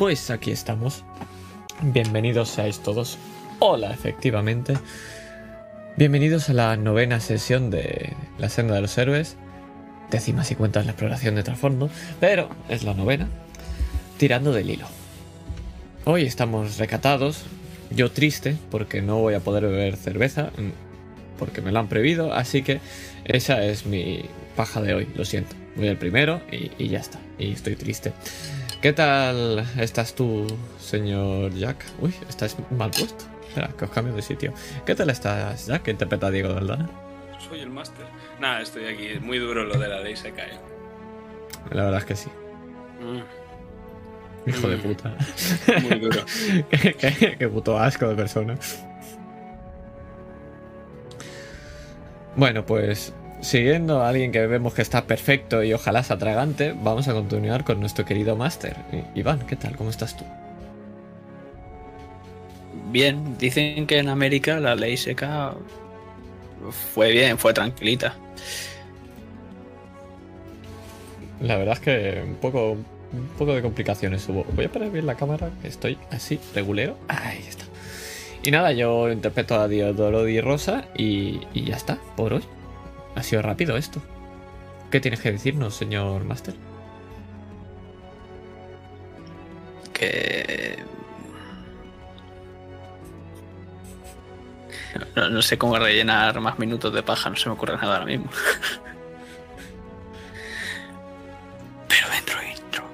Pues aquí estamos. Bienvenidos seáis todos. Hola, efectivamente. Bienvenidos a la novena sesión de La Senda de los Héroes. Décima si cuentas la exploración de trasfondo, pero es la novena. Tirando del hilo. Hoy estamos recatados. Yo triste porque no voy a poder beber cerveza mm, porque me lo han prohibido, así que esa es mi paja de hoy, lo siento. Voy al primero y, y ya está. Y estoy triste. ¿Qué tal estás tú, señor Jack? Uy, estás mal puesto. Espera, que os cambio de sitio. ¿Qué tal estás, Jack? ¿Qué interpreta Diego verdad? Soy el máster. Nada, estoy aquí. Es muy duro lo de la ley se cae. La verdad es que sí. Hijo de puta. Muy duro. qué, qué- qué puto asco de persona. Bueno, pues siguiendo a alguien que vemos que está perfecto y ojalá sea atragante, vamos a continuar con nuestro querido máster. I- Iván, ¿qué tal? ¿Cómo estás tú? Bien, dicen que en América la ley seca fue bien, fue tranquilita. La verdad es que un poco, un poco de complicaciones hubo. Voy a poner bien la cámara, que estoy así, regulero. Ahí está. Y nada, yo interpreto a Diodoro Di Rosa y, y ya está, por hoy. Ha sido rápido esto. ¿Qué tienes que decirnos, señor Master? Que. No, no sé cómo rellenar más minutos de paja, no se me ocurre nada ahora mismo. Pero dentro intro.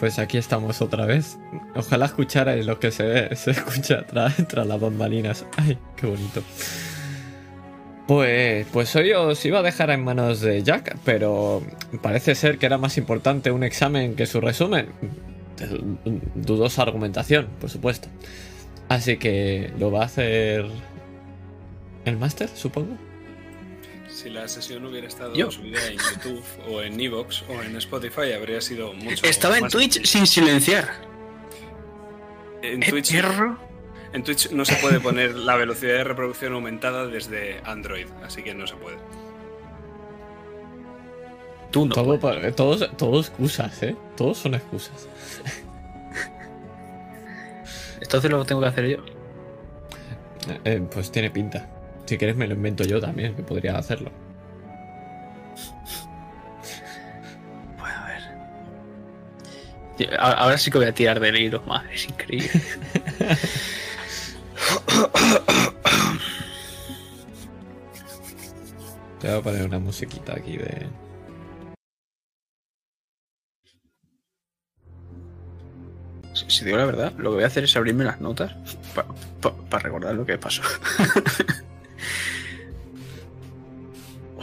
Pues aquí estamos otra vez. Ojalá escucharais lo que se se escucha tras, tras las bambalinas. Ay, qué bonito. Pues, pues hoy os iba a dejar en manos de Jack, pero parece ser que era más importante un examen que su resumen. Dudosa argumentación, por supuesto. Así que lo va a hacer el máster, supongo. Si la sesión hubiera estado Yo. subida en YouTube o en Evox o en Spotify, habría sido mucho Estaba en Twitch difícil. sin silenciar. En ¿Eh, Twitch, en Twitch no se puede poner la velocidad de reproducción aumentada desde Android, así que no se puede. Tú no. todo, pa- todos, todos excusas, ¿eh? Todos son excusas. Entonces lo tengo que hacer yo. Eh, pues tiene pinta. Si quieres me lo invento yo también, que podría hacerlo. Pues a ver. Ahora sí que voy a tirar del hilo, madre, es increíble. Te voy a poner una musiquita aquí de... Si, si digo la verdad, lo que voy a hacer es abrirme las notas para recordar lo que pasó.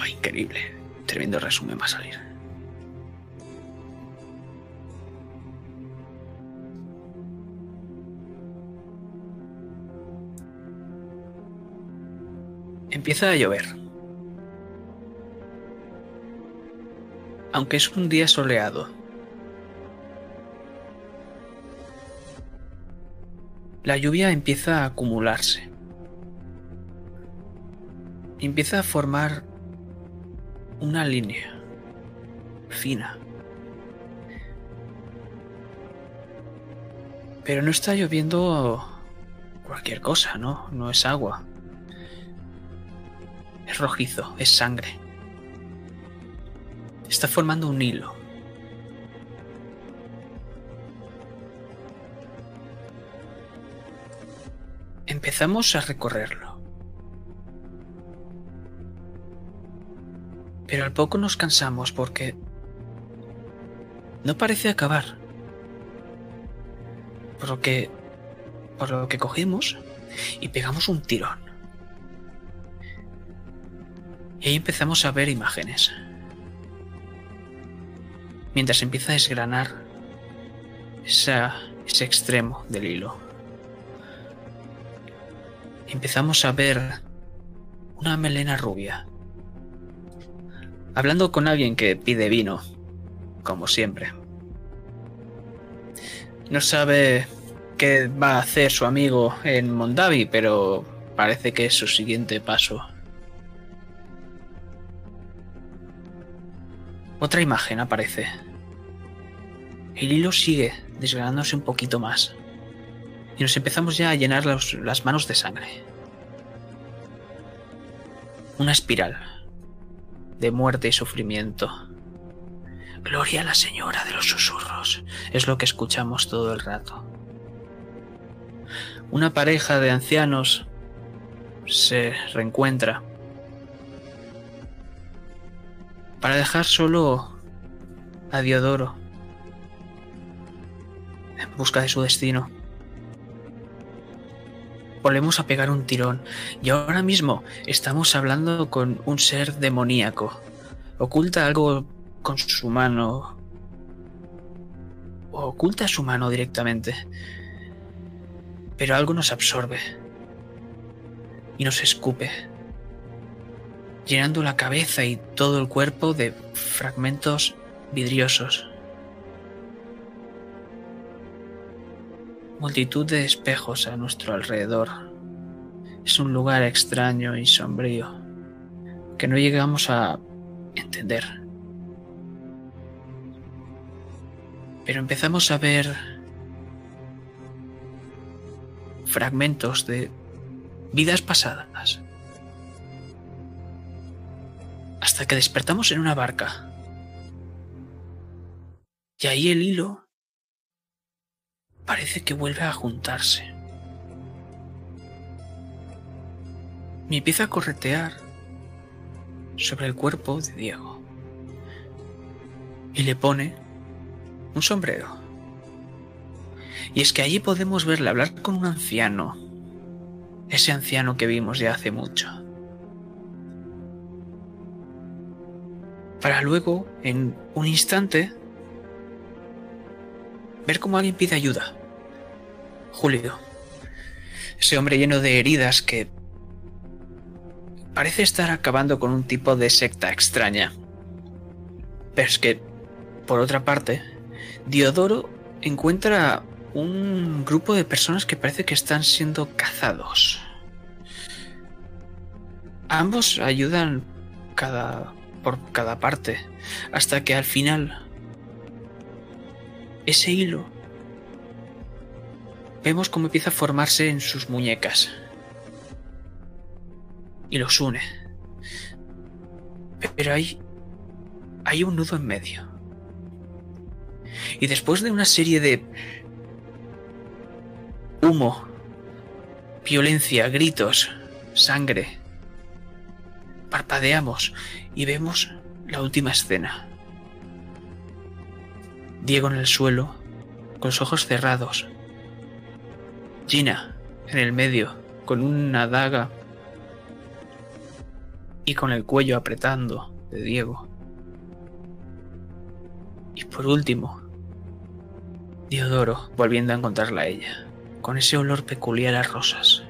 Increíble. Tremendo resumen va a salir. Empieza a llover. Aunque es un día soleado. La lluvia empieza a acumularse. Empieza a formar una línea fina. Pero no está lloviendo cualquier cosa, ¿no? No es agua. Es rojizo, es sangre. Está formando un hilo. Empezamos a recorrerlo. Pero al poco nos cansamos porque no parece acabar. Por lo que por lo que cogimos y pegamos un tirón. Y ahí empezamos a ver imágenes. Mientras empieza a desgranar ese extremo del hilo. Empezamos a ver una melena rubia. Hablando con alguien que pide vino, como siempre. No sabe qué va a hacer su amigo en Mondavi, pero parece que es su siguiente paso. Otra imagen aparece. El hilo sigue desgranándose un poquito más. Y nos empezamos ya a llenar las manos de sangre. Una espiral de muerte y sufrimiento. Gloria a la señora de los susurros. Es lo que escuchamos todo el rato. Una pareja de ancianos se reencuentra para dejar solo a Diodoro en busca de su destino. Volvemos a pegar un tirón y ahora mismo estamos hablando con un ser demoníaco. Oculta algo con su mano. O oculta su mano directamente. Pero algo nos absorbe. Y nos escupe. Llenando la cabeza y todo el cuerpo de fragmentos vidriosos. Multitud de espejos a nuestro alrededor. Es un lugar extraño y sombrío que no llegamos a entender. Pero empezamos a ver fragmentos de vidas pasadas. Hasta que despertamos en una barca. Y ahí el hilo parece que vuelve a juntarse. Me empieza a corretear sobre el cuerpo de Diego. Y le pone un sombrero. Y es que allí podemos verle hablar con un anciano. Ese anciano que vimos ya hace mucho. Para luego, en un instante, ver cómo alguien pide ayuda. Julio. Ese hombre lleno de heridas que parece estar acabando con un tipo de secta extraña. Pero es que, por otra parte, Diodoro encuentra un grupo de personas que parece que están siendo cazados. Ambos ayudan cada por cada parte hasta que al final ese hilo vemos cómo empieza a formarse en sus muñecas y los une. Pero hay hay un nudo en medio. Y después de una serie de humo, violencia, gritos, sangre, parpadeamos y vemos la última escena. Diego en el suelo, con los ojos cerrados. Gina en el medio, con una daga y con el cuello apretando de Diego. Y por último, Diodoro volviendo a encontrarla a ella, con ese olor peculiar a rosas.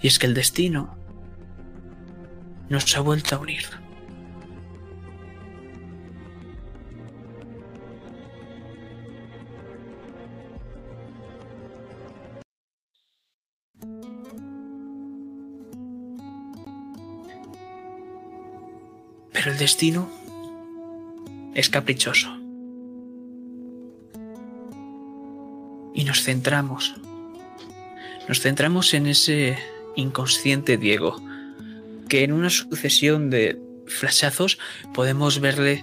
Y es que el destino nos ha vuelto a unir. Pero el destino es caprichoso. Y nos centramos. Nos centramos en ese inconsciente Diego que en una sucesión de flashazos podemos verle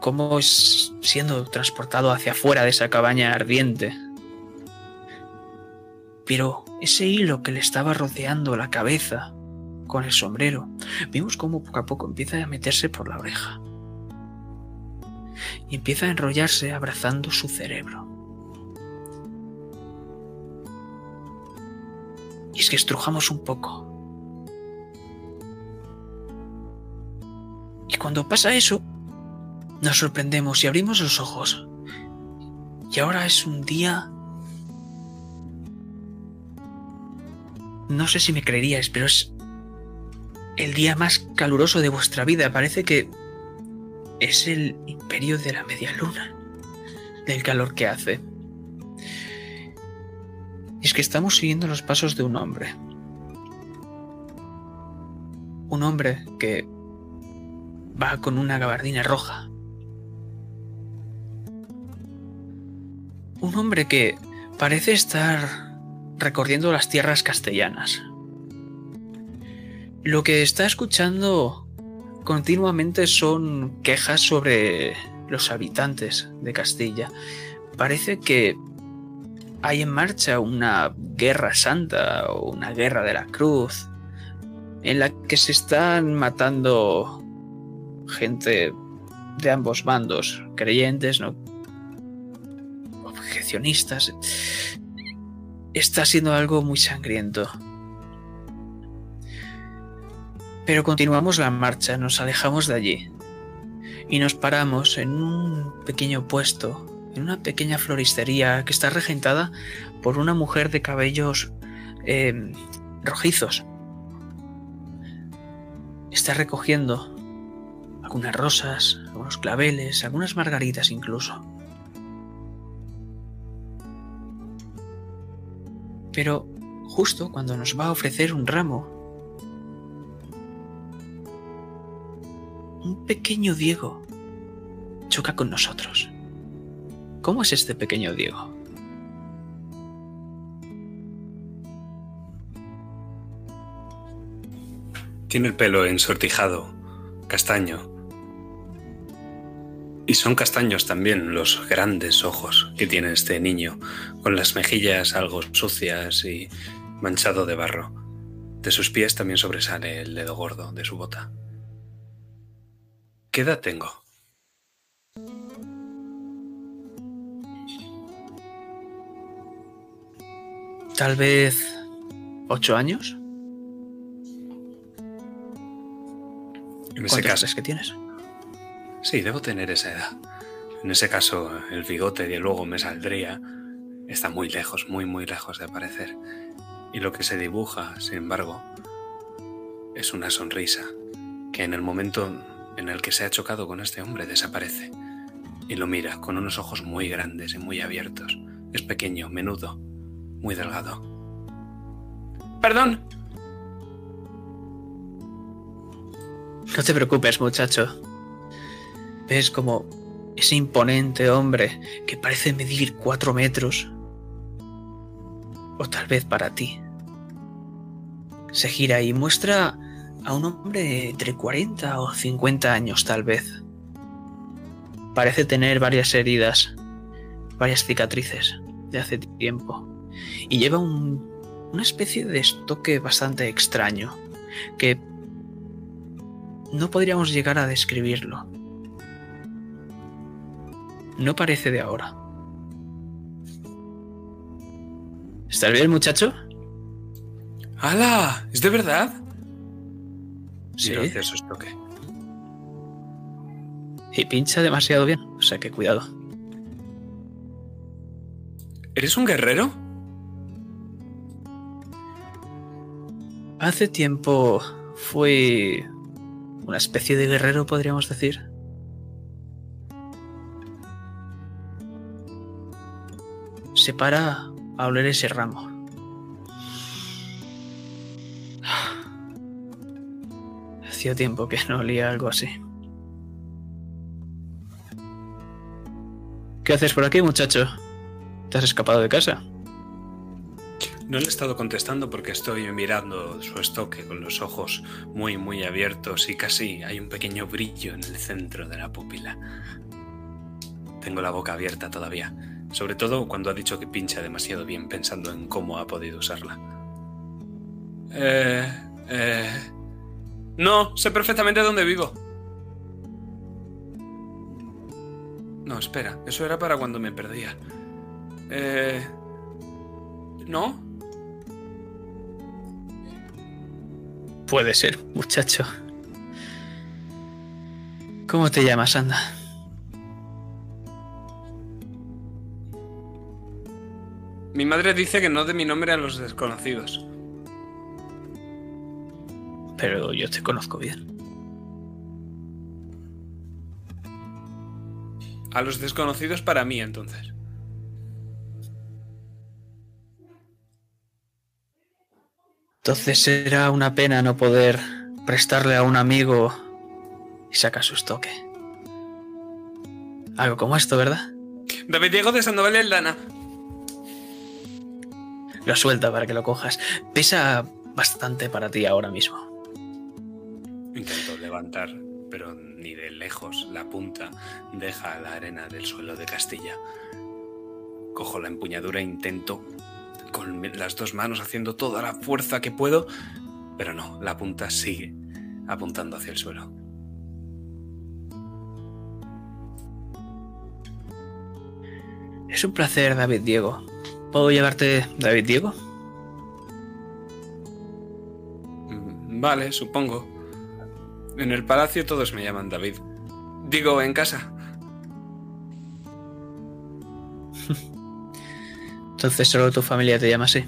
cómo es siendo transportado hacia afuera de esa cabaña ardiente. Pero ese hilo que le estaba rodeando la cabeza con el sombrero, vimos cómo poco a poco empieza a meterse por la oreja. Y empieza a enrollarse abrazando su cerebro. Y es que estrujamos un poco. Y cuando pasa eso, nos sorprendemos y abrimos los ojos. Y ahora es un día... No sé si me creeríais, pero es el día más caluroso de vuestra vida. Parece que es el imperio de la media luna, del calor que hace. Es que estamos siguiendo los pasos de un hombre. Un hombre que va con una gabardina roja. Un hombre que parece estar recorriendo las tierras castellanas. Lo que está escuchando continuamente son quejas sobre los habitantes de Castilla. Parece que hay en marcha una guerra santa o una guerra de la cruz en la que se están matando gente de ambos bandos, creyentes, no objecionistas. Está siendo algo muy sangriento. Pero continuamos la marcha, nos alejamos de allí y nos paramos en un pequeño puesto, en una pequeña floristería que está regentada por una mujer de cabellos eh, rojizos. Está recogiendo algunas rosas, algunos claveles, algunas margaritas incluso. Pero justo cuando nos va a ofrecer un ramo, un pequeño Diego choca con nosotros. ¿Cómo es este pequeño Diego? Tiene el pelo ensortijado, castaño. Y son castaños también los grandes ojos que tiene este niño, con las mejillas algo sucias y manchado de barro. De sus pies también sobresale el dedo gordo de su bota. ¿Qué edad tengo? Tal vez ocho años. En ese ¿Cuántos caso, crees que tienes? Sí, debo tener esa edad. En ese caso, el bigote de luego me saldría está muy lejos, muy, muy lejos de aparecer. Y lo que se dibuja, sin embargo, es una sonrisa que en el momento en el que se ha chocado con este hombre desaparece y lo mira con unos ojos muy grandes y muy abiertos. Es pequeño, menudo, muy delgado. Perdón. No te preocupes, muchacho. Ves como ese imponente hombre que parece medir cuatro metros. O tal vez para ti. Se gira y muestra a un hombre entre 40 o 50 años tal vez. Parece tener varias heridas, varias cicatrices de hace tiempo. Y lleva un- una especie de estoque bastante extraño, que no podríamos llegar a describirlo. No parece de ahora. ¿Estás bien, muchacho? ¡Hala! ¿Es de verdad? Sí. Miro su estoque. Y pincha demasiado bien, o sea que cuidado. ¿Eres un guerrero? Hace tiempo fui una especie de guerrero, podríamos decir. se para a oler ese ramo. Hacía tiempo que no olía algo así. ¿Qué haces por aquí, muchacho? ¿Te has escapado de casa? No le he estado contestando porque estoy mirando su estoque con los ojos muy, muy abiertos y casi hay un pequeño brillo en el centro de la pupila. Tengo la boca abierta todavía sobre todo cuando ha dicho que pincha demasiado bien pensando en cómo ha podido usarla. Eh, eh... No, sé perfectamente dónde vivo. No, espera, eso era para cuando me perdía. Eh... ¿No? Puede ser, muchacho. ¿Cómo te llamas, anda? Mi madre dice que no dé mi nombre a los desconocidos. Pero yo te conozco bien. A los desconocidos para mí, entonces. Entonces será una pena no poder prestarle a un amigo y sacar su estoque. Algo como esto, ¿verdad? David Diego de Sandoval y Aldana. Lo suelta para que lo cojas. Pesa bastante para ti ahora mismo. Intento levantar, pero ni de lejos la punta deja la arena del suelo de Castilla. Cojo la empuñadura e intento con las dos manos haciendo toda la fuerza que puedo, pero no, la punta sigue apuntando hacia el suelo. Es un placer, David Diego. ¿Puedo llevarte David Diego? Mm, Vale, supongo. En el palacio todos me llaman David. Digo, en casa. Entonces solo tu familia te llama así.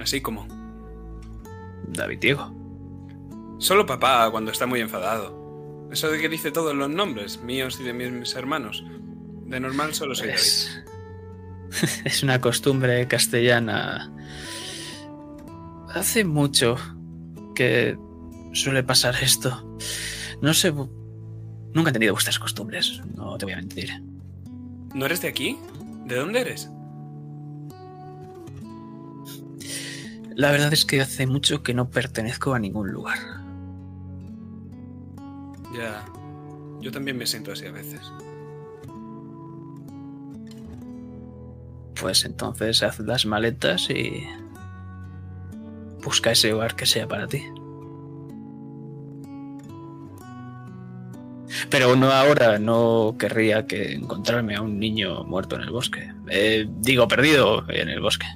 Así como. David Diego. Solo papá cuando está muy enfadado. Eso de que dice todos los nombres, míos y de mis hermanos. De normal solo soy David. Es... es una costumbre castellana. Hace mucho que suele pasar esto. No sé. Nunca he entendido vuestras costumbres, no te voy a mentir. ¿No eres de aquí? ¿De dónde eres? La verdad es que hace mucho que no pertenezco a ningún lugar. Ya. Yo también me siento así a veces. Pues entonces haz las maletas y busca ese hogar que sea para ti. Pero no ahora, no querría que encontrarme a un niño muerto en el bosque. Eh, digo, perdido en el bosque.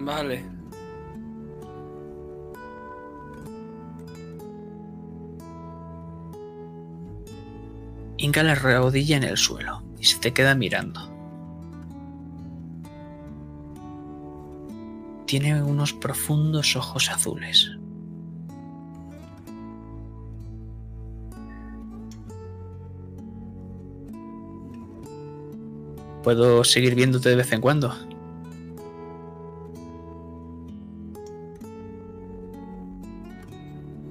Vale. Hinca la rodilla en el suelo y se te queda mirando. Tiene unos profundos ojos azules. ¿Puedo seguir viéndote de vez en cuando?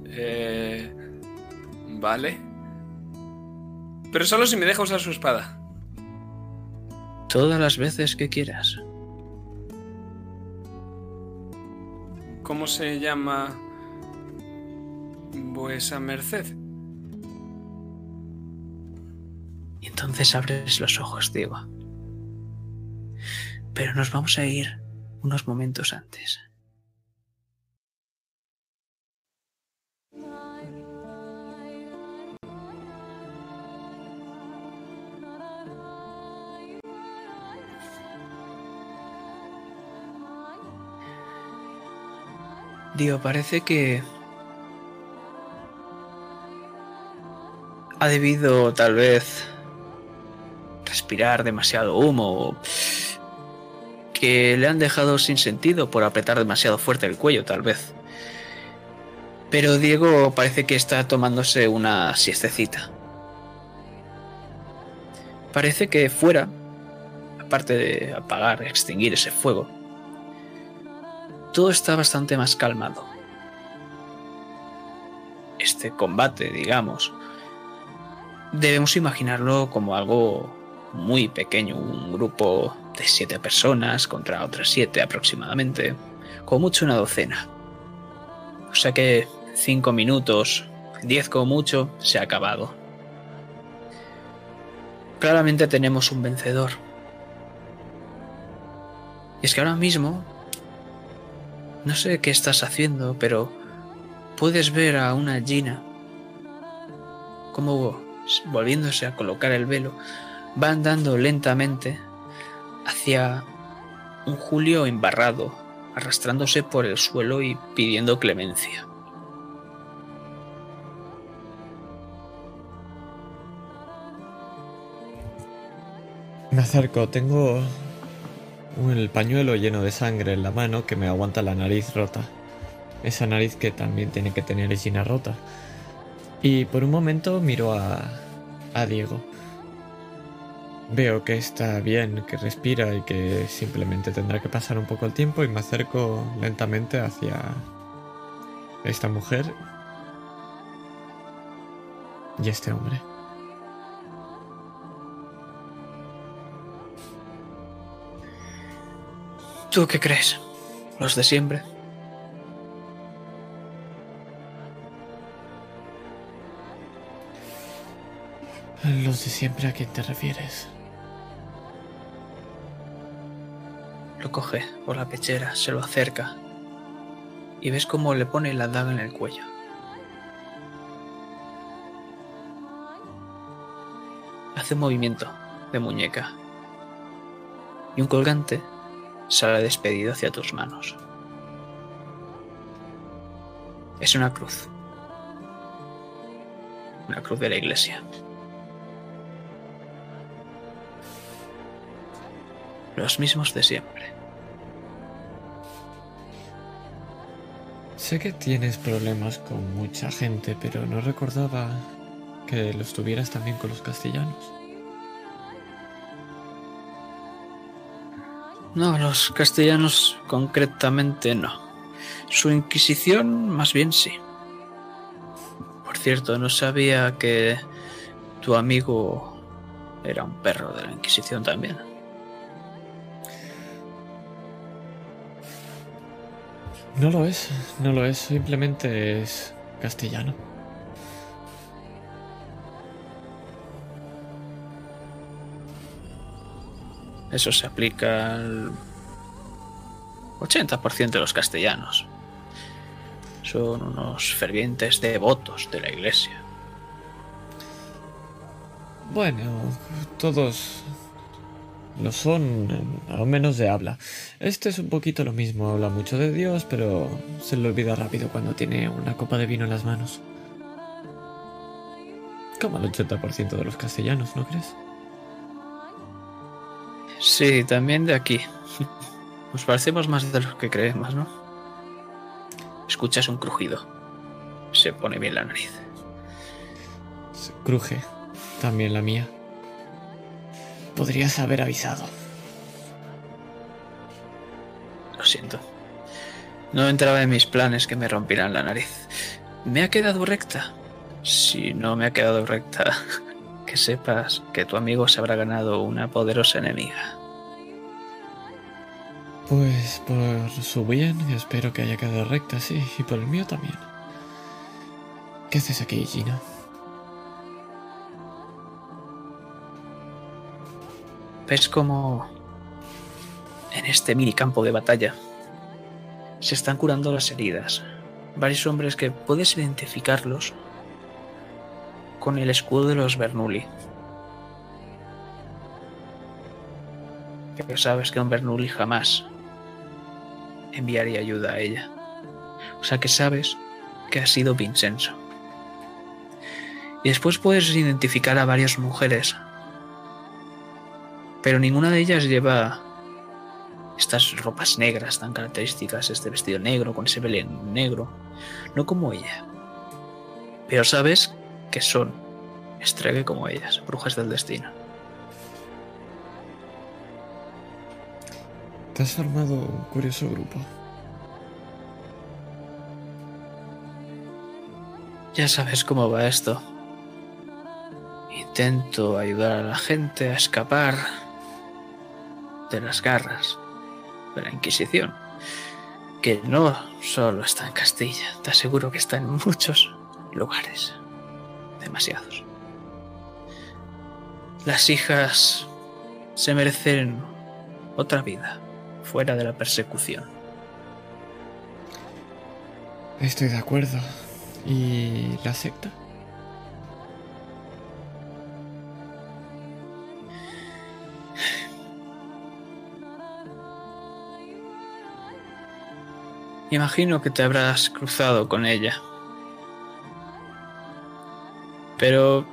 Eh... Vale. Pero solo si me deja usar su espada. Todas las veces que quieras. ¿Cómo se llama vuesa merced? Y entonces abres los ojos, Diego. Pero nos vamos a ir unos momentos antes. Digo, parece que ha debido tal vez respirar demasiado humo o que le han dejado sin sentido por apretar demasiado fuerte el cuello, tal vez. Pero Diego parece que está tomándose una siestecita. Parece que fuera, aparte de apagar, extinguir ese fuego, todo está bastante más calmado. este combate, digamos, debemos imaginarlo como algo muy pequeño, un grupo de siete personas contra otras siete aproximadamente, con mucho una docena. O sea que cinco minutos, diez como mucho, se ha acabado. Claramente tenemos un vencedor. Y es que ahora mismo, no sé qué estás haciendo, pero puedes ver a una Gina como volviéndose a colocar el velo, va andando lentamente hacia un Julio embarrado, arrastrándose por el suelo y pidiendo clemencia. Me acerco, tengo el pañuelo lleno de sangre en la mano que me aguanta la nariz rota. Esa nariz que también tiene que tener Gina rota. Y por un momento miro a, a Diego. Veo que está bien, que respira y que simplemente tendrá que pasar un poco el tiempo y me acerco lentamente hacia esta mujer y este hombre. ¿Tú qué crees? ¿Los de siempre? Los de siempre a quién te refieres. Lo coge por la pechera, se lo acerca y ves cómo le pone la daga en el cuello. Hace un movimiento de muñeca y un colgante sale despedido hacia tus manos. Es una cruz. Una cruz de la iglesia. Los mismos de siempre. Sé que tienes problemas con mucha gente, pero no recordaba que los tuvieras también con los castellanos. No, los castellanos concretamente no. Su Inquisición más bien sí. Por cierto, no sabía que tu amigo era un perro de la Inquisición también. No lo es, no lo es, simplemente es castellano. Eso se aplica al 80% de los castellanos. Son unos fervientes devotos de la iglesia. Bueno, todos lo son, al menos de habla. Este es un poquito lo mismo, habla mucho de Dios, pero se le olvida rápido cuando tiene una copa de vino en las manos. Como el 80% de los castellanos, ¿no crees? Sí, también de aquí. Nos parecemos más de lo que creemos, ¿no? Escuchas un crujido. Se pone bien la nariz. cruje. También la mía. Podrías haber avisado. Lo siento. No entraba en mis planes que me rompieran la nariz. ¿Me ha quedado recta? Si no me ha quedado recta, que sepas que tu amigo se habrá ganado una poderosa enemiga. Pues por su bien, espero que haya quedado recta, sí, y por el mío también. ¿Qué haces aquí, Gina? ves como en este mini campo de batalla se están curando las heridas. Varios hombres que puedes identificarlos con el escudo de los Bernoulli. Pero sabes que un Bernoulli jamás enviaría ayuda a ella. O sea que sabes que ha sido Vincenzo. Y después puedes identificar a varias mujeres pero ninguna de ellas lleva estas ropas negras tan características, este vestido negro con ese belén negro, no como ella. Pero sabes que son estregue como ellas, brujas del destino. Te has formado un curioso grupo. Ya sabes cómo va esto. Intento ayudar a la gente a escapar de las garras de la Inquisición, que no solo está en Castilla, te aseguro que está en muchos lugares, demasiados. Las hijas se merecen otra vida fuera de la persecución. Estoy de acuerdo. ¿Y la secta? Imagino que te habrás cruzado con ella. Pero...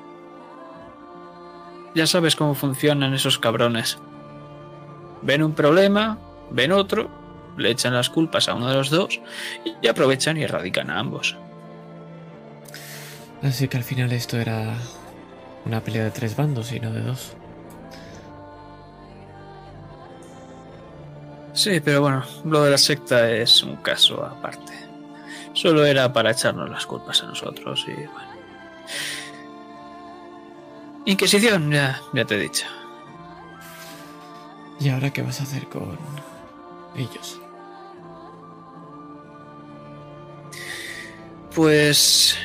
Ya sabes cómo funcionan esos cabrones. Ven un problema, ven otro, le echan las culpas a uno de los dos y aprovechan y erradican a ambos. Así que al final esto era una pelea de tres bandos y no de dos. Sí, pero bueno, lo de la secta es un caso aparte. Solo era para echarnos las culpas a nosotros y bueno. Inquisición, ya, ya te he dicho. ¿Y ahora qué vas a hacer con ellos? Pues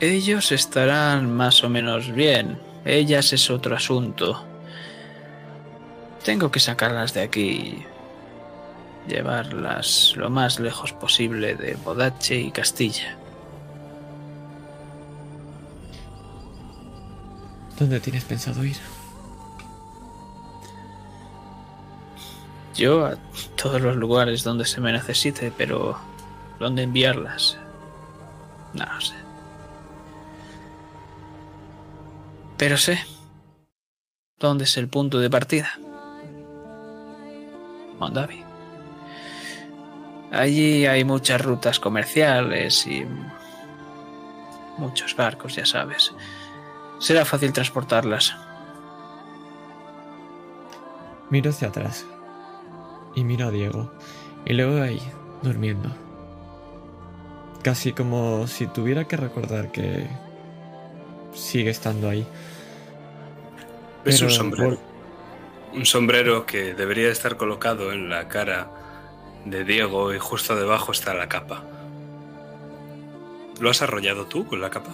ellos estarán más o menos bien. Ellas es otro asunto. Tengo que sacarlas de aquí. Llevarlas lo más lejos posible de Bodache y Castilla. ¿Dónde tienes pensado ir? Yo a todos los lugares donde se me necesite, pero ¿dónde enviarlas? No lo sé. Pero sé dónde es el punto de partida. Mondavi. Allí hay muchas rutas comerciales y muchos barcos, ya sabes. Será fácil transportarlas. Miro hacia atrás y miro a Diego y luego ahí, durmiendo. Casi como si tuviera que recordar que sigue estando ahí. Es un sombrero. por- Un sombrero que debería estar colocado en la cara de Diego y justo debajo está la capa. ¿Lo has arrollado tú con la capa?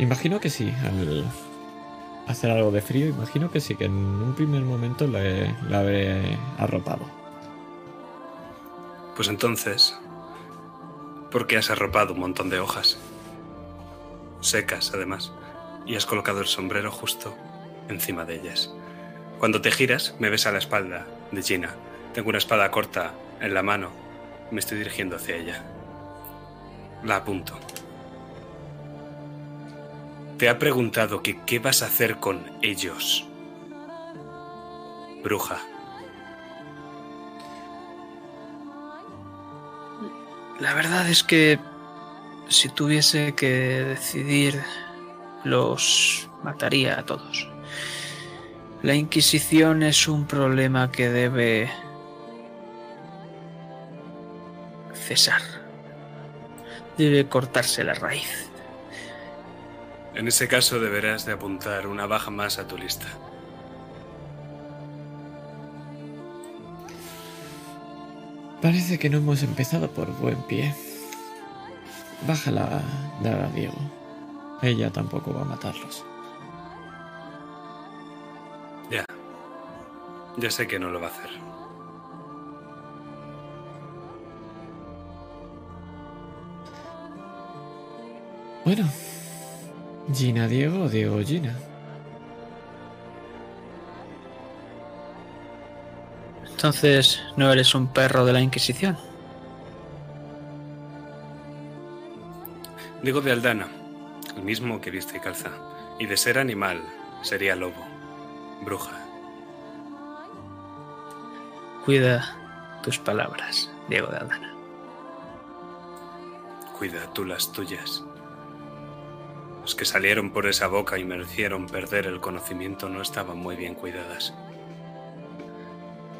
Imagino que sí, al hacer algo de frío, imagino que sí, que en un primer momento la habré arropado. Pues entonces, ¿por qué has arropado un montón de hojas? Secas, además, y has colocado el sombrero justo encima de ellas. Cuando te giras, me ves a la espalda de Gina. Tengo una espada corta en la mano. Me estoy dirigiendo hacia ella. La apunto. Te ha preguntado que qué vas a hacer con ellos. Bruja. La verdad es que si tuviese que decidir, los mataría a todos. La Inquisición es un problema que debe cesar. Debe cortarse la raíz. En ese caso deberás de apuntar una baja más a tu lista. Parece que no hemos empezado por buen pie. Baja la daga, Diego. Ella tampoco va a matarlos. Ya. Ya sé que no lo va a hacer. Bueno, Gina Diego o Diego Gina. Entonces, ¿no eres un perro de la Inquisición? Digo de Aldana, el mismo que viste y calza. Y de ser animal, sería lobo. Bruja. Cuida tus palabras, Diego de Aldana. Cuida tú las tuyas. Los que salieron por esa boca y merecieron perder el conocimiento no estaban muy bien cuidadas.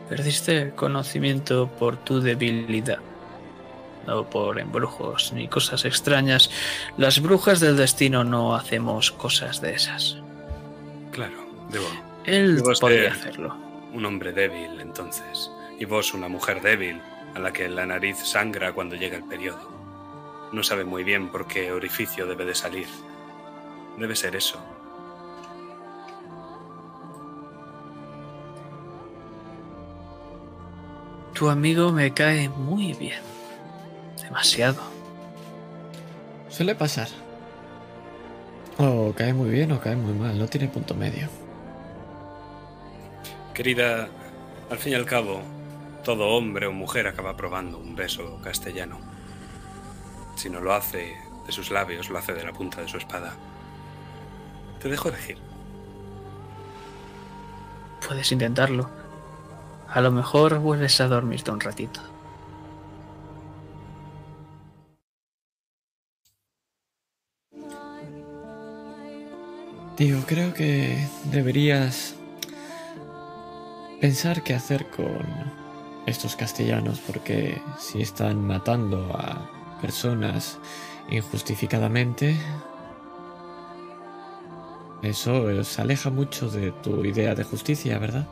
Perdiste el conocimiento por tu debilidad. no por embrujos ni cosas extrañas. Las brujas del destino no hacemos cosas de esas. Claro, debo. Él Debo podría hacerlo. Un hombre débil, entonces. Y vos, una mujer débil, a la que la nariz sangra cuando llega el periodo. No sabe muy bien por qué orificio debe de salir. Debe ser eso. Tu amigo me cae muy bien. Demasiado. Suele pasar. O cae muy bien o cae muy mal, no tiene punto medio. Querida, al fin y al cabo, todo hombre o mujer acaba probando un beso castellano. Si no lo hace de sus labios, lo hace de la punta de su espada. Te dejo elegir. Puedes intentarlo. A lo mejor vuelves a dormirte un ratito. Digo, creo que deberías pensar qué hacer con estos castellanos, porque si están matando a personas injustificadamente, eso os aleja mucho de tu idea de justicia, ¿verdad?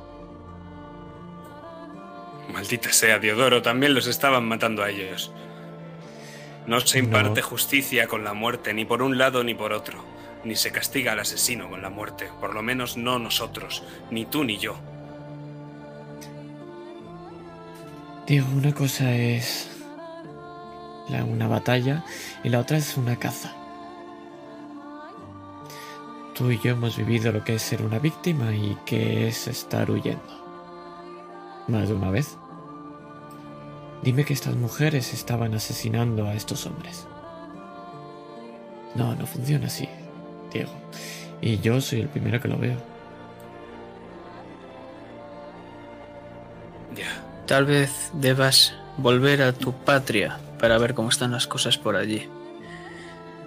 Maldita sea, Diodoro, también los estaban matando a ellos. No se imparte No. justicia con la muerte, ni por un lado ni por otro. Ni se castiga al asesino con la muerte. Por lo menos no nosotros, ni tú ni yo. Digo, una cosa es la- una batalla y la otra es una caza. Tú y yo hemos vivido lo que es ser una víctima y que es estar huyendo. Más de una vez. Dime que estas mujeres estaban asesinando a estos hombres. No, no funciona así, Diego. Y yo soy el primero que lo veo. Ya. Tal vez debas volver a tu patria para ver cómo están las cosas por allí.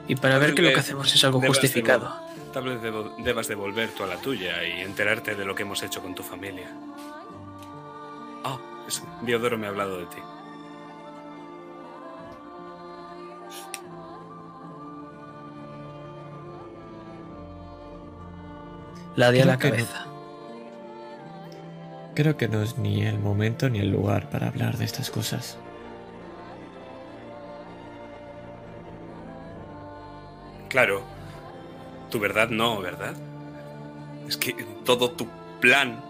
Y para ver que lo que hacemos es algo Debas justificado. Tal vez debo- debas de volver tú a la tuya y enterarte de lo que hemos hecho con tu familia. Ah, es- Diodoro me ha hablado de ti. La di a la no. cabeza. Creo que no es ni el momento ni el lugar para hablar de estas cosas. Claro. Tu verdad no, ¿verdad? Es que en todo tu plan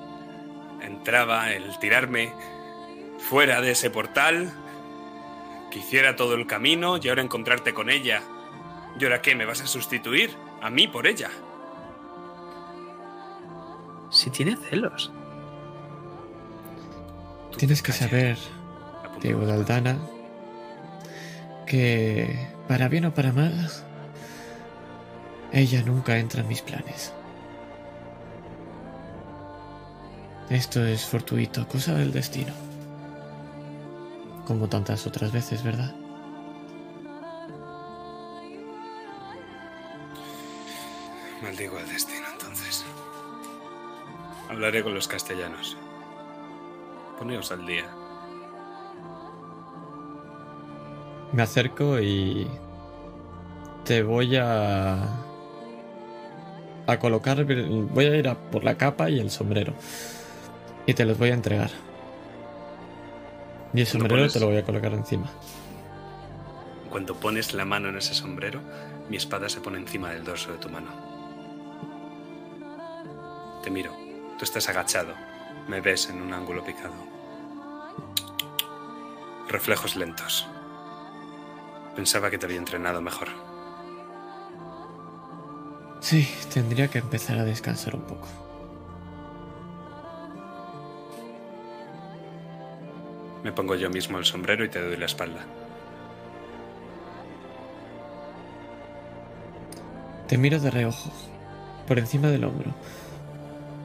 entraba el tirarme fuera de ese portal, que hiciera todo el camino y ahora encontrarte con ella. ¿Y ahora qué? ¿Me vas a sustituir? A mí por ella. Si tiene celos. Tú Tienes que saber. Diego de Aldana, que para bien o para mal, ella nunca entra en mis planes. Esto es fortuito, cosa del destino. Como tantas otras veces, ¿verdad? Maldigo el destino, entonces. Hablaré con los castellanos. Poneos al día. Me acerco y te voy a a colocar voy a ir a por la capa y el sombrero y te los voy a entregar. Y el sombrero pones- te lo voy a colocar encima. Cuando pones la mano en ese sombrero, mi espada se pone encima del dorso de tu mano. Te miro. Tú estás agachado. Me ves en un ángulo picado. Reflejos lentos. Pensaba que te había entrenado mejor. Sí, tendría que empezar a descansar un poco. Me pongo yo mismo el sombrero y te doy la espalda. Te miro de reojo, por encima del hombro.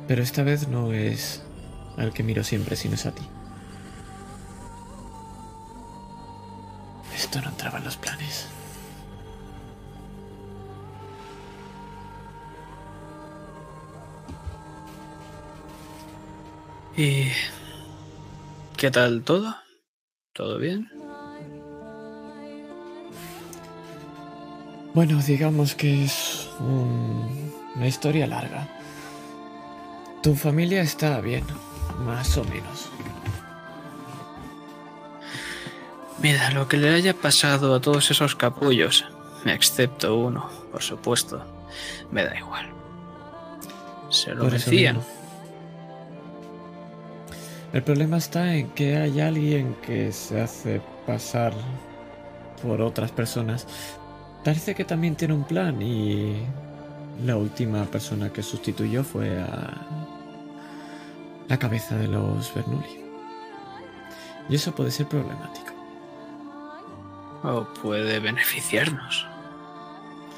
Pero esta vez no es al que miro siempre, sino es a ti. Esto no entraba en los planes. ¿Y qué tal todo? ¿Todo bien? Bueno, digamos que es un- una historia larga. Tu familia está bien, más o menos. Mira, lo que le haya pasado a todos esos capullos, excepto uno, por supuesto, me da igual. Se lo merecían. mismo. El problema está en que hay alguien que se hace pasar por otras personas. Parece que también tiene un plan y la última persona que sustituyó fue a la cabeza de los Bernoulli. Y eso puede ser problemático. O puede beneficiarnos.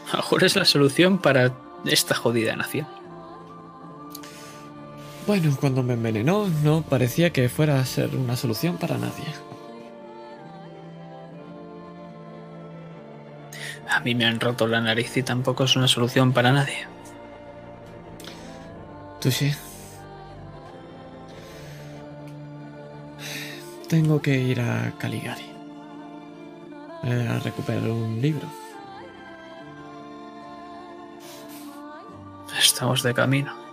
A lo mejor es la solución para esta jodida nación. Bueno, cuando me envenenó no parecía que fuera a ser una solución para nadie. A mí me han roto la nariz y tampoco es una solución para nadie. Touché. Tengo que ir a Caligari. eh, A recuperar un libro. Estamos de camino.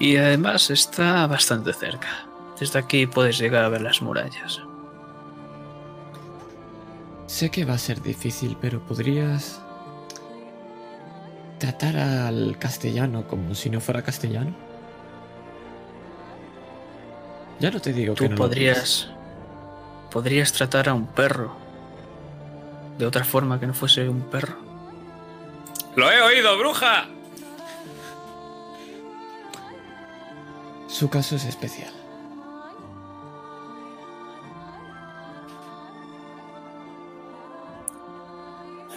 Y además está bastante cerca. Desde aquí puedes llegar a ver las murallas. Sé que va a ser difícil, pero podrías tratar al castellano como si no fuera castellano. Ya no te digo que Tú no lo podrías. Podrías tratar a un perro. De otra forma que no fuese un perro. ¡Lo he oído, bruja! Su caso es especial.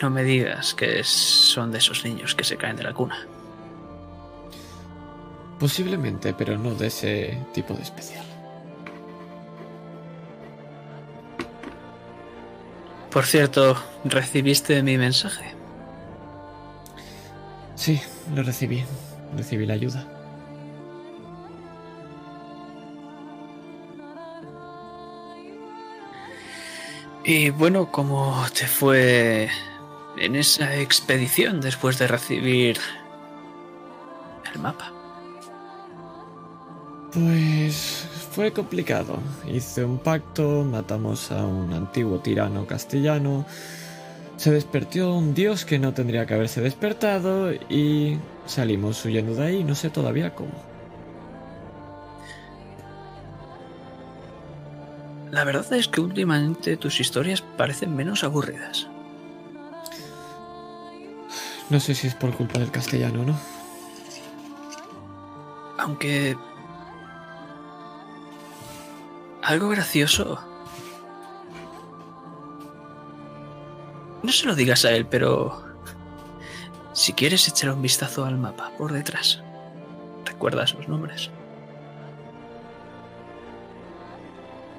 No me digas que son de esos niños que se caen de la cuna. Posiblemente, pero no de ese tipo de especial. Por cierto, ¿recibiste mi mensaje? Sí, lo recibí. Recibí la ayuda. Y bueno, ¿cómo te fue en esa expedición después de recibir el mapa? Pues fue complicado. Hice un pacto, matamos a un antiguo tirano castellano, se despertó un dios que no tendría que haberse despertado y salimos huyendo de ahí, no sé todavía cómo. La verdad es que últimamente tus historias parecen menos aburridas. No sé si es por culpa del castellano o no. Aunque... Algo gracioso. No se lo digas a él, pero... Si quieres echar un vistazo al mapa por detrás. Recuerda sus nombres.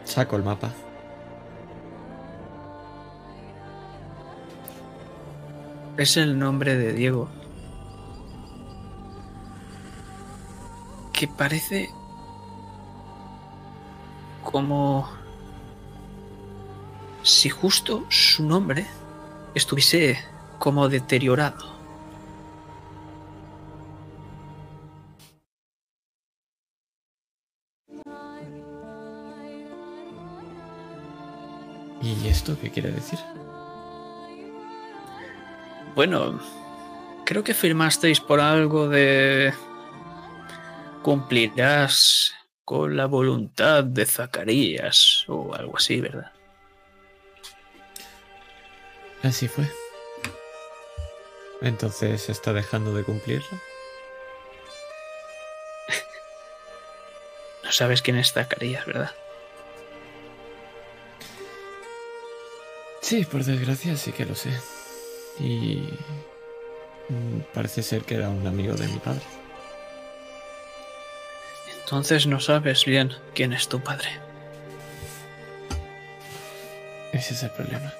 Saco el mapa. Es el nombre de Diego. Que parece como si justo su nombre estuviese como deteriorado. ¿Y esto qué quiere decir? Bueno, creo que firmasteis por algo de cumplirás con la voluntad de Zacarías o algo así, ¿verdad? Así fue. Entonces está dejando de cumplirlo. No sabes quién es Zacarías, ¿verdad? Sí, por desgracia sí que lo sé. Y mm, parece ser que era un amigo de mi padre. Entonces no sabes bien quién es tu padre. Ese es el problema.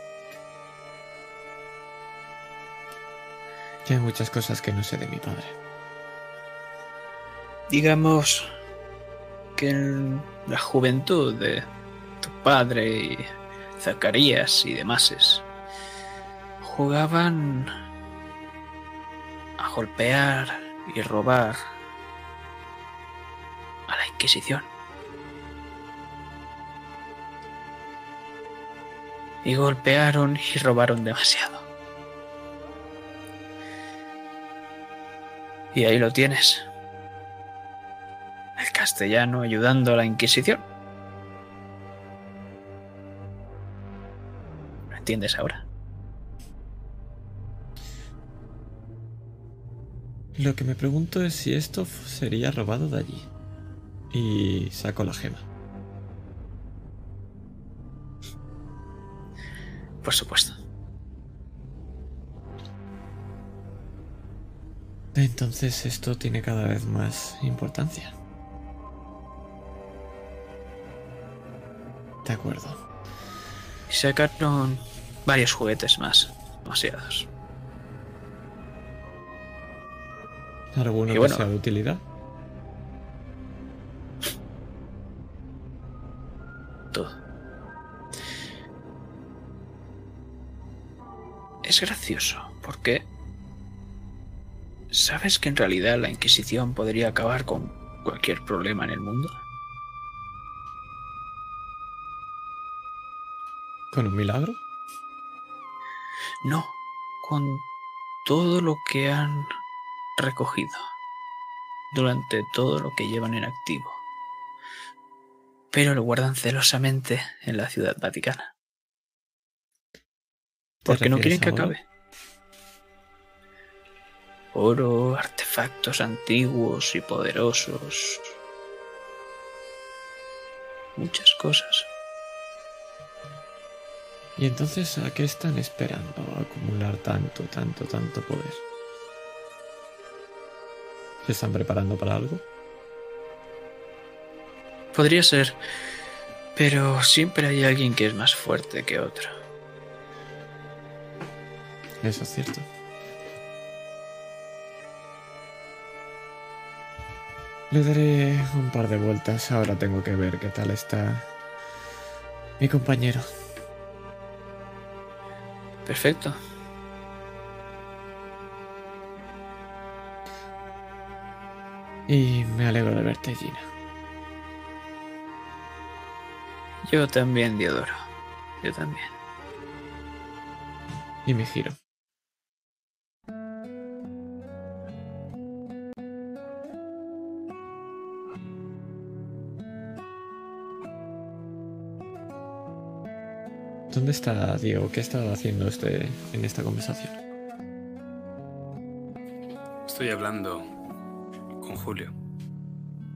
Que hay muchas cosas que no sé de mi padre. Digamos que en la juventud de tu padre y Zacarías y demás jugaban a golpear y robar a la Inquisición. Y golpearon y robaron demasiado. Y ahí lo tienes. El castellano ayudando a la Inquisición. Entiendes ahora? Lo que me pregunto es si esto sería robado de allí. Y saco la gema. Por supuesto. Entonces esto tiene cada vez más importancia. De acuerdo. Sacaron varios juguetes más. Demasiados. ¿Alguno Y que bueno. sea de utilidad? Todo. Es gracioso, porque... ¿Sabes que en realidad la Inquisición podría acabar con cualquier problema en el mundo? ¿Con un milagro? No, con todo lo que han recogido durante todo lo que llevan en activo. Pero lo guardan celosamente en la ciudad vaticana. ¿Te Porque no quieren que acabe. Oro, artefactos antiguos y poderosos. Muchas cosas. ¿Y entonces a qué están esperando a acumular tanto, tanto, tanto poder? ¿Se están preparando para algo? Podría ser, pero siempre hay alguien que es más fuerte que otro. Eso es cierto. Le daré un par de vueltas. Ahora tengo que ver qué tal está mi compañero. Perfecto. Y me alegro de verte, Gina. Yo también, Diodoro. Yo también. Y me giro. ¿Dónde está Diego? ¿Qué estaba haciendo este en esta conversación? Estoy hablando con Julio.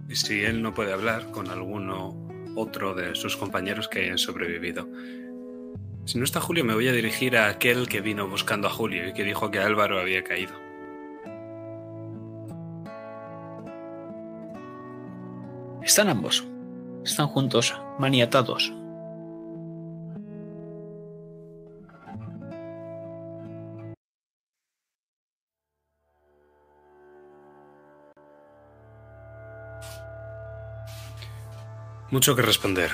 Y si él no puede hablar con alguno otro de sus compañeros que hayan sobrevivido. Si no está Julio, me voy a dirigir a aquel que vino buscando a Julio y que dijo que Álvaro había caído. Están ambos. Están juntos, maniatados. Mucho que responder.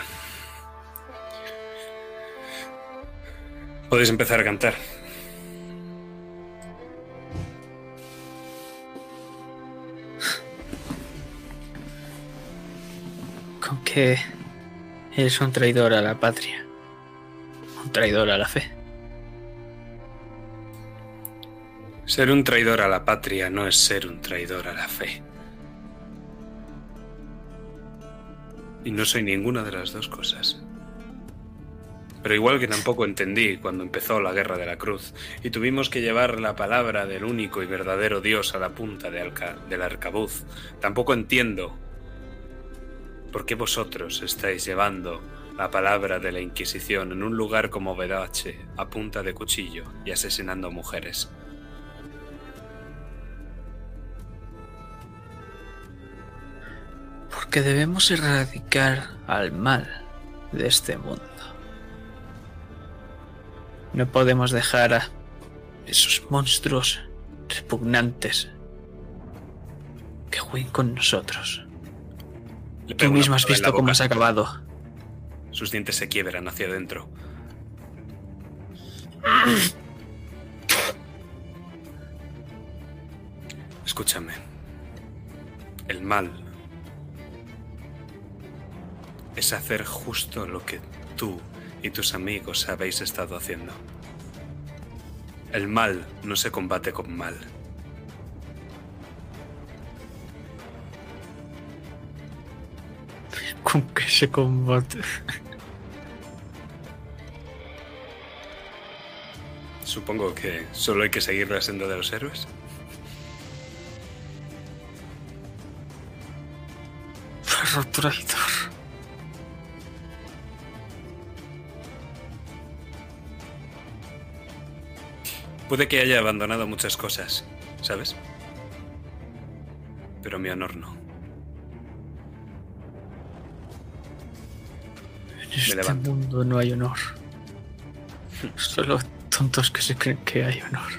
Podéis empezar a cantar. Con que es un traidor a la patria. Un traidor a la fe. Ser un traidor a la patria no es ser un traidor a la fe. Y no soy ninguna de las dos cosas. Pero igual que tampoco entendí cuando empezó la Guerra de la Cruz y tuvimos que llevar la palabra del único y verdadero Dios a la punta de alca- del arcabuz, tampoco entiendo por qué vosotros estáis llevando la palabra de la Inquisición en un lugar como Vedache a punta de cuchillo y asesinando mujeres. que debemos erradicar al mal de este mundo. No podemos dejar a esos monstruos repugnantes que jueguen con nosotros. Tú mismo has visto cómo has acabado. Sus dientes se quiebran hacia adentro. Escúchame. El mal es hacer justo lo que tú y tus amigos habéis estado haciendo. El mal no se combate con mal. ¿Con qué se combate? Supongo que solo hay que seguir la senda de los héroes. Perro traidor. Puede que haya abandonado muchas cosas, ¿sabes? Pero mi honor no. En este levanto. mundo no hay honor. Solo tontos que se creen que hay honor.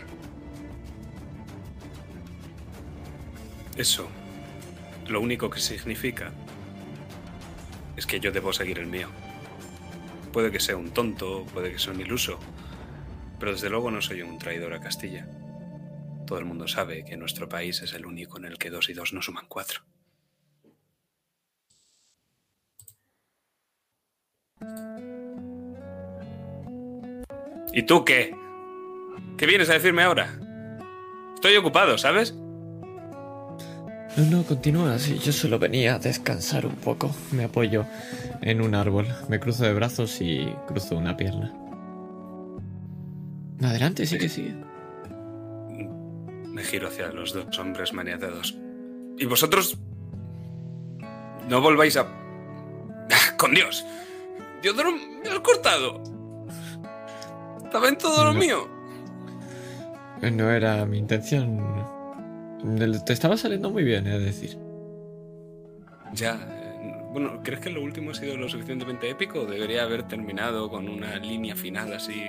Eso, lo único que significa es que yo debo seguir el mío. Puede que sea un tonto, puede que sea un iluso, pero desde luego no soy un traidor a Castilla. Todo el mundo sabe que nuestro país es el único en el que dos y dos no suman cuatro. ¿Y tú qué? ¿Qué vienes a decirme ahora? Estoy ocupado, ¿sabes? No, no, continúa. Yo solo venía a descansar un poco. Me apoyo en un árbol, me cruzo de brazos y cruzo una pierna. Adelante, sigue, sigue. Me giro hacia los dos hombres maniatados. ¿Y vosotros? No volváis a... ¡Ah, ¡Con Dios! Diodoro, me has cortado. Estaba en todo lo mío. No era mi intención. Te estaba saliendo muy bien, es decir. Ya. eh, Bueno, ¿crees que lo último ha sido lo suficientemente épico? Debería haber terminado con una línea final así.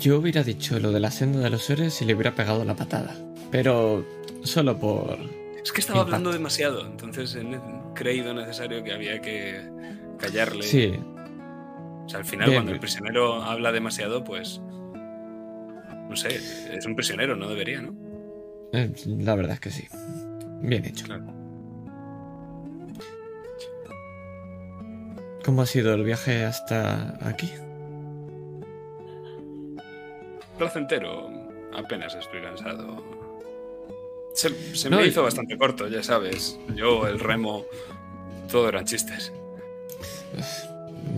Yo hubiera dicho lo de la senda de los héroes y le hubiera pegado la patada. Pero solo por... Es que estaba Impacto. hablando demasiado, entonces he creído necesario que había que callarle. Sí, O sea, al final, Bien, cuando el prisionero habla demasiado, pues. No sé, es un prisionero, no debería, ¿no? eh, la verdad es que sí. Bien hecho. Claro. ¿Cómo ha sido el viaje hasta aquí? Placentero, apenas estoy cansado. Se, se No, me y- hizo bastante corto, ya sabes. Yo, el remo, todo eran chistes.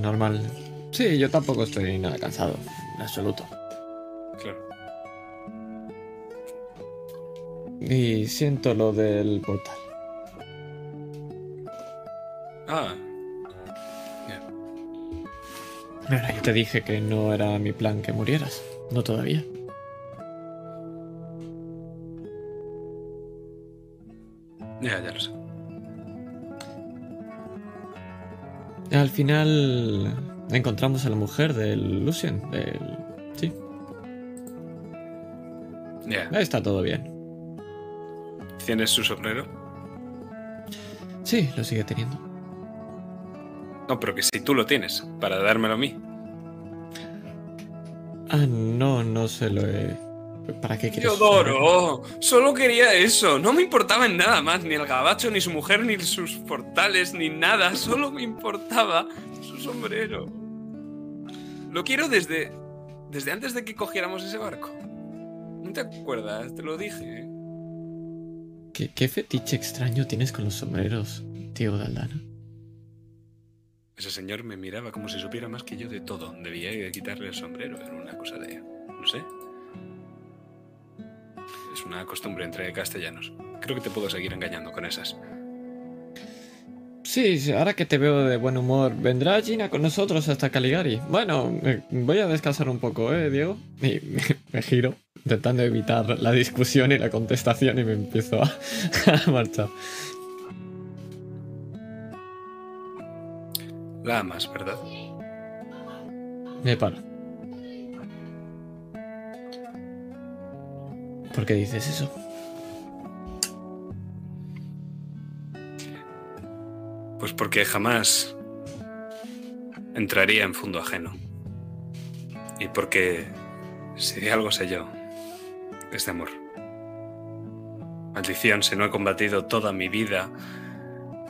Normal. Sí, yo tampoco estoy nada cansado. En absoluto. Claro. Y siento lo del portal. Ah, yo te dije que no era mi plan que murieras. No todavía. ya, ya lo sé. Al final encontramos a la mujer del Lucien. Del... Sí, Ya. está todo bien. ¿Tienes su sombrero? Sí, lo sigue teniendo. No, pero que si tú lo tienes, para dármelo a mí. Ah, no, no se lo he... ¿Para qué quieres? Teodoro, solo quería eso. No me importaba en nada más, ni el gabacho, ni su mujer, ni sus portales, ni nada. Solo me importaba su sombrero. Lo quiero desde. desde antes de que cogiéramos ese barco. ¿No te acuerdas? Te lo dije. ¿Qué, qué fetiche extraño tienes con los sombreros, tío Daldana? Ese señor me miraba como si supiera más que yo de todo. Debía de quitarle el sombrero. Era una cosa de. no sé. Es una costumbre entre castellanos. Creo que te puedo seguir engañando con esas. Sí, ahora que te veo de buen humor, ¿vendrá Gina con nosotros hasta Caligari? Bueno, eh, voy a descansar un poco, ¿eh, Diego? Me, me giro, intentando evitar la discusión y la contestación y me empiezo a marchar. La amas, ¿verdad? Me paro. ¿Por qué dices eso? Pues porque jamás entraría en fondo ajeno. Y porque si de algo sé yo, es de amor. Maldición, si no he combatido toda mi vida,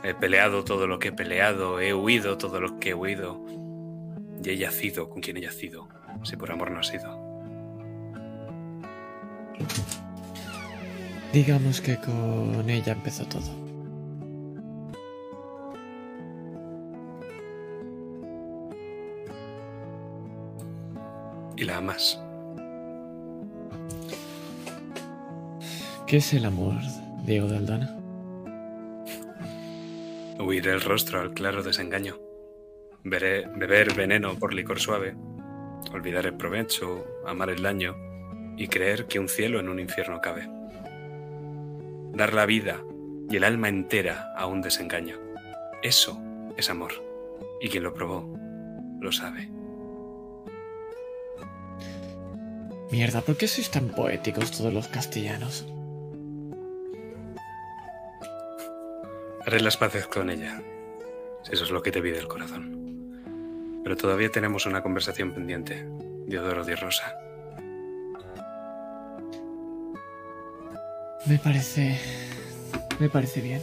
he peleado todo lo que he peleado, he huido todo lo que he huido, y he yacido con quien he yacido, si por amor no ha sido. Digamos que con ella empezó todo. Y la amas. ¿Qué es el amor, Diego de Aldana? Huir el rostro al claro desengaño. Beber veneno por licor suave. Olvidar el provecho, amar el daño y creer que un cielo en un infierno cabe. Dar la vida y el alma entera a un desengaño. Eso es amor. Y quien lo probó lo sabe. Mierda, ¿por qué sois tan poéticos todos los castellanos? Haré las paces con ella, si eso es lo que te pide el corazón. Pero todavía tenemos una conversación pendiente, Diodoro de Rosa. Me parece... Me parece bien.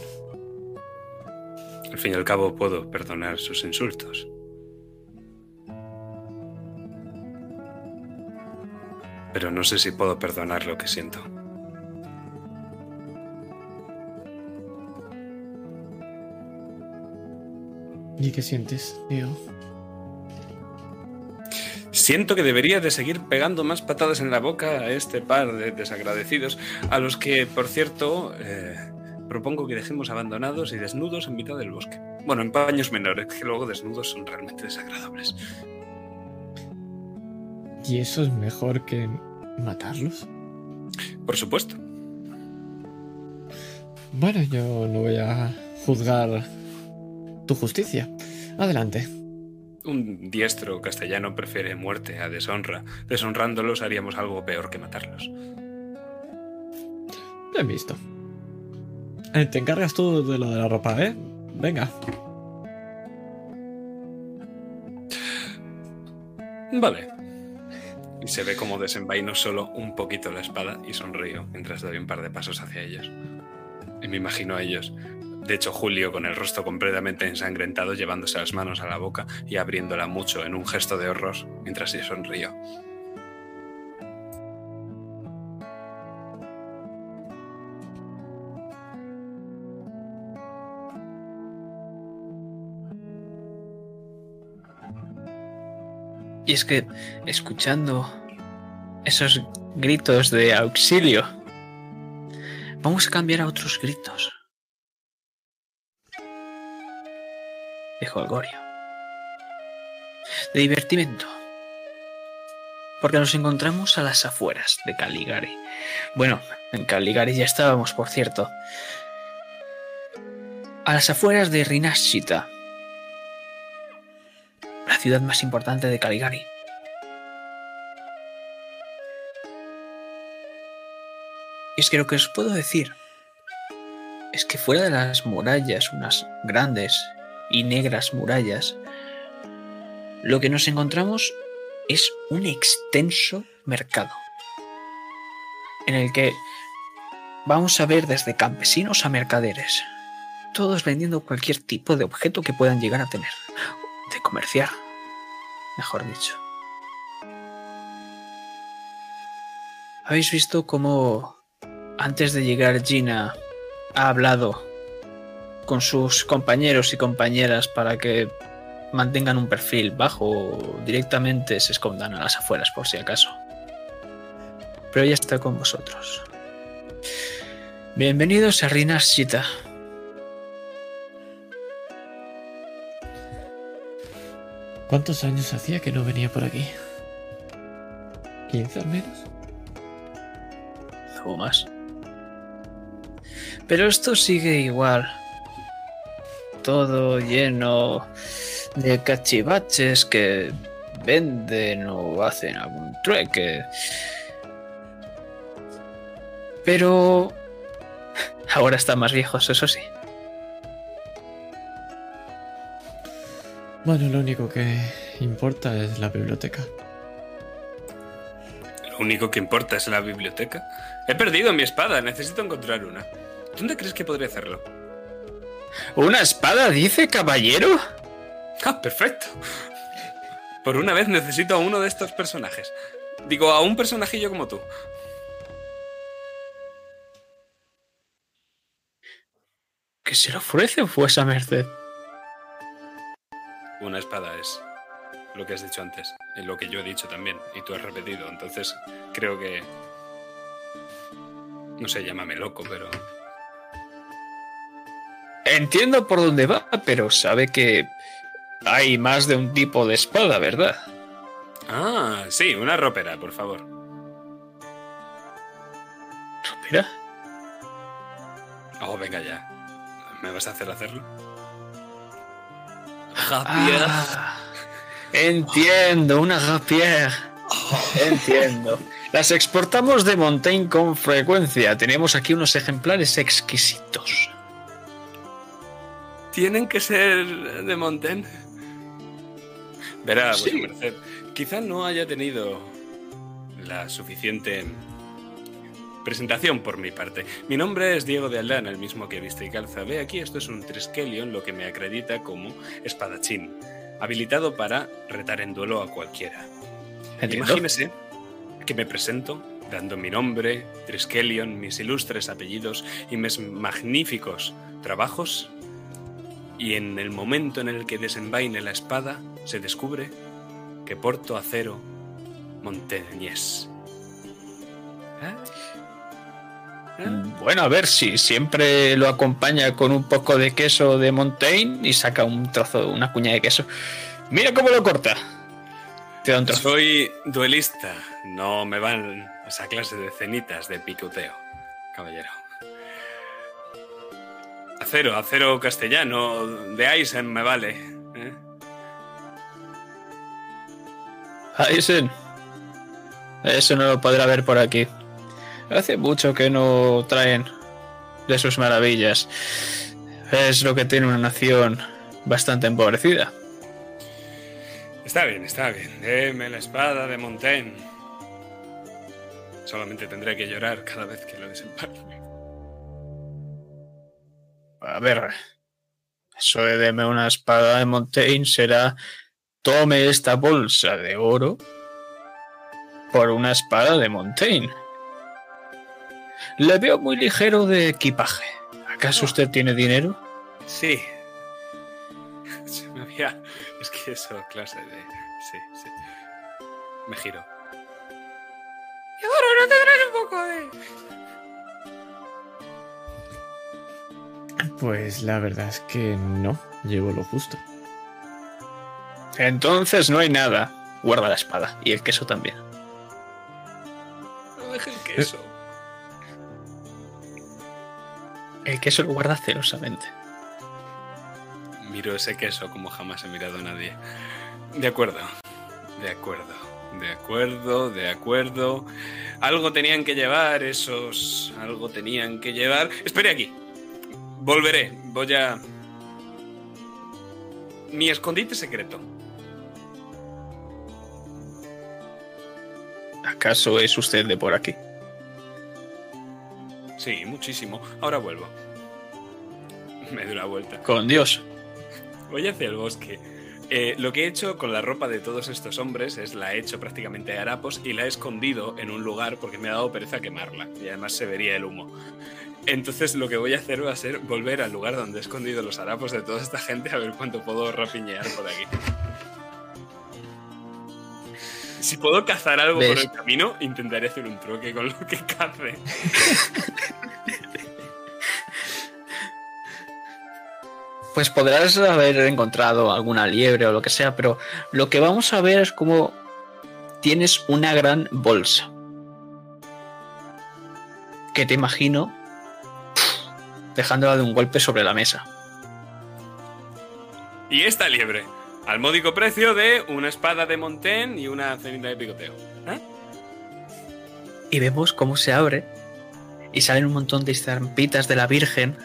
Al fin y al cabo puedo perdonar sus insultos. Pero no sé si puedo perdonar lo que siento. ¿Y qué sientes, Diego? Siento que debería de seguir pegando más patadas en la boca a este par de desagradecidos, a los que, por cierto, eh, propongo que dejemos abandonados y desnudos en mitad del bosque. Bueno, en paños menores, que luego desnudos son realmente desagradables. ¿Y eso es mejor que matarlos? Por supuesto. Bueno, yo no voy a juzgar tu justicia. Adelante. Un diestro castellano prefiere muerte a deshonra. Deshonrándolos haríamos algo peor que matarlos. Bien visto. Eh, te encargas tú de lo de la ropa, ¿eh? Venga. Vale. Y se ve como desenvaino solo un poquito la espada y sonrío mientras doy un par de pasos hacia ellos. Y me imagino a ellos. De hecho, Julio, con el rostro completamente ensangrentado, llevándose las manos a la boca y abriéndola mucho en un gesto de horror mientras yo sonrío. Y es que, escuchando esos gritos de auxilio, vamos a cambiar a otros gritos. De holgorio. De divertimento. Porque nos encontramos a las afueras de Caligari. Bueno, en Caligari ya estábamos, por cierto. A las afueras de Rinashita, la ciudad más importante de Caligari. Y es que lo que os puedo decir es que fuera de las murallas, unas grandes y negras murallas, lo que nos encontramos es un extenso mercado en el que vamos a ver desde campesinos a mercaderes, todos vendiendo cualquier tipo de objeto que puedan llegar a tener, de comerciar, mejor dicho. ¿Habéis visto cómo antes de llegar Gina ha hablado con sus compañeros y compañeras para que mantengan un perfil bajo o directamente se escondan a las afueras por si acaso? Pero ella está con vosotros. Bienvenidos a Rinas Shita. ¿Cuántos años hacía que no venía por aquí? ¿15 al menos? o más. Pero esto sigue igual. Todo lleno de cachivaches que venden o hacen algún trueque. Pero ahora están más viejos, eso sí. Bueno, lo único que importa es la biblioteca. Lo único que importa es la biblioteca. He perdido mi espada, necesito encontrar una. ¿Dónde crees que podría hacerlo? ¿Una espada, dice caballero? Ah, perfecto. Por una vez necesito a uno de estos personajes. Digo, a un personajillo como tú. ¿Qué se le ofrece vuesa merced? Una espada es lo que has dicho antes, y lo que yo he dicho también, y tú has repetido. Entonces, creo que. No sé, llámame loco, pero. Entiendo por dónde va, pero sabe que hay más de un tipo de espada, ¿verdad? Ah, sí, una ropera, por favor. ¿Ropera? Oh, venga ya. ¿Me vas a hacer hacerlo? Ah, entiendo, una rapier. Entiendo. Las exportamos de Montaigne con frecuencia. Tenemos aquí unos ejemplares exquisitos. ¿Tienen que ser de Montaigne? Verá, Sí. vuestra merced, quizá no haya tenido la suficiente presentación por mi parte. Mi nombre es Diego de Aldán, el mismo que viste y calza. Ve aquí, esto es un Triskelion, lo que me acredita como espadachín, habilitado para retar en duelo a cualquiera. Entiendo. Imagínese que me presento dando mi nombre, Triskelion, mis ilustres apellidos y mis magníficos trabajos. Y en el momento en el que desenvaine la espada, se descubre que porto acero montañés. ¿Eh? ¿Eh? Bueno, a ver si siempre lo acompaña con un poco de queso de Montaigne y saca un trozo, una cuña de queso. Mira cómo lo corta. Te da un trozo. Soy duelista, no me van esa clase de cenitas de picoteo, caballero. Acero, acero castellano, de Eisen me vale. ¿eh? Aizen. Eso no lo podrá ver por aquí. Hace mucho que no traen de sus maravillas. Es lo que tiene una nación bastante empobrecida. Está bien, está bien. Deme la espada de Montaigne. Solamente tendré que llorar cada vez que lo desempañe. A ver, eso de deme una espada de Montaigne será tome esta bolsa de oro por una espada de Montaigne. Le veo muy ligero de equipaje. ¿Acaso usted tiene dinero? Sí. Se me había... Es que eso, clase de... Sí, sí. Me giro. Y ahora no tendrás un poco de... Pues la verdad es que no, llevo lo justo. Entonces no hay nada. Guarda la espada y el queso también. No deje el queso. El queso lo guarda celosamente. Miro ese queso como jamás he mirado a nadie. De acuerdo. De acuerdo. De acuerdo, de acuerdo. Algo tenían que llevar esos... Algo tenían que llevar... Espere aquí. Volveré. Voy a... Mi escondite secreto. ¿Acaso es usted de por aquí? Sí, muchísimo. Ahora vuelvo. Me doy una vuelta. Con Dios. Voy hacia el bosque. Eh, lo que he hecho con la ropa de todos estos hombres es la he hecho prácticamente de harapos y la he escondido en un lugar porque me ha dado pereza quemarla y además se vería el humo. Entonces lo que voy a hacer va a ser volver al lugar donde he escondido los harapos de toda esta gente a ver cuánto puedo rapiñear por aquí. Si puedo cazar algo por el camino, intentaré hacer un truque con lo que cace. Pues podrás haber encontrado alguna liebre o lo que sea, pero lo que vamos a ver es cómo tienes una gran bolsa. Que te imagino dejándola de un golpe sobre la mesa. Y esta liebre, al módico precio de una espada de Montaigne y una cenita de picoteo. ¿Eh? Y vemos cómo se abre y salen un montón de estampitas de la Virgen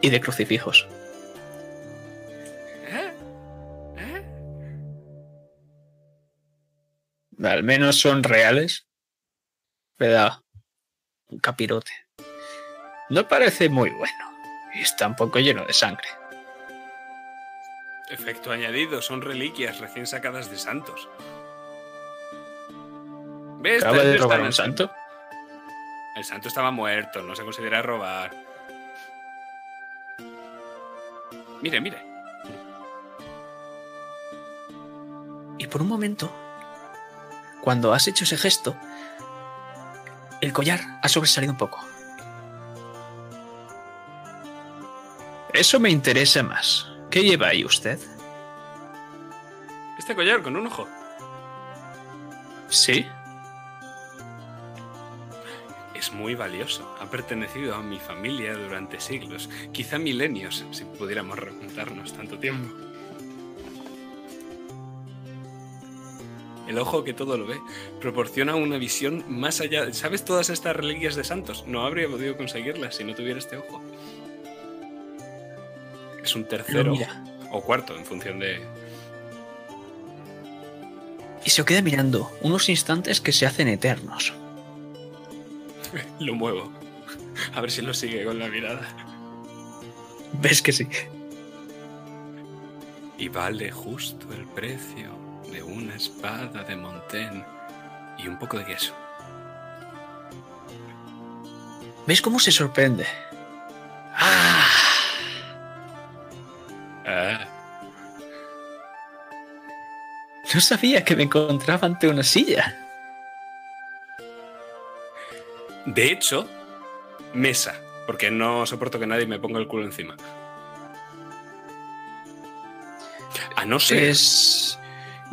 y de crucifijos. ¿Eh? ¿Eh? Al menos son reales. Le da un capirote. No parece muy bueno. Y está un poco lleno de sangre. Efecto añadido, son reliquias recién sacadas de santos. ¿Ves? ¿Acaba de robar un el- santo? El santo estaba muerto, no se considera robar. Mire, mire. Y por un momento, cuando has hecho ese gesto, el collar ha sobresalido un poco. Eso me interesa más. ¿Qué lleva ahí usted? Este collar con un ojo. Sí. Es muy valioso. Ha pertenecido a mi familia durante siglos, quizá milenios, si pudiéramos remontarnos tanto tiempo. El ojo que todo lo ve proporciona una visión más allá. ¿Sabes todas estas reliquias de santos? No habría podido conseguirlas si no tuviera este ojo. Es un tercero o cuarto en función de. Y se queda mirando unos instantes que se hacen eternos. Lo muevo. A ver si lo sigue con la mirada. ¿Ves que sí? Y vale justo el precio de una espada de Montaigne y un poco de queso. ¿Ves cómo se sorprende? ¡Ah! Ah, No sabía que me encontraba ante una silla. de hecho, mesa, porque no soporto que nadie me ponga el culo encima. A no ser. Es.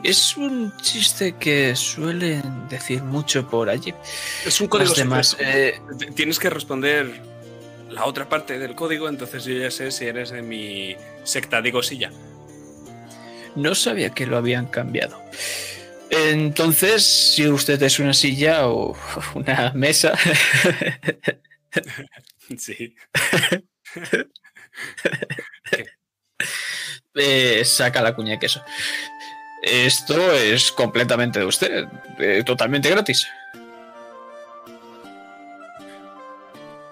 Es un chiste que suelen decir mucho por allí. Es un código eh, Tienes que responder la otra parte del código, entonces yo ya sé si eres de mi secta, digo silla. no sabía que lo habían cambiado. Entonces, si usted es una silla o una mesa, Sí. eh, saca la cuña de queso. Esto es completamente de usted, eh, totalmente gratis.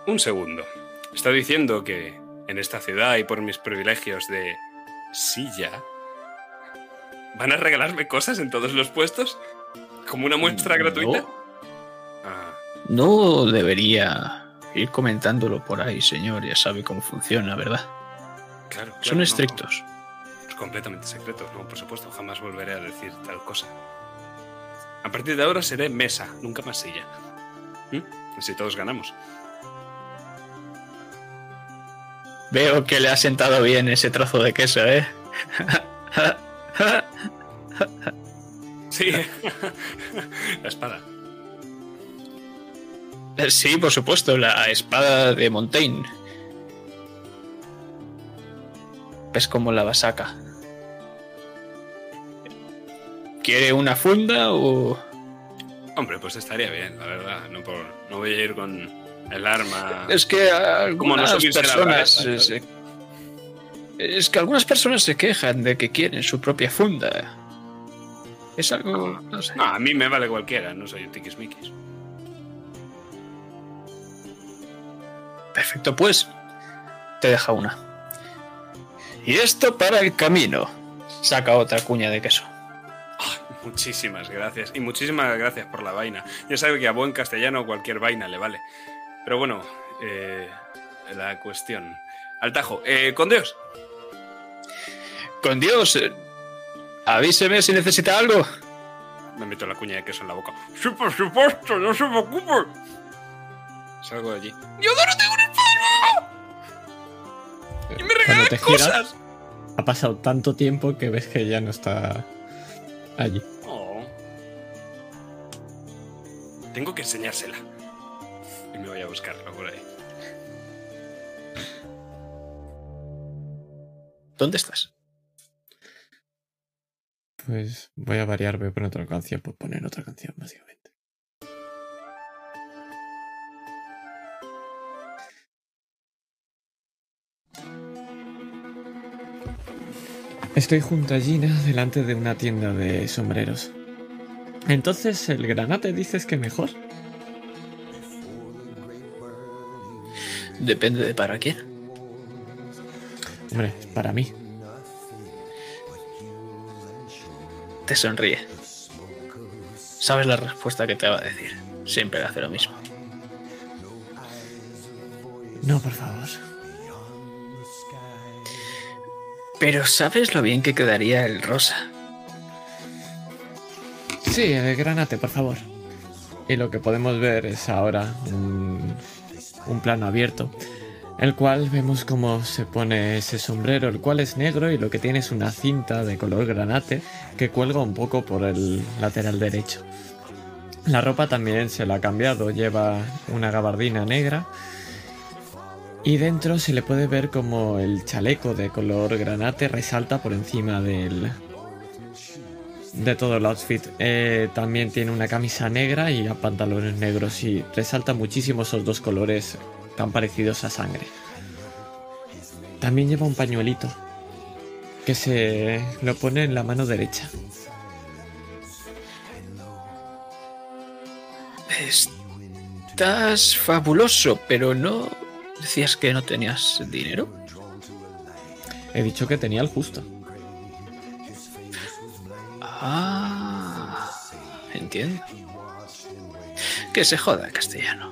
Un segundo. Está diciendo que en esta ciudad y por mis privilegios de silla, ¿van a regalarme cosas en todos los puestos? ¿Como una muestra gratuita? No, Ah, no debería ir comentándolo por ahí, señor. Ya sabe cómo funciona, ¿verdad? claro. claro, Son estrictos. no, es completamente secreto. No, por supuesto, jamás volveré a decir tal cosa. A partir de ahora seré mesa, nunca más silla. ¿Mm? Así todos ganamos. Veo que le ha sentado bien ese trozo de queso, ¿eh? Sí. La espada. Sí, por supuesto, la espada de Montaigne. ¿Ves cómo la saca? ¿Quiere una funda o...? Hombre, pues estaría bien, la verdad. No, por, no voy a ir con el arma. Es que no algunas personas... cabeza, se- Es que algunas personas se quejan de que quieren su propia funda. Es algo... no sé. No, a mí me vale cualquiera, no soy un tiquismiquis. Perfecto, pues te deja una. Y esto para el camino. Saca otra cuña de queso. Muchísimas gracias. Y muchísimas gracias por la vaina. Ya sabe que a buen castellano cualquier vaina le vale. Pero bueno, eh, la cuestión. Al tajo. Eh, con Dios. Con Dios, eh, avíseme si necesita algo. Me meto la cuña de queso en la boca. Sí, por supuesto, no se preocupe. Salgo de allí. ¡Yo no tengo una espada! ¡Y me Cuando regalan te giras, cosas! ha pasado tanto tiempo que ves que ya no está allí. Oh. Tengo que enseñársela. Y me voy a buscarla por ahí. ¿Dónde estás? Pues voy a variar, voy a poner otra canción, pues poner otra canción, básicamente. Estoy junto a Gina delante de una tienda de sombreros. Entonces, ¿el granate dices que mejor? Depende de para quién. Hombre, para mí. Te sonríe. Sabes la respuesta que te va a decir. Siempre hace lo mismo. No, por favor. Pero ¿sabes lo bien que quedaría el rosa? Sí, el granate, por favor. Y lo que podemos ver es ahora un, un plano abierto, el cual vemos cómo se pone ese sombrero, el cual es negro y lo que tiene es una cinta de color granate que cuelga un poco por el lateral derecho. La ropa también se la ha cambiado, lleva una gabardina negra y dentro se le puede ver como el chaleco de color granate resalta por encima del, de todo el outfit. Eh, también tiene una camisa negra y pantalones negros y resalta muchísimo esos dos colores tan parecidos a sangre. También lleva un pañuelito que se lo pone en la mano derecha. Estás fabuloso, pero no decías que no tenías dinero. He dicho que tenía el justo. Ah, entiendo. Que se joda el castellano.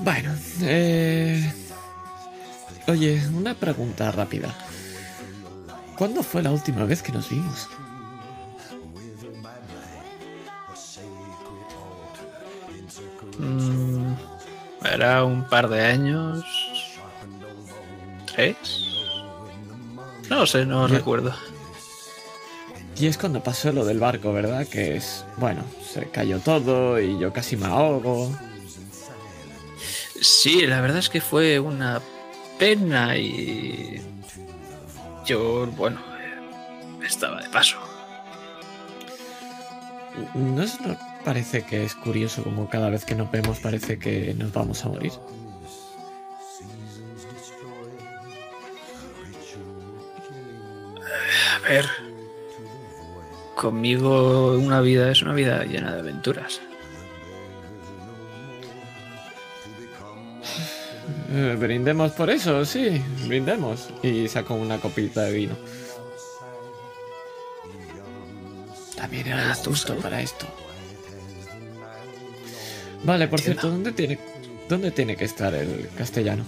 Bueno, eh... Oye, una pregunta rápida. ¿Cuándo fue la última vez que nos vimos? Mm, era un par de años. ¿Tres? No sé, no Yo- recuerdo. Y es cuando pasó lo del barco, ¿verdad? Que es, bueno, se cayó todo y yo casi me ahogo. Sí, la verdad es que fue una pena y yo, bueno, estaba de paso. ¿No os no parece que es curioso como cada vez que nos vemos parece que nos vamos a morir? A ver, conmigo una vida es una vida llena de aventuras. Eh, brindemos por eso, sí, brindemos. Y saco una copita de vino. También era Ah, justo para esto. Vale, por cierto, ¿dónde tiene, ¿dónde tiene que estar el castellano?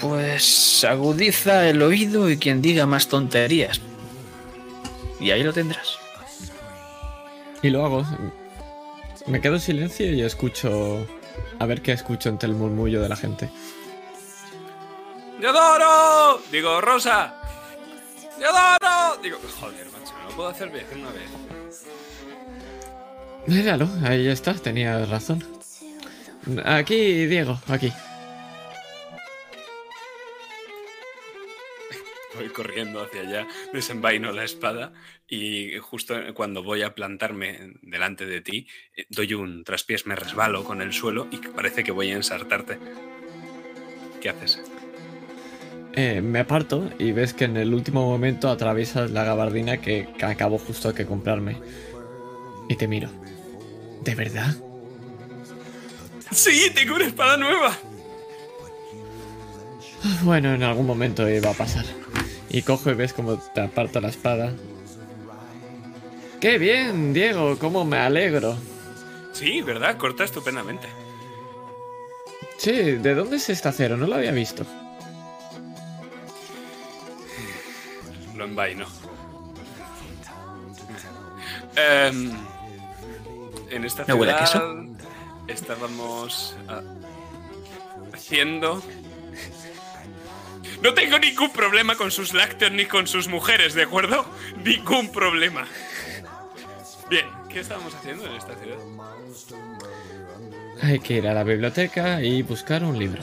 Pues agudiza el oído y quien diga más tonterías. Y ahí lo tendrás. Y lo hago. Me quedo en silencio y escucho. A ver qué escucho entre el murmullo de la gente. ¡Diodoro! Digo, Rosa. ¡Diodoro! Digo, joder, macho, no lo puedo hacer bien una vez. Míralo, ahí está, tenía razón. Aquí, Diego, aquí. Voy corriendo hacia allá, desenvaino la espada y justo cuando voy a plantarme delante de ti, eh, doy un traspiés, me resbalo con el suelo y parece que voy a ensartarte. ¿Qué haces? Eh, me aparto y ves que en el último momento atraviesas la gabardina que, que acabo justo de comprarme. Y te miro. ¿De verdad? ¡Sí! ¡Tengo una espada nueva! Bueno, en algún momento iba a pasar. Y cojo y ves como te aparta la espada. ¡Qué bien, Diego! ¡Cómo me alegro! Sí, ¿verdad? Corta estupendamente. Sí, ¿de dónde es este acero? No lo había visto. Lo envaino. Em, en esta ¿No huele a estábamos ah, haciendo... No tengo ningún problema con sus lácteos ni con sus mujeres, ¿de acuerdo? Ningún problema. Bien, ¿qué estábamos haciendo en esta ciudad? Hay que ir a la biblioteca y buscar un libro.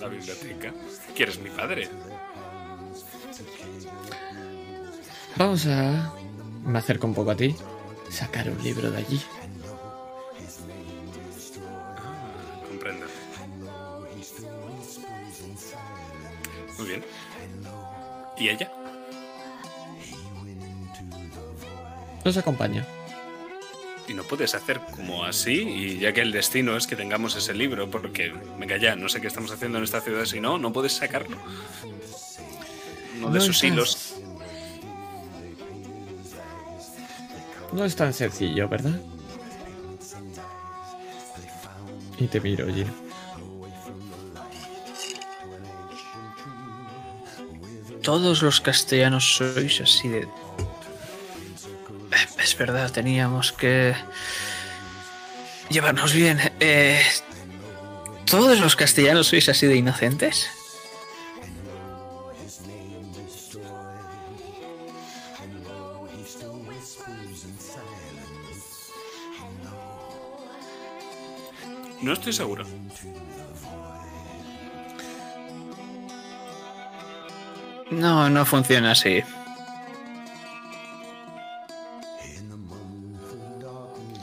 La biblioteca. ¿Quieres mi padre? Vamos a... Me acerco un poco a ti. Sacar un libro de allí. Muy bien. ¿Y ella? Nos acompaña. Y no puedes hacer como así, y ya que el destino es que tengamos ese libro, porque, venga ya, no sé qué estamos haciendo en esta ciudad si no, no puedes sacarlo. Uno de No sus estás- hilos. No es tan sencillo, ¿verdad? Y te miro, Gino. Todos los castellanos sois así de... Eh, Es verdad, teníamos que llevarnos bien. Eh, ¿Todos los castellanos sois así de inocentes? No estoy seguro. No, no funciona así.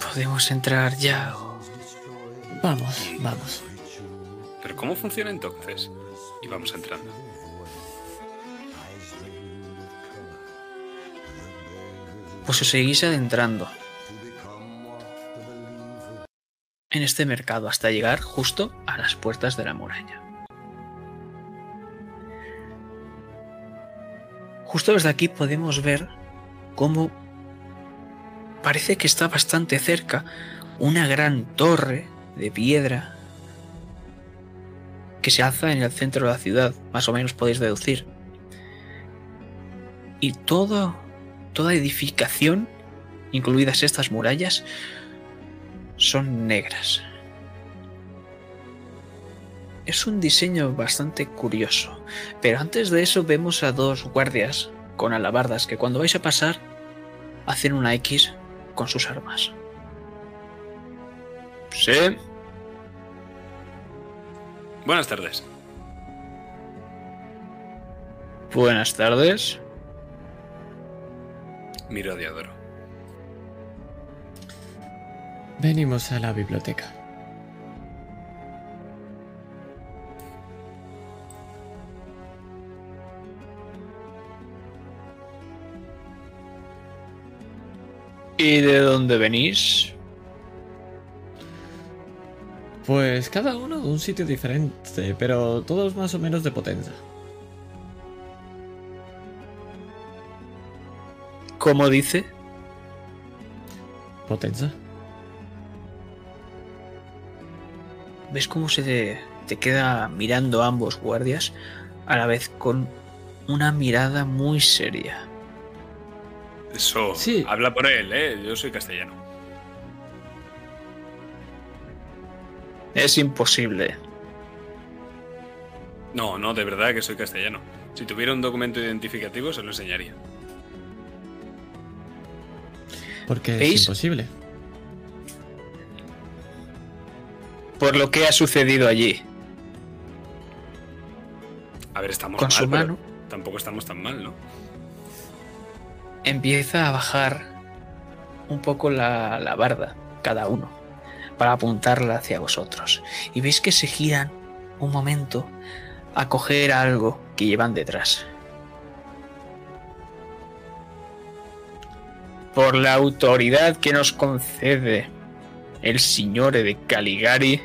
Podemos entrar ya. Vamos, vamos. Pero ¿cómo funciona entonces? Y vamos entrando. Pues os seguís adentrando en este mercado hasta llegar justo a las puertas de la muralla. Justo desde aquí podemos ver cómo parece que está bastante cerca una gran torre de piedra que se alza en el centro de la ciudad, más o menos podéis deducir. Y todo toda edificación, incluidas estas murallas, son negras. Es un diseño bastante curioso, pero antes de eso vemos a dos guardias con alabardas que cuando vais a pasar hacen una X con sus armas. Sí. Buenas tardes. Buenas tardes. Miro a Diodoro. Venimos a la biblioteca. ¿Y de dónde venís? Pues cada uno de un sitio diferente, pero todos más o menos de potencia. ¿Cómo dice? ¿Potenza? ¿Ves cómo se te, te queda mirando a ambos guardias a la vez con una mirada muy seria? Eso. Sí. Habla por él, ¿eh? Yo soy castellano. Es imposible. No, no, de verdad que soy castellano. Si tuviera un documento identificativo se lo enseñaría. Porque ¿Veis? es imposible. Por lo que ha sucedido allí. A ver, estamos Con mal, su pero mano. Tampoco estamos tan mal, ¿no? Empieza a bajar un poco la, la barda, cada uno, para apuntarla hacia vosotros. Y veis que se giran un momento a coger algo que llevan detrás. Por la autoridad que nos concede el Signore de Caligari,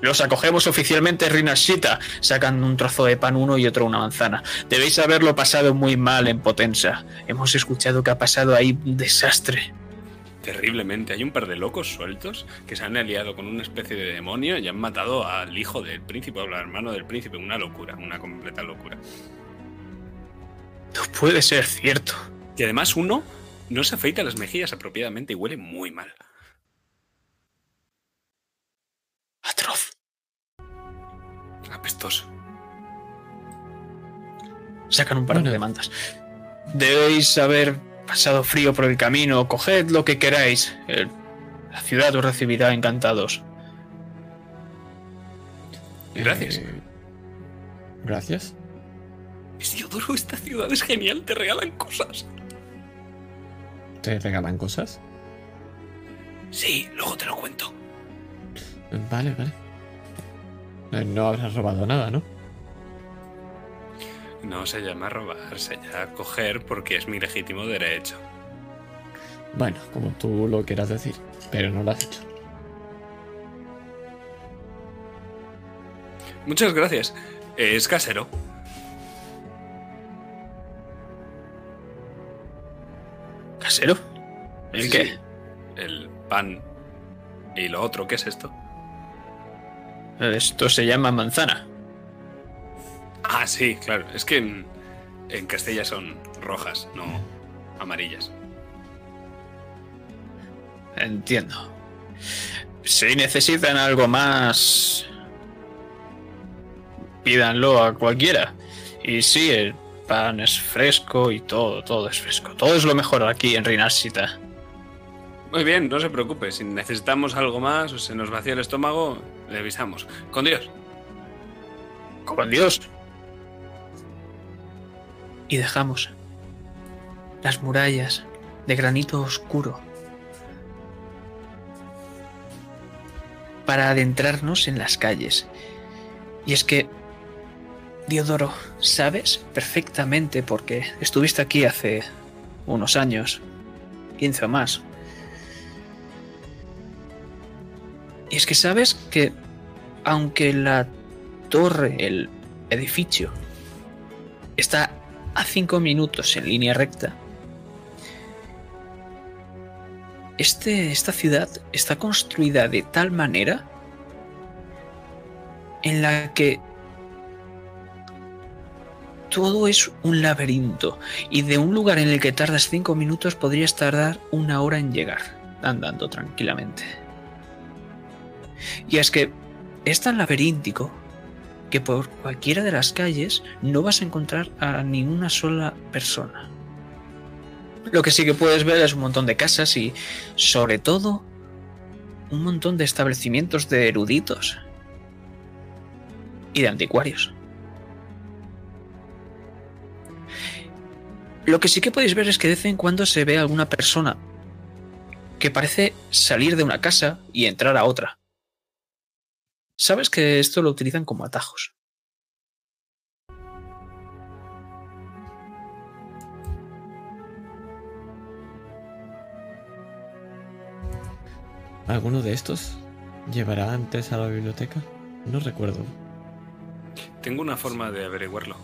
los acogemos oficialmente Rinashita, sacan un trozo de pan uno y otro una manzana. Debéis haberlo pasado muy mal en Potenza. Hemos escuchado que ha pasado ahí un desastre. Terriblemente. Hay un par de locos sueltos que se han aliado con una especie de demonio y han matado al hijo del príncipe o al hermano del príncipe. Una locura, una completa locura. No puede ser cierto. Y además uno no se afeita las mejillas apropiadamente y huele muy mal. Atroz. Apestoso. Sacan un par Bueno. de mantas. Debéis haber pasado frío por el camino. Coged lo que queráis. El- la ciudad os recibirá encantados. Gracias. Eh, Gracias. Isiodoro, esta ciudad es genial, te regalan cosas. ¿Te regalan cosas? Sí, luego te lo cuento. Vale, vale. Eh, No habrás robado nada, ¿no? No se llama robar, se llama coger porque es mi legítimo derecho. Bueno, como tú lo quieras decir, pero no lo has hecho. Muchas gracias. Es casero. ¿Casero? ¿El Sí, qué? sí. El pan. ¿Y lo otro qué es esto? Esto se llama manzana. Ah, sí, claro. Es que en, en Castilla son rojas, no amarillas. Entiendo. Si necesitan algo más, pídanlo a cualquiera. Y sí, el pan es fresco y todo, todo es fresco. Todo es lo mejor aquí en Reinasita. Muy bien, no se preocupe. Si necesitamos algo más o se nos vacía el estómago, le avisamos. Con Dios. Con Dios. Y dejamos las murallas de granito oscuro para adentrarnos en las calles. Y es que, Diodoro, sabes perfectamente porque estuviste aquí hace unos años, 15 o más. Y es que sabes que, aunque la torre, el edificio, está a 5 minutos en línea recta, este, esta ciudad está construida de tal manera en la que todo es un laberinto y de un lugar en el que tardas 5 minutos podrías tardar una hora en llegar, andando tranquilamente. Y es que es tan laberíntico que por cualquiera de las calles no vas a encontrar a ninguna sola persona. Lo que sí que puedes ver es un montón de casas y, sobre todo, un montón de establecimientos de eruditos y de anticuarios. Lo que sí que podéis ver es que de vez en cuando se ve alguna persona que parece salir de una casa y entrar a otra. Sabes que esto lo utilizan como atajos. ¿Alguno de estos llevará antes a la biblioteca? No recuerdo. Tengo una forma de averiguarlo.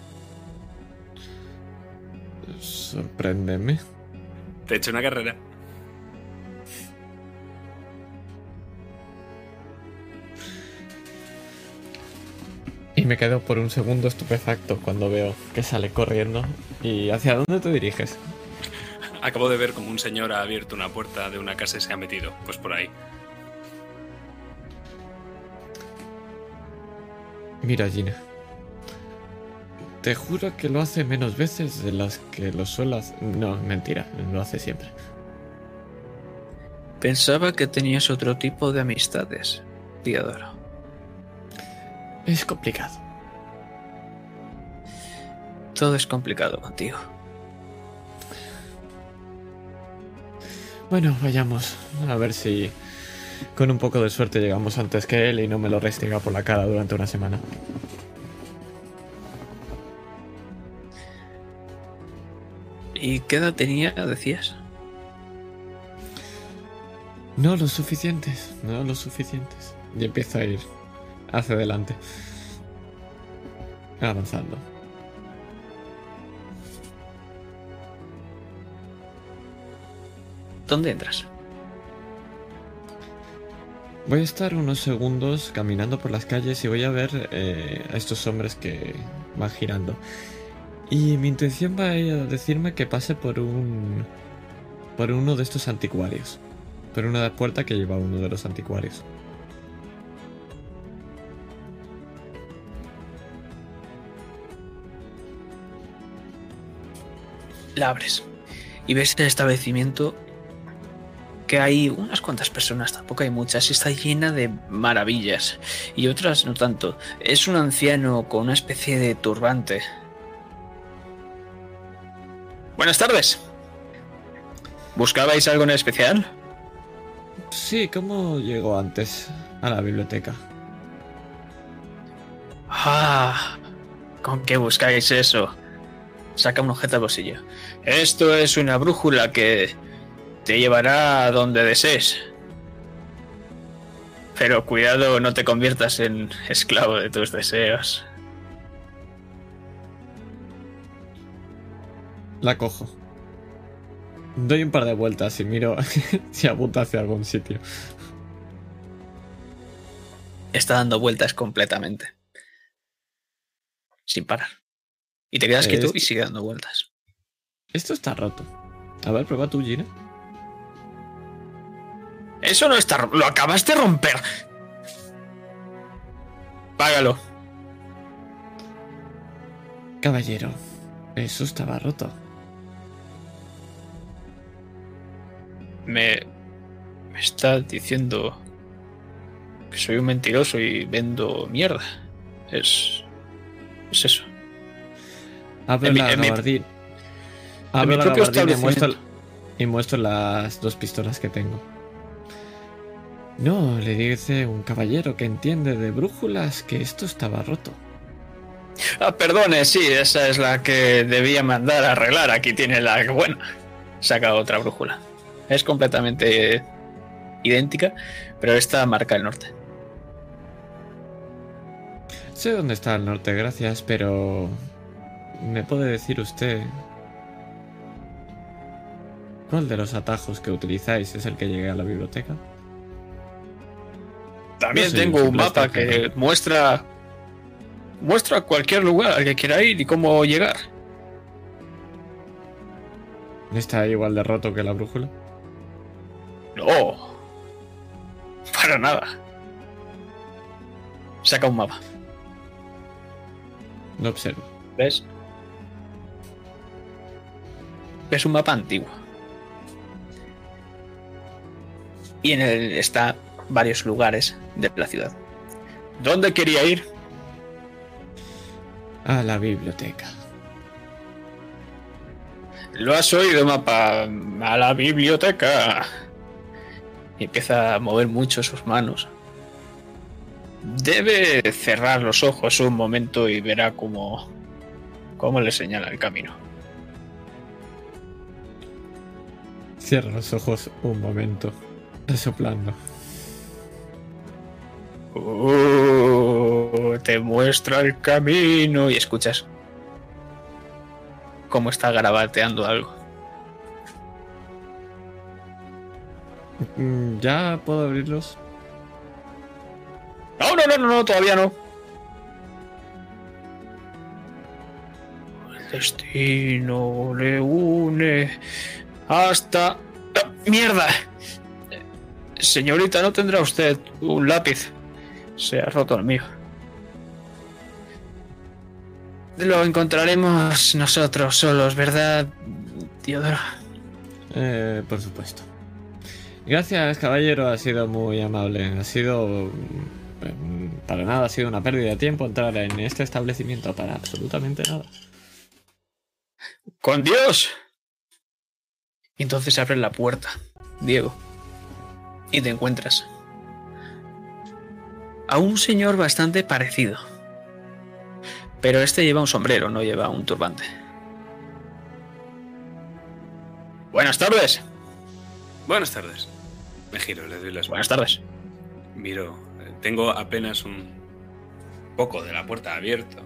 Sorpréndeme. Te he hecho una carrera. Y me quedo por un segundo estupefacto cuando veo que sale corriendo. ¿Y hacia dónde te diriges? Acabo de ver como un señor ha abierto una puerta de una casa y se ha metido. Pues por ahí. Mira, Gina. Te juro que lo hace menos veces de las que lo suele hacer. No, mentira, lo hace siempre. Pensaba que tenías otro tipo de amistades, Diodoro. Es complicado. Todo es complicado contigo. Bueno, vayamos. A ver si con un poco de suerte llegamos antes que él y no me lo restiga por la cara durante una semana. ¿Y qué edad tenía, decías? No lo suficientes, no lo suficientes. Y empieza a ir hacia adelante. Avanzando. ¿Dónde entras? Voy a estar unos segundos caminando por las calles y voy a ver eh, a estos hombres que van girando. Y mi intención va a decirme que pase por un. por uno de estos anticuarios. Por una puerta que lleva uno de los anticuarios. La abres y ves el establecimiento que hay unas cuantas personas, tampoco hay muchas, y está llena de maravillas y otras no tanto. Es un anciano con una especie de turbante. Buenas tardes. ¿Buscabais algo en especial? Sí, ¿cómo llegó antes a la biblioteca? Ah, ¿con qué buscáis eso? Saca un objeto al bolsillo. Esto es una brújula que te llevará a donde desees. Pero cuidado, no te conviertas en esclavo de tus deseos. La cojo. Doy un par de vueltas y miro si apunta hacia algún sitio. Está dando vueltas completamente. Sin parar. Y te quedas Eh, quieto y sigue dando vueltas. Esto está roto. A ver, prueba tú, Gina. Eso no está... ro- Lo acabas de romper. Págalo. Caballero, eso estaba roto. Me... Me está diciendo que soy un mentiroso y vendo mierda. Es... Es eso. Abro En mi- la en mi- Abro mi propio y muestro, y muestro las dos pistolas que tengo. No, le dice un caballero que entiende de brújulas que esto estaba roto. Ah, perdone, sí, esa es la que debía mandar a arreglar. Aquí tiene la buena. Saca otra brújula. Es completamente idéntica, pero esta marca el norte. Sé dónde está el norte, gracias, pero... ¿Me puede decir usted cuál de los atajos que utilizáis es el que llegue a la biblioteca? También No tengo un mapa que muestra muestra cualquier lugar al que quiera ir y cómo llegar. ¿Está igual de roto que la brújula? No. Para nada. Saca un mapa. Lo observo. ¿Ves? Es un mapa antiguo. Y en él está varios lugares de la ciudad. ¿Dónde quería ir? A la biblioteca. Lo has oído, mapa. A la biblioteca. Y empieza a mover mucho sus manos. Debe cerrar los ojos un momento y verá cómo, cómo le señala el camino. Cierra los ojos un momento, resoplando. Uh, te muestra el camino y escuchas cómo está garabateando algo. Mm, ¿Ya puedo abrirlos? No, no, no, no, no, todavía no. El destino le une hasta... ¡Ah, ¡Mierda! Señorita, ¿no tendrá usted un lápiz? Se ha roto el mío. Lo encontraremos nosotros solos, ¿verdad, Teodoro? Eh, por supuesto. Gracias, caballero, ha sido muy amable. Ha sido... mm, Para nada, ha sido una pérdida de tiempo entrar en este establecimiento, para absolutamente nada. ¡Con Dios! Y entonces abre la puerta, Diego. Y te encuentras a un señor bastante parecido. Pero este lleva un sombrero, no lleva un turbante. Buenas tardes. Buenas tardes. Me giro, le doy las Buenas tardes. Miro, eh, tengo apenas un poco de la puerta abierto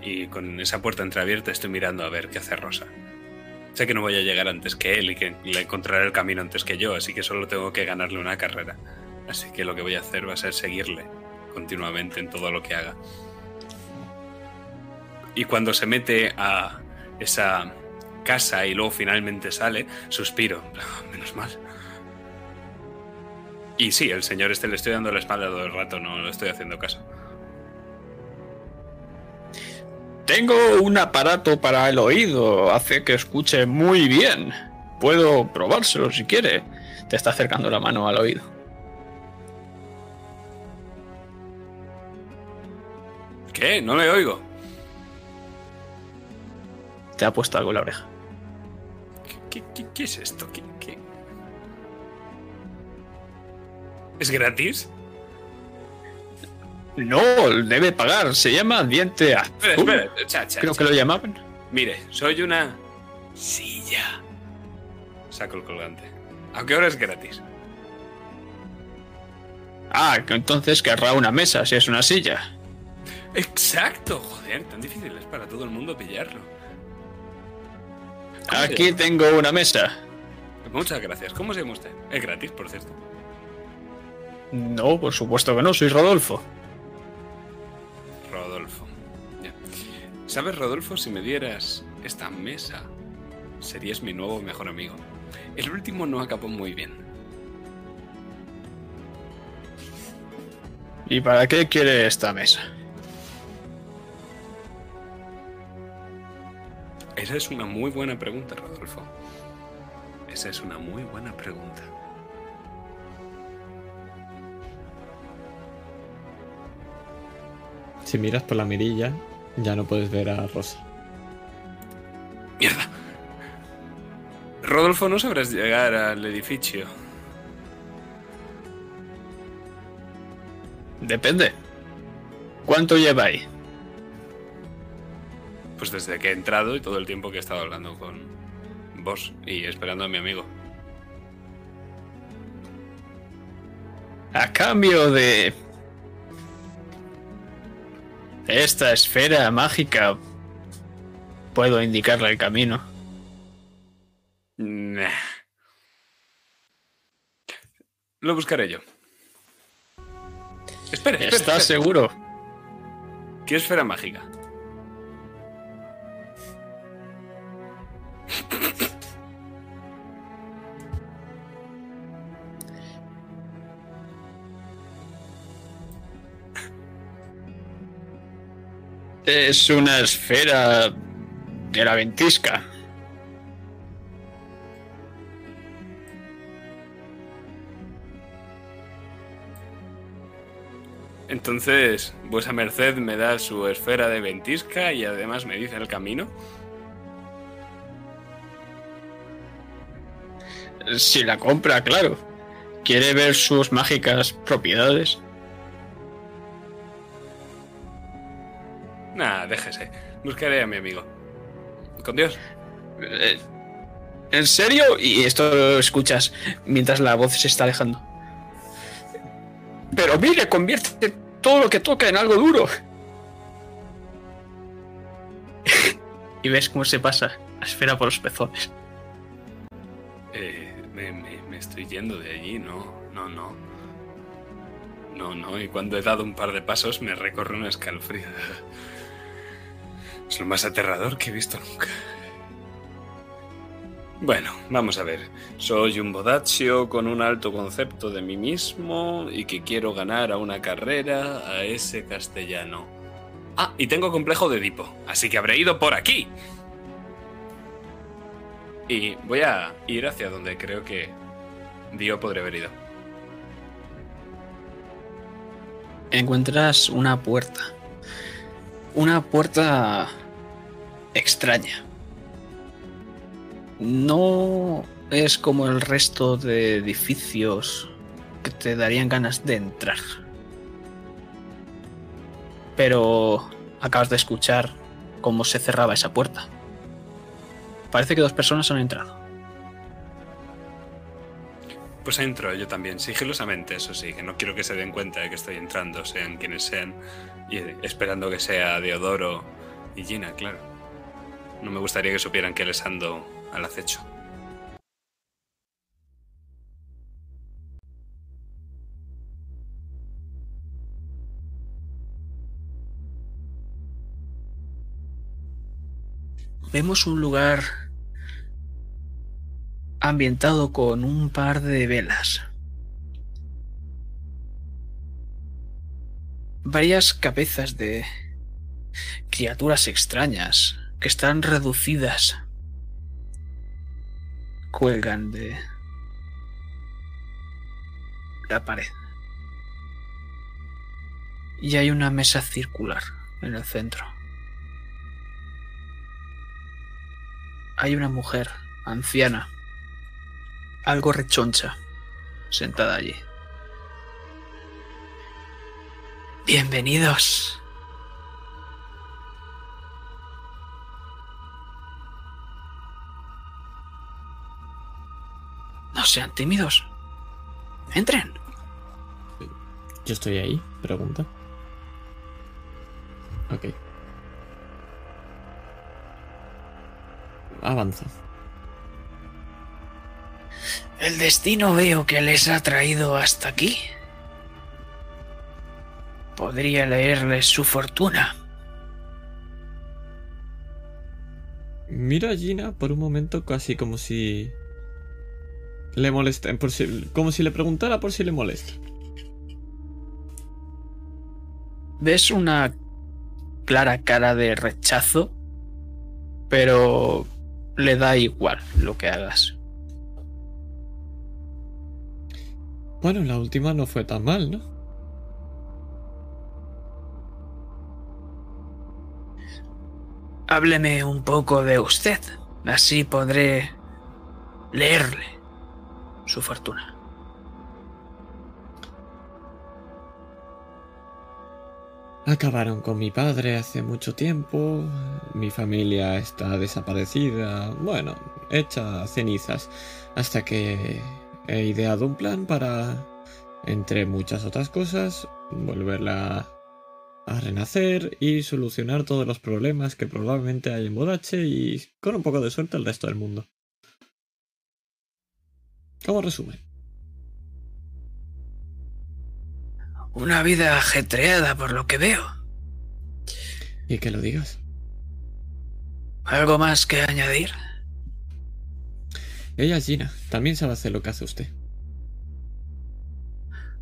y con esa puerta entreabierta estoy mirando a ver qué hace Rosa. Sé que no voy a llegar antes que él y que le encontrará el camino antes que yo, así que solo tengo que ganarle una carrera. Así que lo que voy a hacer va a ser seguirle continuamente en todo lo que haga. Y cuando se mete a esa casa y luego finalmente sale, suspiro. "Ah, menos mal. Y sí, el señor este le estoy dando la espalda todo el rato, no le estoy haciendo caso. Tengo un aparato para el oído, hace que escuche muy bien. Puedo probárselo si quiere. Te está acercando la mano al oído. ¿Qué? No le oigo. Te ha puesto algo en la oreja. ¿Qué, qué- qué- es esto? ¿Qué, qué? ¿Es gratis? No, debe pagar. Se llama diente azul. Espera, espera. Cha, cha, Creo cha. que lo llamaban. Mire, soy una silla. Saco el colgante. ¿A qué hora es gratis? Ah, que entonces querrá una mesa si es una silla. Exacto, joder, tan difícil es para todo el mundo pillarlo. ¿Cómo se Aquí tengo una mesa. Muchas gracias. ¿Cómo se llama usted? Es gratis, por cierto. No, por supuesto que no, soy. Rodolfo. ¿Sabes, Rodolfo, si me dieras esta mesa, serías mi nuevo mejor amigo? El último no acabó muy bien. ¿Y para qué quiere esta mesa? Esa es una muy buena pregunta, Rodolfo. Esa es una muy buena pregunta. Si miras por la mirilla, ya no puedes ver a Rosa. ¡Mierda! Rodolfo, no sabrás llegar al edificio. Depende. ¿Cuánto lleva ahí? Pues desde que he entrado y todo el tiempo que he estado hablando con vos y esperando a mi amigo. A cambio de... Esta esfera mágica... Puedo indicarle el camino. Nah. Lo buscaré yo. Espera, espera, ¿Estás espera. seguro? ¿Qué esfera mágica? Es una esfera de la ventisca. Entonces, vuesa merced me da su esfera de ventisca y además me dice el camino. Si la compra, claro. ¿Quiere ver sus mágicas propiedades? Nah, déjese. Buscaré a mi amigo. Con Dios. Eh, ¿En serio? Y esto lo escuchas mientras la voz se está alejando. Pero mire, convierte todo lo que toca en algo duro. y ves cómo se pasa la esfera por los pezones. Eh, me, me- me estoy yendo de allí, no, no, no. No, no, y cuando he dado un par de pasos me recorre una escalofrío. Es lo más aterrador que he visto nunca. Bueno, vamos a ver. Soy un bodaccio con un alto concepto de mí mismo y que quiero ganar a una carrera a ese castellano. Ah, y tengo complejo de Edipo, así que habré ido por aquí. Y voy a ir hacia donde creo que Dio podría haber ido. Encuentras una puerta. Una puerta extraña. No es como el resto de edificios que te darían ganas de entrar. Pero acabas de escuchar cómo se cerraba esa puerta. Parece que dos personas han entrado. Pues entro yo también, sigilosamente, eso sí, que no quiero que se den cuenta de que estoy entrando, sean quienes sean, eh, esperando que sea Deodoro y Gina, claro. No me gustaría que supieran que les ando al acecho. Vemos un lugar ambientado con un par de velas. Varias cabezas de criaturas extrañas que están reducidas cuelgan de la pared. Y hay una mesa circular en el centro. hay una mujer anciana, algo rechoncha, sentada allí. Bienvenidos. No sean tímidos. Entren. Yo estoy ahí, pregunta. Ok. Avanza. El destino veo que les ha traído hasta aquí. Podría leerles su fortuna. Mira a Gina por un momento casi como si le molesta, por si- como si le preguntara por si le molesta. Ves una clara cara de rechazo, pero le da igual lo que hagas. Bueno, la última no fue tan mal, ¿no? Hábleme un poco de usted, así podré leerle su fortuna. Acabaron con mi padre hace mucho tiempo, mi familia está desaparecida, bueno, hecha cenizas, hasta que he ideado un plan para, entre muchas otras cosas, volverla a renacer y solucionar todos los problemas que probablemente hay en Bodache y, con un poco de suerte, el resto del mundo. Como resumen. Una vida ajetreada por lo que veo. Y que lo digas. ¿Algo más que añadir? Ella es Gina, también sabe hacer lo que hace usted.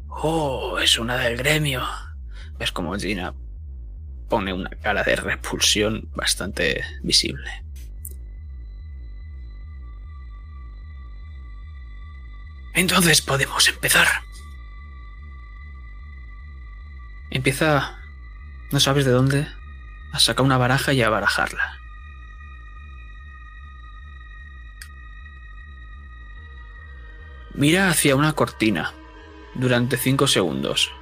Oh, es una del gremio. Ves como Gina pone una cara de repulsión bastante visible. Entonces podemos empezar. Empieza, no sabes de dónde, a sacar una baraja y a barajarla. Mira hacia una cortina durante cinco segundos.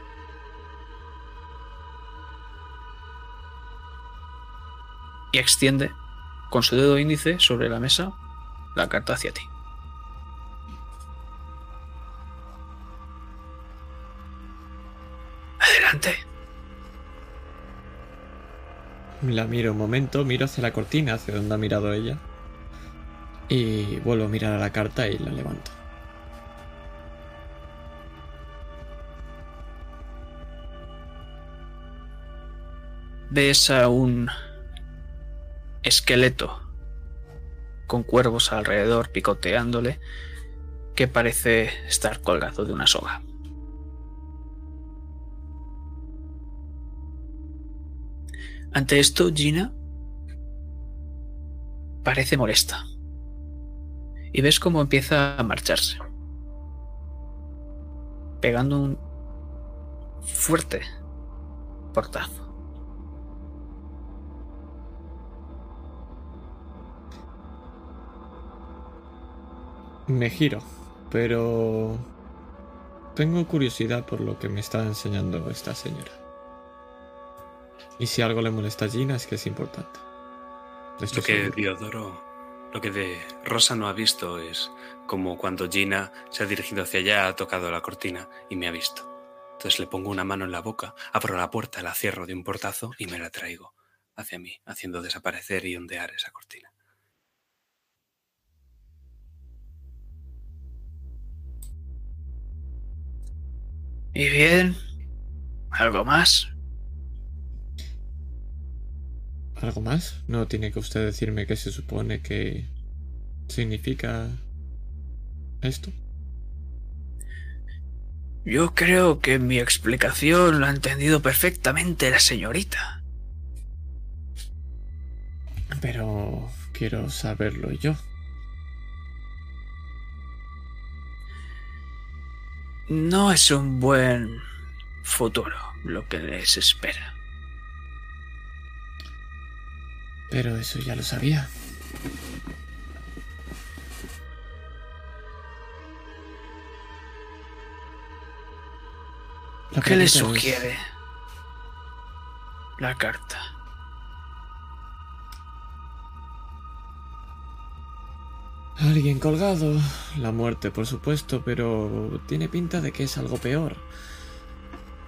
Y extiende con su dedo índice sobre la mesa la carta hacia ti. Adelante. La miro un momento, miro hacia la cortina, hacia donde ha mirado ella. Y vuelvo a mirar a la carta y la levanto. ves a un esqueleto con cuervos alrededor picoteándole que parece estar colgado de una soga. Ante esto, Gina parece molesta. Y ves cómo empieza a marcharse. Pegando un fuerte portazo. Me giro, pero tengo curiosidad por lo que me está enseñando esta señora. Y si algo le molesta a Gina es que es importante. Estoy Lo que seguro. Diodoro, lo que de Rosa no ha visto es como cuando Gina se ha dirigido hacia allá, ha tocado la cortina y me ha visto. Entonces le pongo una mano en la boca, abro la puerta, la cierro de un portazo y me la traigo hacia mí, haciendo desaparecer y ondear esa cortina. Y bien, ¿algo más? ¿Algo más? No tiene que usted decirme qué se supone que significa esto. Yo creo que mi explicación la ha entendido perfectamente la señorita. Pero quiero saberlo yo. No es un buen futuro lo que les espera. Pero eso ya lo sabía. La ¿Qué le es- sugiere la carta? Alguien colgado, la muerte por supuesto, pero tiene pinta de que es algo peor.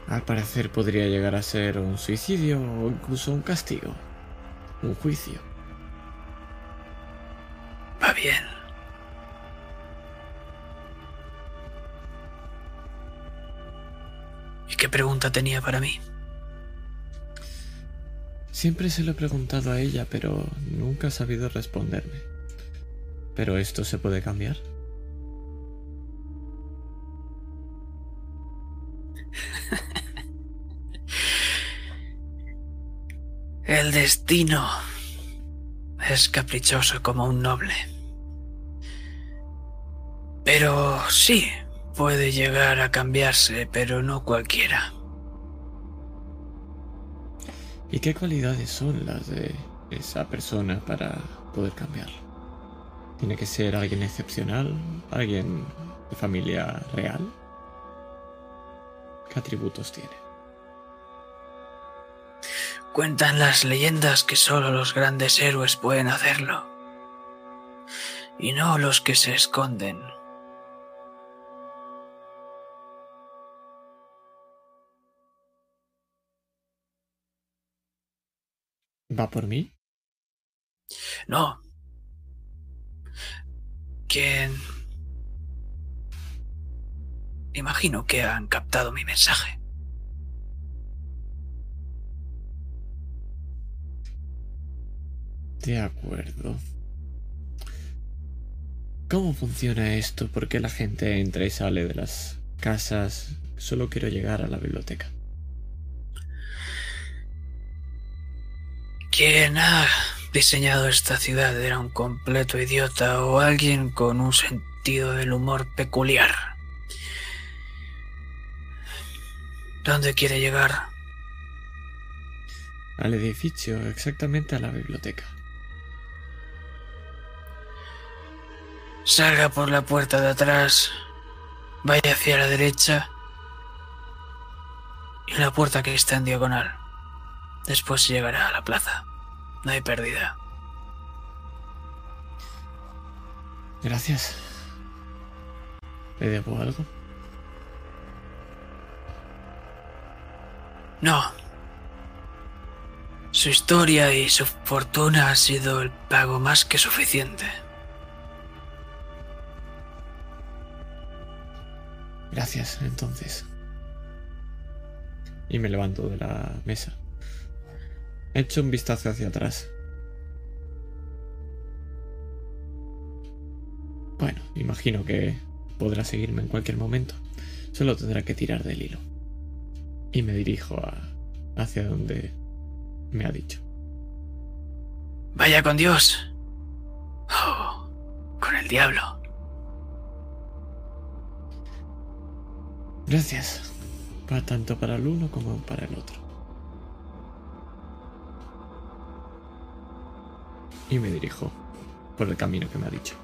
Al parecer podría llegar a ser un suicidio o incluso un castigo, un juicio. Va bien. ¿Y qué pregunta tenía para mí? Siempre se lo he preguntado a ella, pero nunca ha sabido responderme. Pero esto se puede cambiar. El destino es caprichoso como un noble. Pero sí, puede llegar a cambiarse, pero no cualquiera. ¿Y qué cualidades son las de esa persona para poder cambiarlo? ¿Tiene que ser alguien excepcional? ¿Alguien de familia real? ¿Qué atributos tiene? Cuentan las leyendas que solo los grandes héroes pueden hacerlo. Y no los que se esconden. ¿Va por mí? No. ¿Quién? Imagino que han captado mi mensaje. De acuerdo. ¿Cómo funciona esto? ¿Por qué la gente entra y sale de las casas? Solo quiero llegar a la biblioteca. Quien ha diseñado esta ciudad era un completo idiota o alguien con un sentido del humor peculiar. ¿Dónde quiere llegar? Al edificio, exactamente a la biblioteca. Salga por la puerta de atrás, vaya hacia la derecha y la puerta que está en diagonal. Después llegará a la plaza. No hay pérdida. Gracias. ¿Le debo algo? No. Su historia y su fortuna ha sido el pago más que suficiente. Gracias, entonces. Y me levanto de la mesa. Echo un vistazo hacia atrás. Bueno, imagino que podrá seguirme en cualquier momento. Solo tendrá que tirar del hilo. Y me dirijo a, hacia donde me ha dicho. Vaya con Dios. Oh, con el diablo. Gracias. Va tanto para el uno como para el otro. Y me dirijo por el camino que me ha dicho.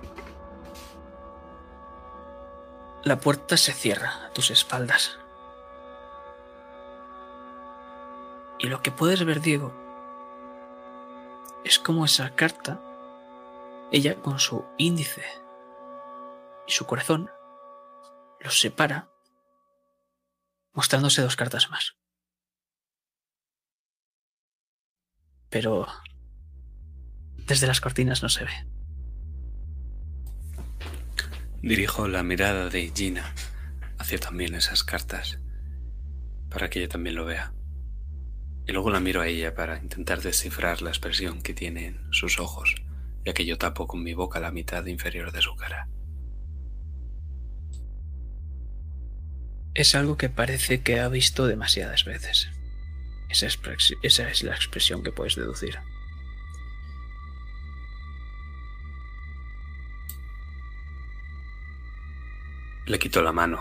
La puerta se cierra a tus espaldas. Y lo que puedes ver, Diego, es como esa carta, ella con su índice y su corazón, los separa, mostrándose dos cartas más. Pero desde las cortinas no se ve. Dirijo la mirada de Gina hacia también esas cartas, para que ella también lo vea. Y luego la miro a ella para intentar descifrar la expresión que tienen sus ojos, ya que yo tapo con mi boca la mitad inferior de su cara. Es algo que parece que ha visto demasiadas veces. Esa, esa es la expresión que puedes deducir. Le quito la mano,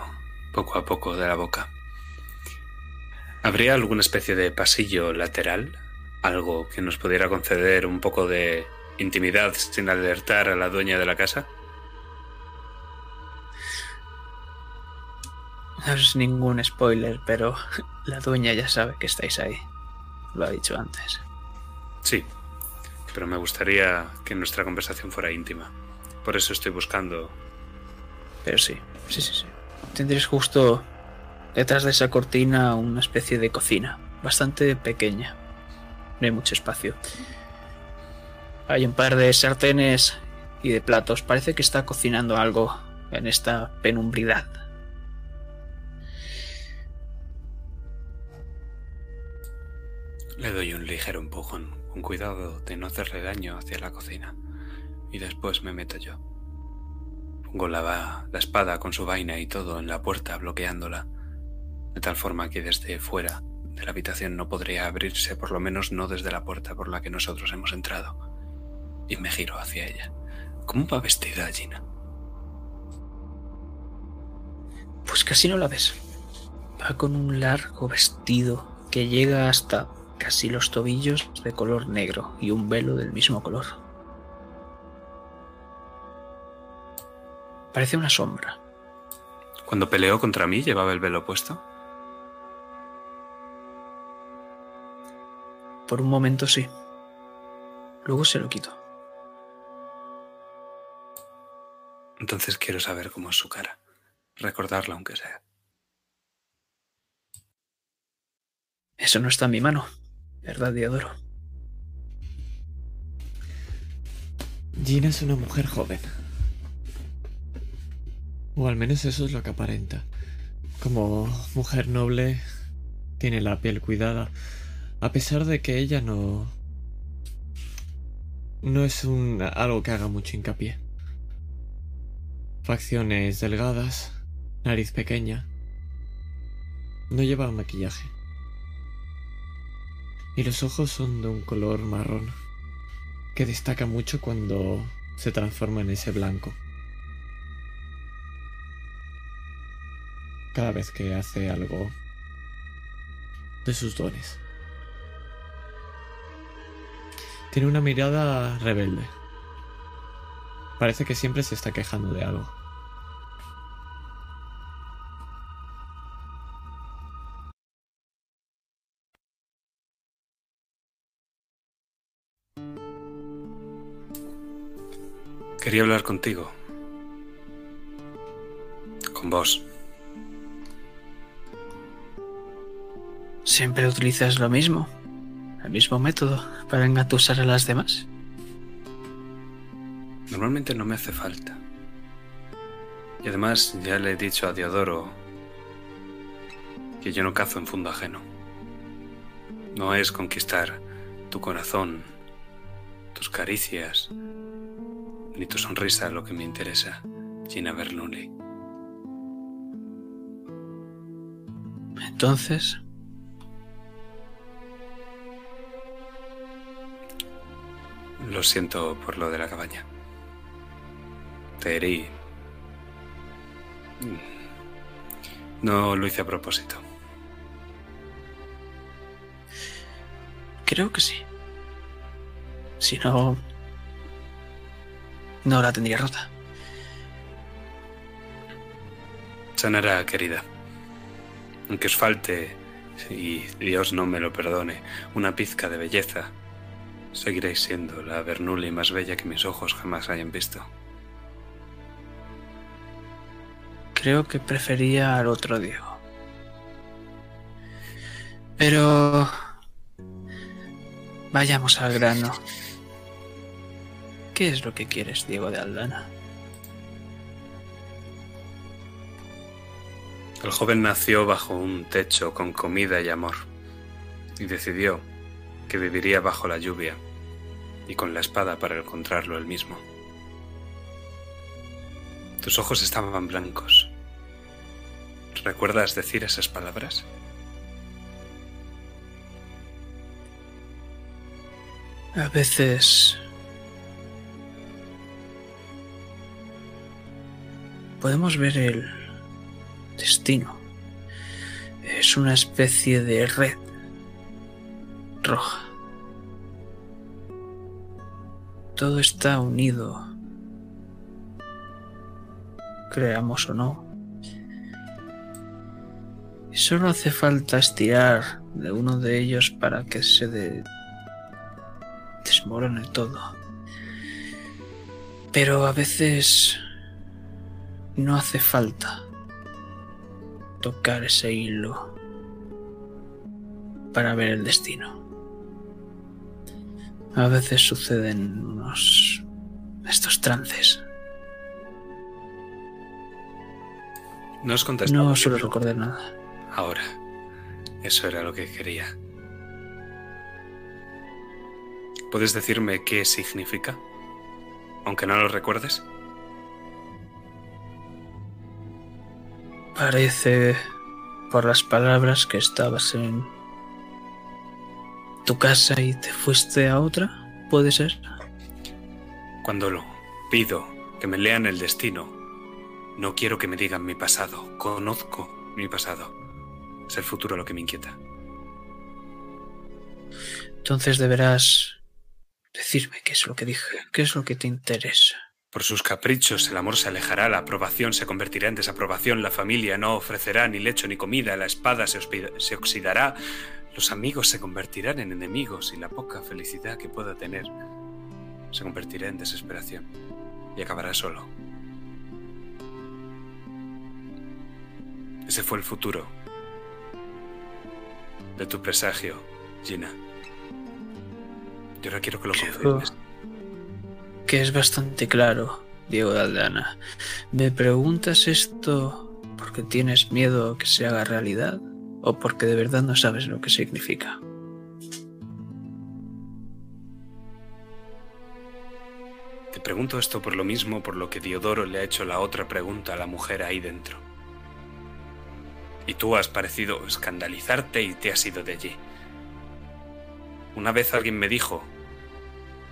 poco a poco, de la boca. ¿Habría alguna especie de pasillo lateral? ¿Algo que nos pudiera conceder un poco de intimidad sin alertar a la dueña de la casa? No es ningún spoiler, pero la dueña ya sabe que estáis ahí. Lo ha dicho antes. Sí, pero me gustaría que nuestra conversación fuera íntima Por eso estoy buscando. Pero sí, sí, sí, sí. Tendréis justo detrás de esa cortina una especie de cocina, bastante pequeña. No hay mucho espacio. Hay un par de sartenes y de platos. Parece que está cocinando algo en esta penumbridad. Le doy un ligero empujón, con cuidado de no hacerle daño hacia la cocina, y después me meto yo. La espada con su vaina y todo en la puerta bloqueándola, de tal forma que desde fuera de la habitación no podría abrirse, por lo menos no desde la puerta por la que nosotros hemos entrado. Y me giro hacia ella. ¿Cómo va vestida Gina? Pues casi no la ves. Va con un largo vestido que llega hasta casi los tobillos de color negro y un velo del mismo color. Parece una sombra. Cuando peleó contra mí llevaba el velo puesto. Por un momento sí. Luego se lo quito. Entonces quiero saber cómo es su cara. Recordarla aunque sea. Eso no está en mi mano, ¿verdad, Diodoro? Gina es una mujer joven. O al menos eso es lo que aparenta. Como mujer noble, tiene la piel cuidada, a pesar de que ella no... No es un, algo que haga mucho hincapié. Facciones delgadas, nariz pequeña. No lleva maquillaje. Y los ojos son de un color marrón, que destaca mucho cuando se transforma en ese blanco. Cada vez que hace algo de sus dones. Tiene una mirada rebelde. Parece que siempre se está quejando de algo. Quería hablar contigo. Con vos. ¿Siempre utilizas lo mismo? ¿El mismo método para engatusar a las demás? Normalmente no me hace falta. Y además ya le he dicho a Diodoro que yo no cazo en fondo ajeno. No es conquistar tu corazón, tus caricias, ni tu sonrisa lo que me interesa, Gina Bernoulli. Entonces, Lo siento por lo de la cabaña. Te herí. No lo hice a propósito. creo que sí. Si no... No la tendría rota. Sanará, querida. Aunque os falte, y Dios no me lo perdone, una pizca de belleza, seguiréis siendo la Bernoulli más bella que mis ojos jamás hayan visto. Creo que prefería al otro Diego. Pero... Vayamos al grano. ¿Qué es lo que quieres, Diego de Aldana? El joven nació bajo un techo con comida y amor y decidió que viviría bajo la lluvia y con la espada para encontrarlo él mismo. Tus ojos estaban blancos. ¿Recuerdas decir esas palabras? A veces... Podemos ver el destino. Es una especie de red roja. Todo está unido, creamos o no. Y solo hace falta estirar de uno de ellos para que se de- desmorone todo. Pero a veces no hace falta tocar ese hilo para ver el destino. A veces suceden unos estos trances. No os contestado. No suelo recordar nada. Ahora. Eso era lo que quería. ¿Puedes decirme qué significa? Aunque no lo recuerdes. Parece por las palabras que estabas en tu casa y te fuiste a otra, ¿puede ser? Cuando lo pido que me lean el destino, no quiero que me digan mi pasado. Conozco mi pasado. Es el futuro lo que me inquieta. Entonces deberás decirme qué es lo que dije, qué es lo que te interesa. Por sus caprichos el amor se alejará, la aprobación se convertirá en desaprobación, la familia no ofrecerá ni lecho ni comida, la espada se, se oxidará, los amigos se convertirán en enemigos y la poca felicidad que pueda tener se convertirá en desesperación y acabará solo. Ese fue el futuro de tu presagio, Gina. Yo ahora quiero que lo confirmes que es bastante claro, Diego de Aldana. ¿Me preguntas esto porque tienes miedo a que se haga realidad o porque de verdad no sabes lo que significa? Te pregunto esto por lo mismo por lo que Diodoro le ha hecho la otra pregunta a la mujer ahí dentro. Y tú has parecido escandalizarte y te has ido de allí. Una vez alguien me dijo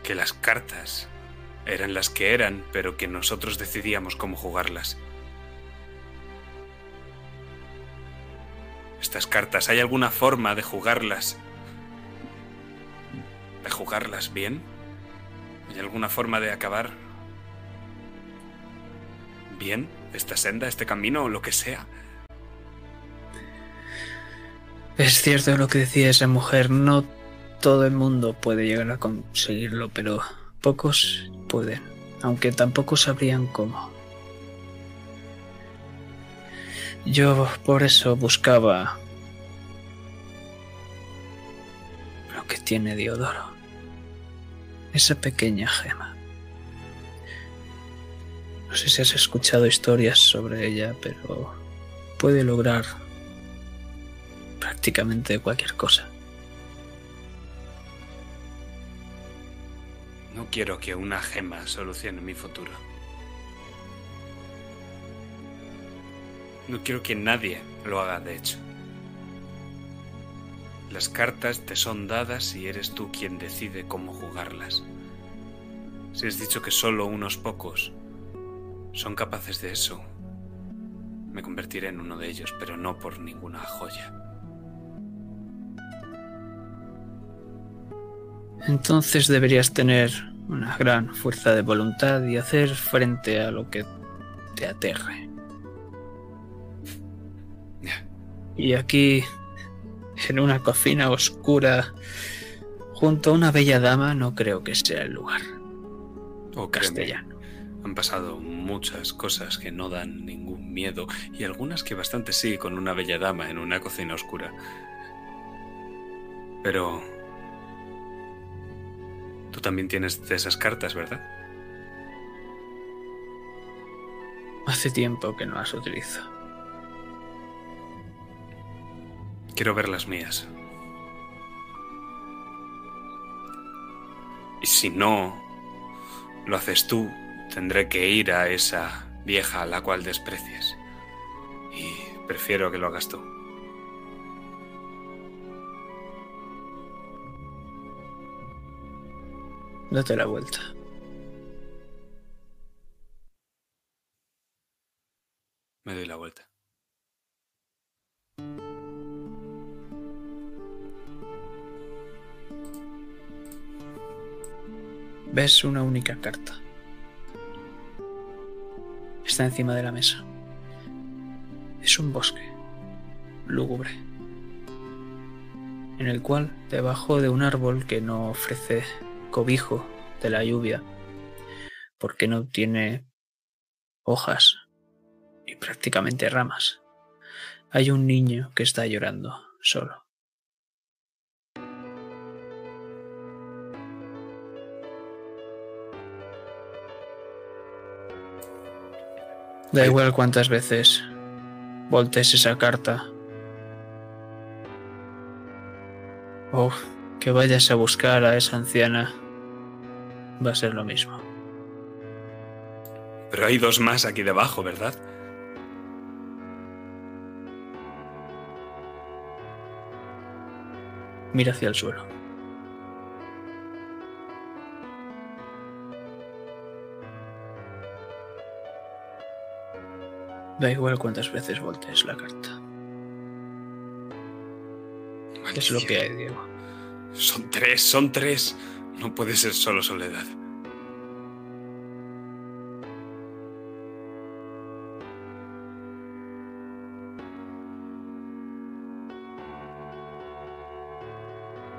que las cartas eran las que eran, pero que nosotros decidíamos cómo jugarlas. Estas cartas, ¿hay alguna forma de jugarlas? ¿De jugarlas bien? ¿Hay alguna forma de acabar bien esta senda, este camino o lo que sea? Es cierto lo que decía esa mujer, no todo el mundo puede llegar a conseguirlo, pero pocos pueden, aunque tampoco sabrían cómo. Yo por eso buscaba lo que tiene Diodoro, esa pequeña gema. No sé si has escuchado historias sobre ella, pero puede lograr prácticamente cualquier cosa. No quiero que una gema solucione mi futuro. No quiero que nadie lo haga, de hecho. Las cartas te son dadas y eres tú quien decide cómo jugarlas. Si has dicho que solo unos pocos son capaces de eso, me convertiré en uno de ellos, pero no por ninguna joya. Entonces deberías tener una gran fuerza de voluntad y hacer frente a lo que te aterre. Y aquí, en una cocina oscura, junto a una bella dama, no creo que sea el lugar. O oh, castellano. Han pasado muchas cosas que no dan ningún miedo y algunas que bastante sí con una bella dama en una cocina oscura. Pero Tú también tienes de esas cartas, ¿verdad? Hace tiempo que no las utilizo. Quiero ver las mías. Y si no lo haces tú, tendré que ir a esa vieja a la cual desprecies. Y prefiero que lo hagas tú. Date la vuelta. Me doy la vuelta. Ves una única carta. Está encima de la mesa. Es un bosque lúgubre, en el cual, debajo de un árbol que no ofrece cobijo de la lluvia, porque no tiene hojas y prácticamente ramas. Hay un niño que está llorando solo. Da igual cuántas veces voltees esa carta. O que vayas a buscar a esa anciana. Va a ser lo mismo. Pero hay dos más aquí debajo, ¿verdad? Mira hacia el suelo. Da igual cuántas veces voltees la carta. Es lo que hay, Diego. Son tres, son tres. No puede ser solo soledad.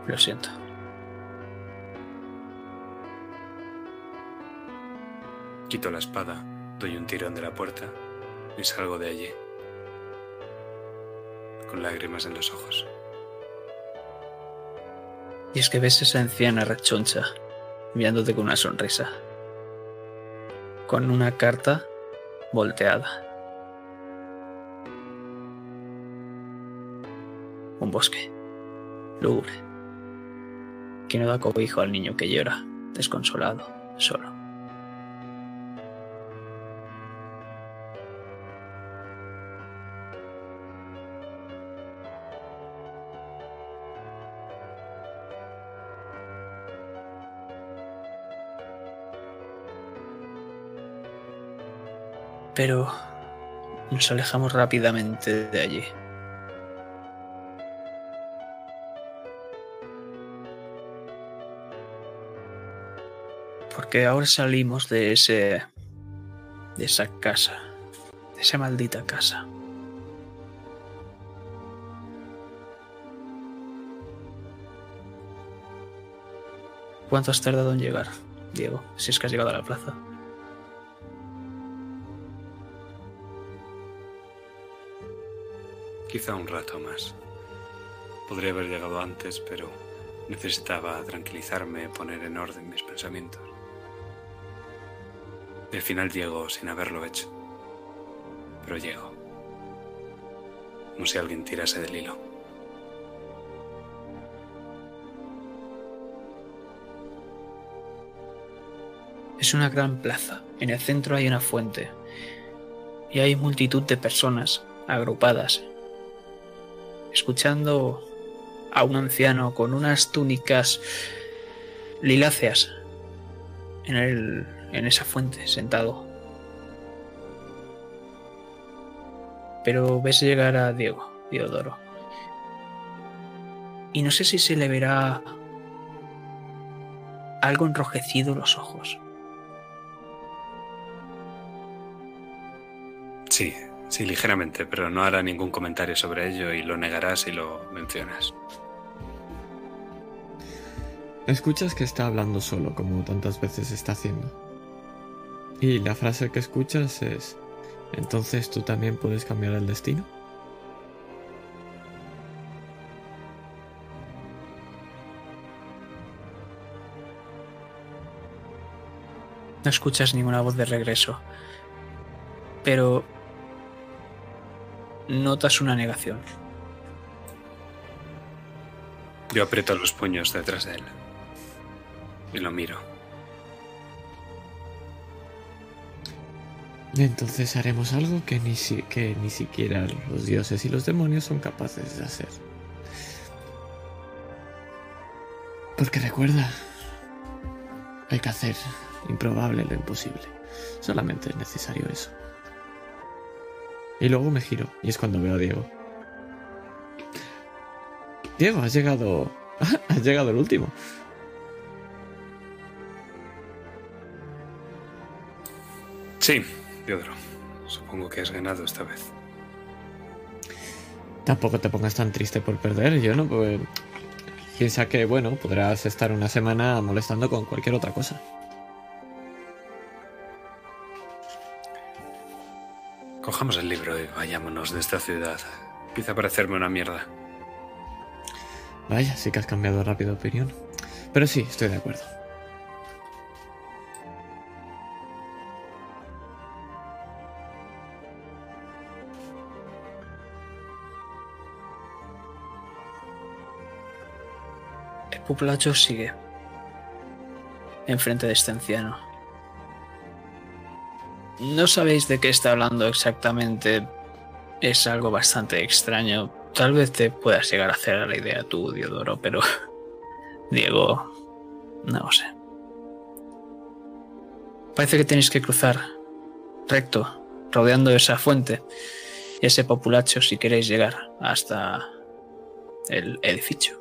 Lo siento. Quito la espada, doy un tirón de la puerta y salgo de allí, con lágrimas en los ojos. Y es que ves esa anciana rechoncha, mirándote con una sonrisa, con una carta volteada. Un bosque, lúgubre, que no da cobijo al niño que llora, desconsolado, solo. Pero nos alejamos rápidamente de allí. Porque ahora salimos de ese. de esa casa. De esa maldita casa. ¿Cuánto has tardado en llegar, Diego? Si es que has llegado a la plaza. Quizá un rato más. Podría haber llegado antes, pero necesitaba tranquilizarme, poner en orden mis pensamientos. Al final llego sin haberlo hecho. Pero llego. Como si alguien tirase del hilo. Es una gran plaza. En el centro hay una fuente. Y hay multitud de personas agrupadas, escuchando a un anciano con unas túnicas liláceas en, el, en esa fuente, sentado. Pero ves llegar a Diego, Diodoro. Y no sé si se le verá algo enrojecido los ojos. Sí, sí, ligeramente, pero no hará ningún comentario sobre ello y lo negará si lo mencionas. Escuchas que está hablando solo, como tantas veces está haciendo. Y la frase que escuchas es, entonces tú también puedes cambiar el destino. No escuchas ninguna voz de regreso. Pero notas una negación. Yo aprieto los puños detrás de él. Y lo miro. Entonces haremos algo que ni, si- que ni siquiera los dioses y los demonios son capaces de hacer. Porque recuerda, hay que hacer improbable lo imposible. Solamente es necesario eso. Y luego me giro y es cuando veo a Diego. Diego, has llegado... Has llegado el último. Sí, Teodoro. Supongo que has ganado esta vez. Tampoco te pongas tan triste por perder, yo no, pues... Piensa que, bueno, podrás estar una semana molestando con cualquier otra cosa. Cojamos el libro y vayámonos de esta ciudad. Empieza a parecerme una mierda. Vaya, sí que has cambiado rápido de opinión. Pero sí, estoy de acuerdo. El populacho sigue enfrente de este anciano. No sabéis de qué está hablando exactamente. Es algo bastante extraño. Tal vez te puedas llegar a hacer la idea tú, Diodoro, pero Diego, no lo sé. Parece que tenéis que cruzar recto, rodeando esa fuente y ese populacho si queréis llegar hasta el edificio.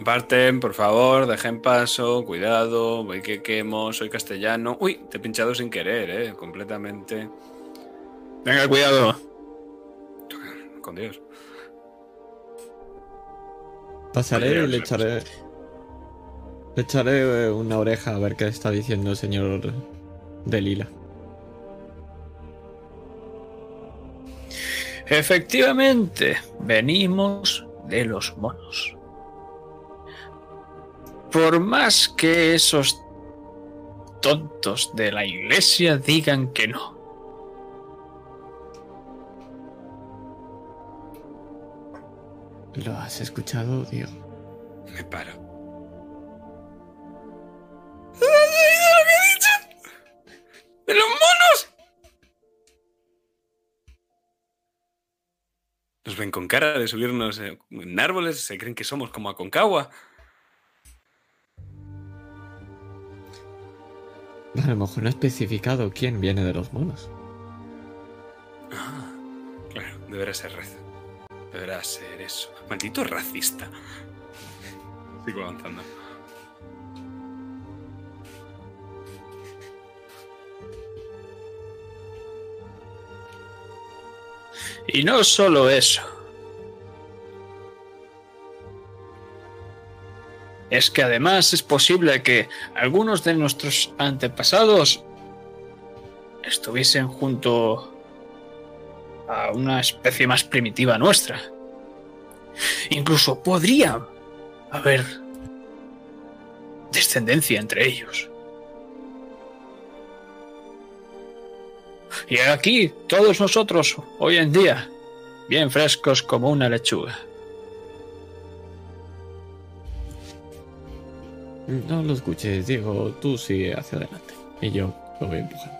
Aparten, por favor, dejen paso, cuidado, voy que quemo, soy castellano. Uy, te he pinchado sin querer, eh, completamente. Venga, cuidado. Con Dios. Pasaré y le echaré. Le echaré eh, una oreja a ver qué está diciendo el señor de Lila. Efectivamente, venimos de los monos. Por más que esos tontos de la iglesia digan que no. ¿Lo has escuchado, Diego? Me paro. ¡De los monos! Nos ven con cara de subirnos eh, en árboles, se creen que somos como Aconcagua. A lo mejor no ha especificado quién viene de los monos. Ah, claro, deberá ser raza. Deberá ser eso. Maldito racista. Sigo avanzando. Y no solo eso. Es que además es posible que algunos de nuestros antepasados estuviesen junto a una especie más primitiva nuestra. Incluso podría haber descendencia entre ellos. Y aquí, todos nosotros, hoy en día, bien frescos como una lechuga. No lo escuches, Diego. Tú sigue hacia adelante. Y yo lo voy empujando.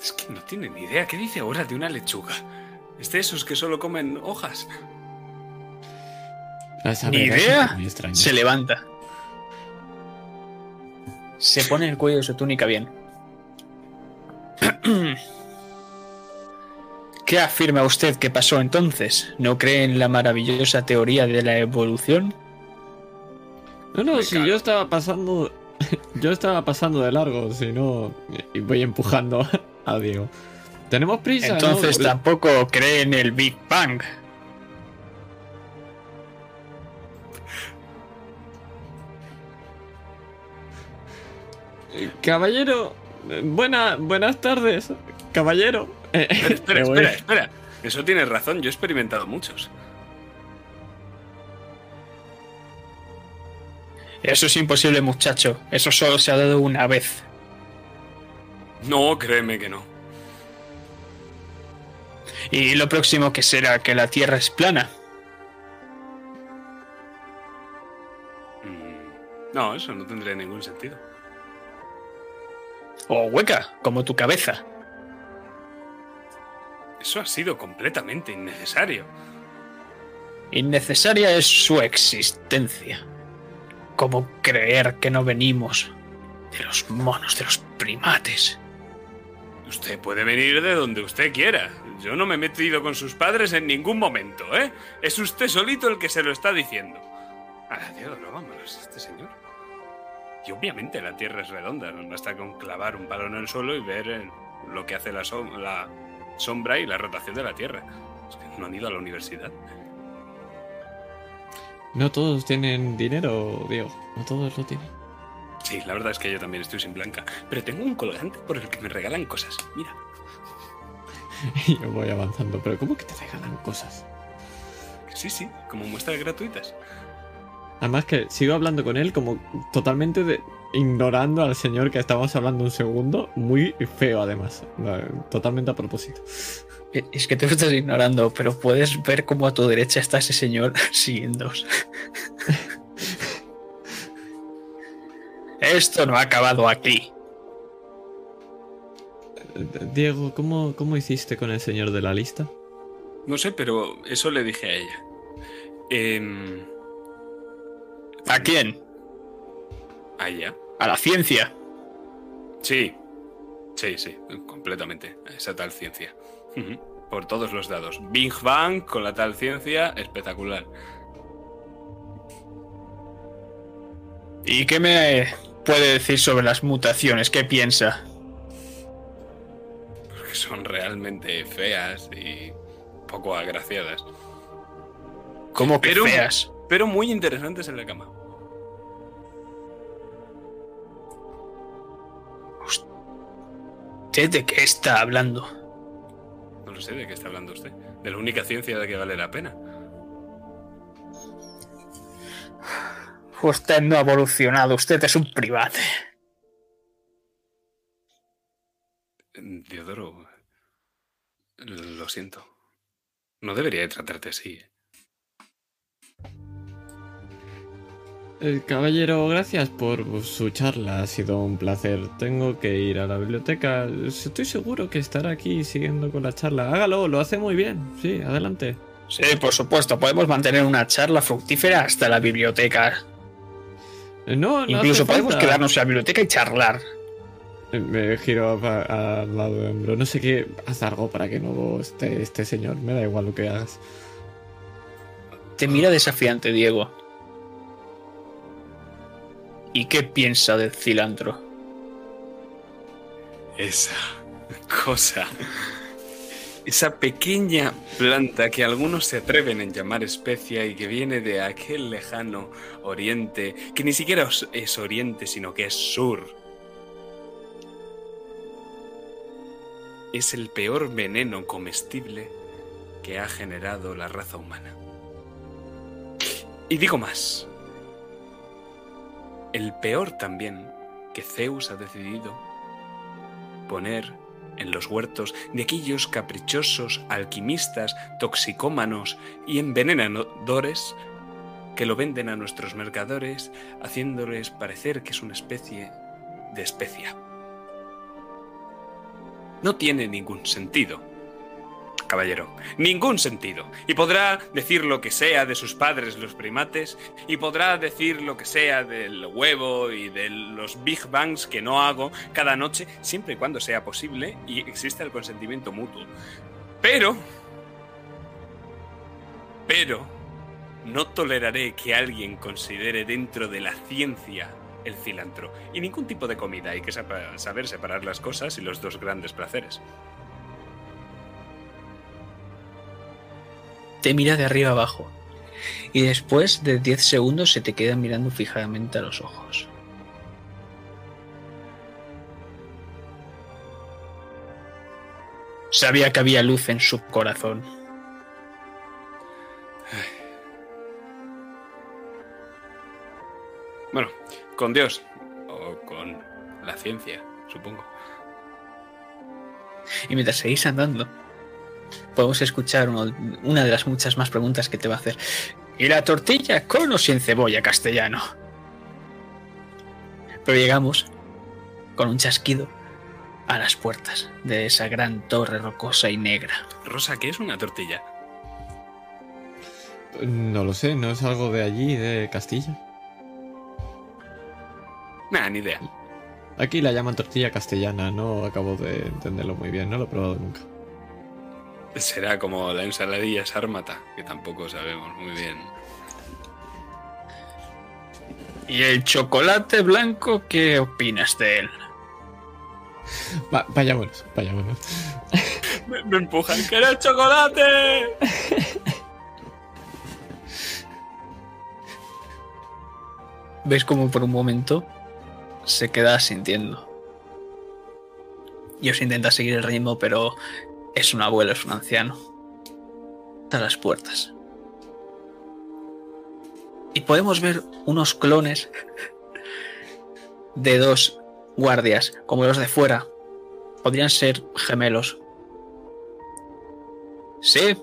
Es que no tiene ni idea. ¿Qué dice ahora de una lechuga? ¿Es de esos que solo comen hojas? Esa ¿Ni idea? Se levanta. Se pone el cuello de su túnica bien. ¿Qué afirma usted que pasó entonces? ¿No cree en la maravillosa teoría de la evolución? No, no, si yo estaba pasando. Yo estaba pasando de largo, si no. Y voy empujando a Diego. Tenemos prisa, ¿no? Entonces tampoco cree en el Big Bang. Caballero, buena, buenas tardes, caballero. Espera, espera, espera. Eso tienes razón, yo he experimentado muchos. Eso es imposible, muchacho. Eso solo se ha dado una vez. No, créeme que no. Y lo próximo que será que la Tierra es plana. Mm, No, eso no tendría ningún sentido. O hueca, como tu cabeza. Eso ha sido completamente innecesario. Innecesaria es su existencia. Como creer que no venimos de los monos, de los primates. Usted puede venir de donde usted quiera. Yo no me he metido con sus padres en ningún momento, ¿eh? Es usted solito el que se lo está diciendo. Dios, no vámonos, este señor. Y obviamente la Tierra es redonda, no basta con clavar un palo en el suelo y ver eh, lo que hace la, la sombra y la rotación de la Tierra. Es que no han ido a la universidad. No todos tienen dinero, Diego. No todos lo tienen. Sí, la verdad es que yo también estoy sin blanca. Pero tengo un colgante por el que me regalan cosas. Mira. y yo voy avanzando. Pero ¿cómo que te regalan cosas? Sí, sí, como muestras gratuitas. Además que sigo hablando con él como totalmente de, ignorando al señor que estábamos hablando un segundo. Muy feo además. No, Totalmente a propósito. Eh, Es que te lo estás ignorando, pero puedes ver cómo a tu derecha está ese señor siguiéndos. Esto no ha acabado aquí. Diego, ¿cómo, ¿cómo hiciste con el señor de la lista? No sé, pero eso le dije a ella. Em, ¿A quién? a ella. A la ciencia. Sí, sí, sí, completamente. Esa tal ciencia. Por todos los dados. Big Bang con la tal ciencia, espectacular. ¿Y qué me puede decir sobre las mutaciones? ¿Qué piensa? Porque son realmente feas y poco agraciadas. ¿Cómo que Pero- feas? Pero muy interesantes en la cama. ¿Usted de qué está hablando? No sé de qué está hablando usted. De la única ciencia de que vale la pena. Usted no ha evolucionado, usted es un private. Diodoro, lo siento. No debería de tratarte así. ¿eh? Eh, caballero, gracias por su charla. Ha sido un placer. Tengo que ir a la biblioteca. Estoy seguro que estará aquí siguiendo con la charla. Hágalo, lo hace muy bien. Sí, adelante. Sí, por supuesto, podemos mantener una charla fructífera hasta la biblioteca. Eh, No, no Incluso hace podemos falta. quedarnos en la biblioteca y charlar. Eh, Me giro al lado de hombro. No sé qué. Haz algo para que no esté este señor. Me da igual lo que hagas. Te mira desafiante, Diego. ¿Y qué piensa del cilantro? Esa cosa. Esa pequeña planta que algunos se atreven en llamar especia y que viene de aquel lejano oriente, que ni siquiera es oriente, sino que es sur. Es el peor veneno comestible que ha generado la raza humana. Y digo más. El peor también que Zeus ha decidido poner en los huertos de aquellos caprichosos alquimistas, toxicómanos y envenenadores que lo venden a nuestros mercadores haciéndoles parecer que es una especie de especia. No tiene ningún sentido, caballero, ningún sentido. Y podrá decir lo que sea de sus padres los primates, y podrá decir lo que sea del huevo y de los Big Bangs que no hago cada noche, siempre y cuando sea posible y exista el consentimiento mutuo. Pero... Pero... No toleraré que alguien considere dentro de la ciencia el cilantro y ningún tipo de comida. Hay que saber separar las cosas y los dos grandes placeres. Te mira de arriba abajo. Y después de 10 segundos se te queda mirando fijamente a los ojos. Sabía que había luz en su corazón. Bueno, con Dios. O con la ciencia, supongo. Y mientras seguís andando, podemos escuchar uno- una de las muchas más preguntas que te va a hacer. ¿Y la tortilla con o sin cebolla castellano? Pero llegamos, con un chasquido, a las puertas de esa gran torre rocosa y negra. Rosa, ¿qué es una tortilla? No lo sé, no es algo de allí, de Castilla. Nah, ni idea. Aquí la llaman tortilla castellana, no acabo de entenderlo muy bien, no lo he probado nunca. Será como la ensaladilla sármata, que tampoco sabemos muy bien. ¿Y el chocolate blanco qué opinas de él? Va, vayámonos, vayámonos. ¡Me, me empujan! ¡Quiero chocolate! ¿Ves como por un momento se queda sintiendo? Y os intenta seguir el ritmo, pero es un abuelo, es un anciano. A las puertas. Y podemos ver unos clones de dos guardias, como los de fuera. Podrían ser gemelos. Sí,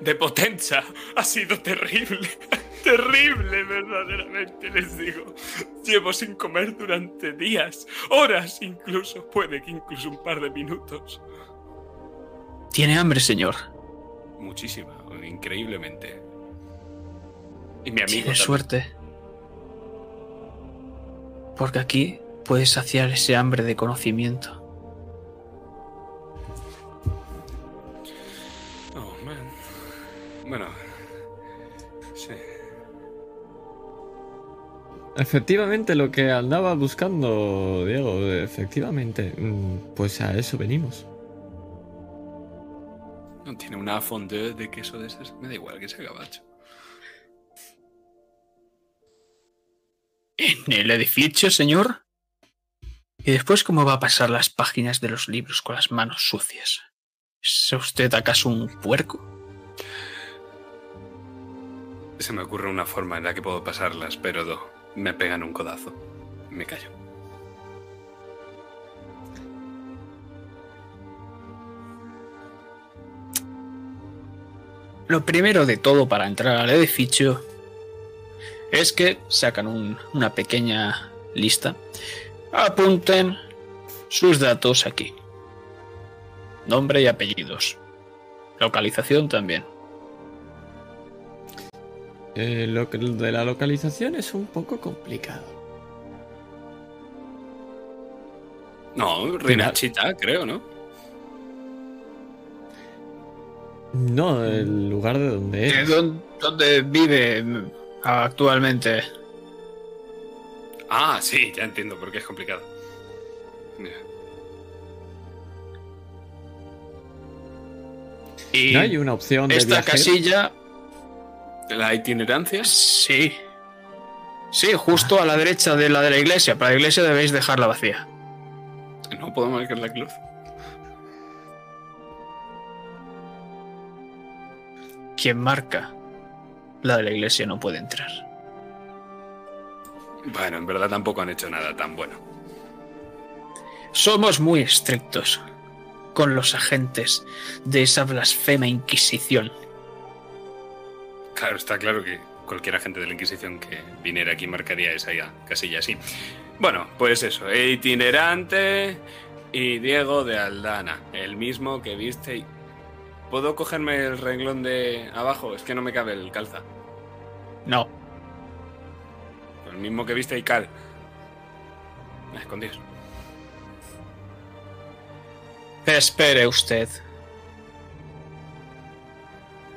de potencia. Ha sido terrible. Terrible, verdaderamente, les digo. Llevo sin comer durante días, horas incluso, puede que incluso un par de minutos. ¿Tiene hambre, señor? Muchísima, increíblemente. Y mi amigo. Tiene suerte. Porque aquí puedes saciar ese hambre de conocimiento. Bueno, sí. Efectivamente, lo que andaba buscando, Diego, efectivamente, mm, pues a eso venimos. No tiene una fondue de queso de esas, me da igual que sea gabacho. ¿En el edificio, señor? ¿Y después cómo va a pasar las páginas de los libros con las manos sucias? ¿Es usted acaso un puerco? Se me ocurre una forma en la que puedo pasarlas, pero me pegan un codazo. Me callo. Lo primero de todo para entrar al edificio es que sacan una pequeña lista. Apunten sus datos aquí. Nombre y apellidos. Localización también. Eh, lo de la localización es un poco complicado. No, Rinachita, creo, ¿no? No, el lugar de donde es. ¿Dónde, vive actualmente? Ah, sí, ya entiendo por qué es complicado. Y ¿No hay una opción de esta casilla ¿La itinerancia? Sí. Sí, justo a la derecha de la de la iglesia. Para la iglesia debéis dejarla vacía. No puedo marcar la cruz. Quien marca la de la iglesia no puede entrar. Bueno, en verdad tampoco han hecho nada tan bueno. Somos muy estrictos con los agentes de esa blasfema Inquisición. Claro, está claro que cualquier agente de la Inquisición que viniera aquí marcaría esa casilla así. Bueno, pues eso, itinerante y Diego de Aldana, el mismo que viste. ¿Puedo cogerme el renglón de abajo? Es que no me cabe el calza. No. El mismo que viste y cal. Escondidos. Espere usted.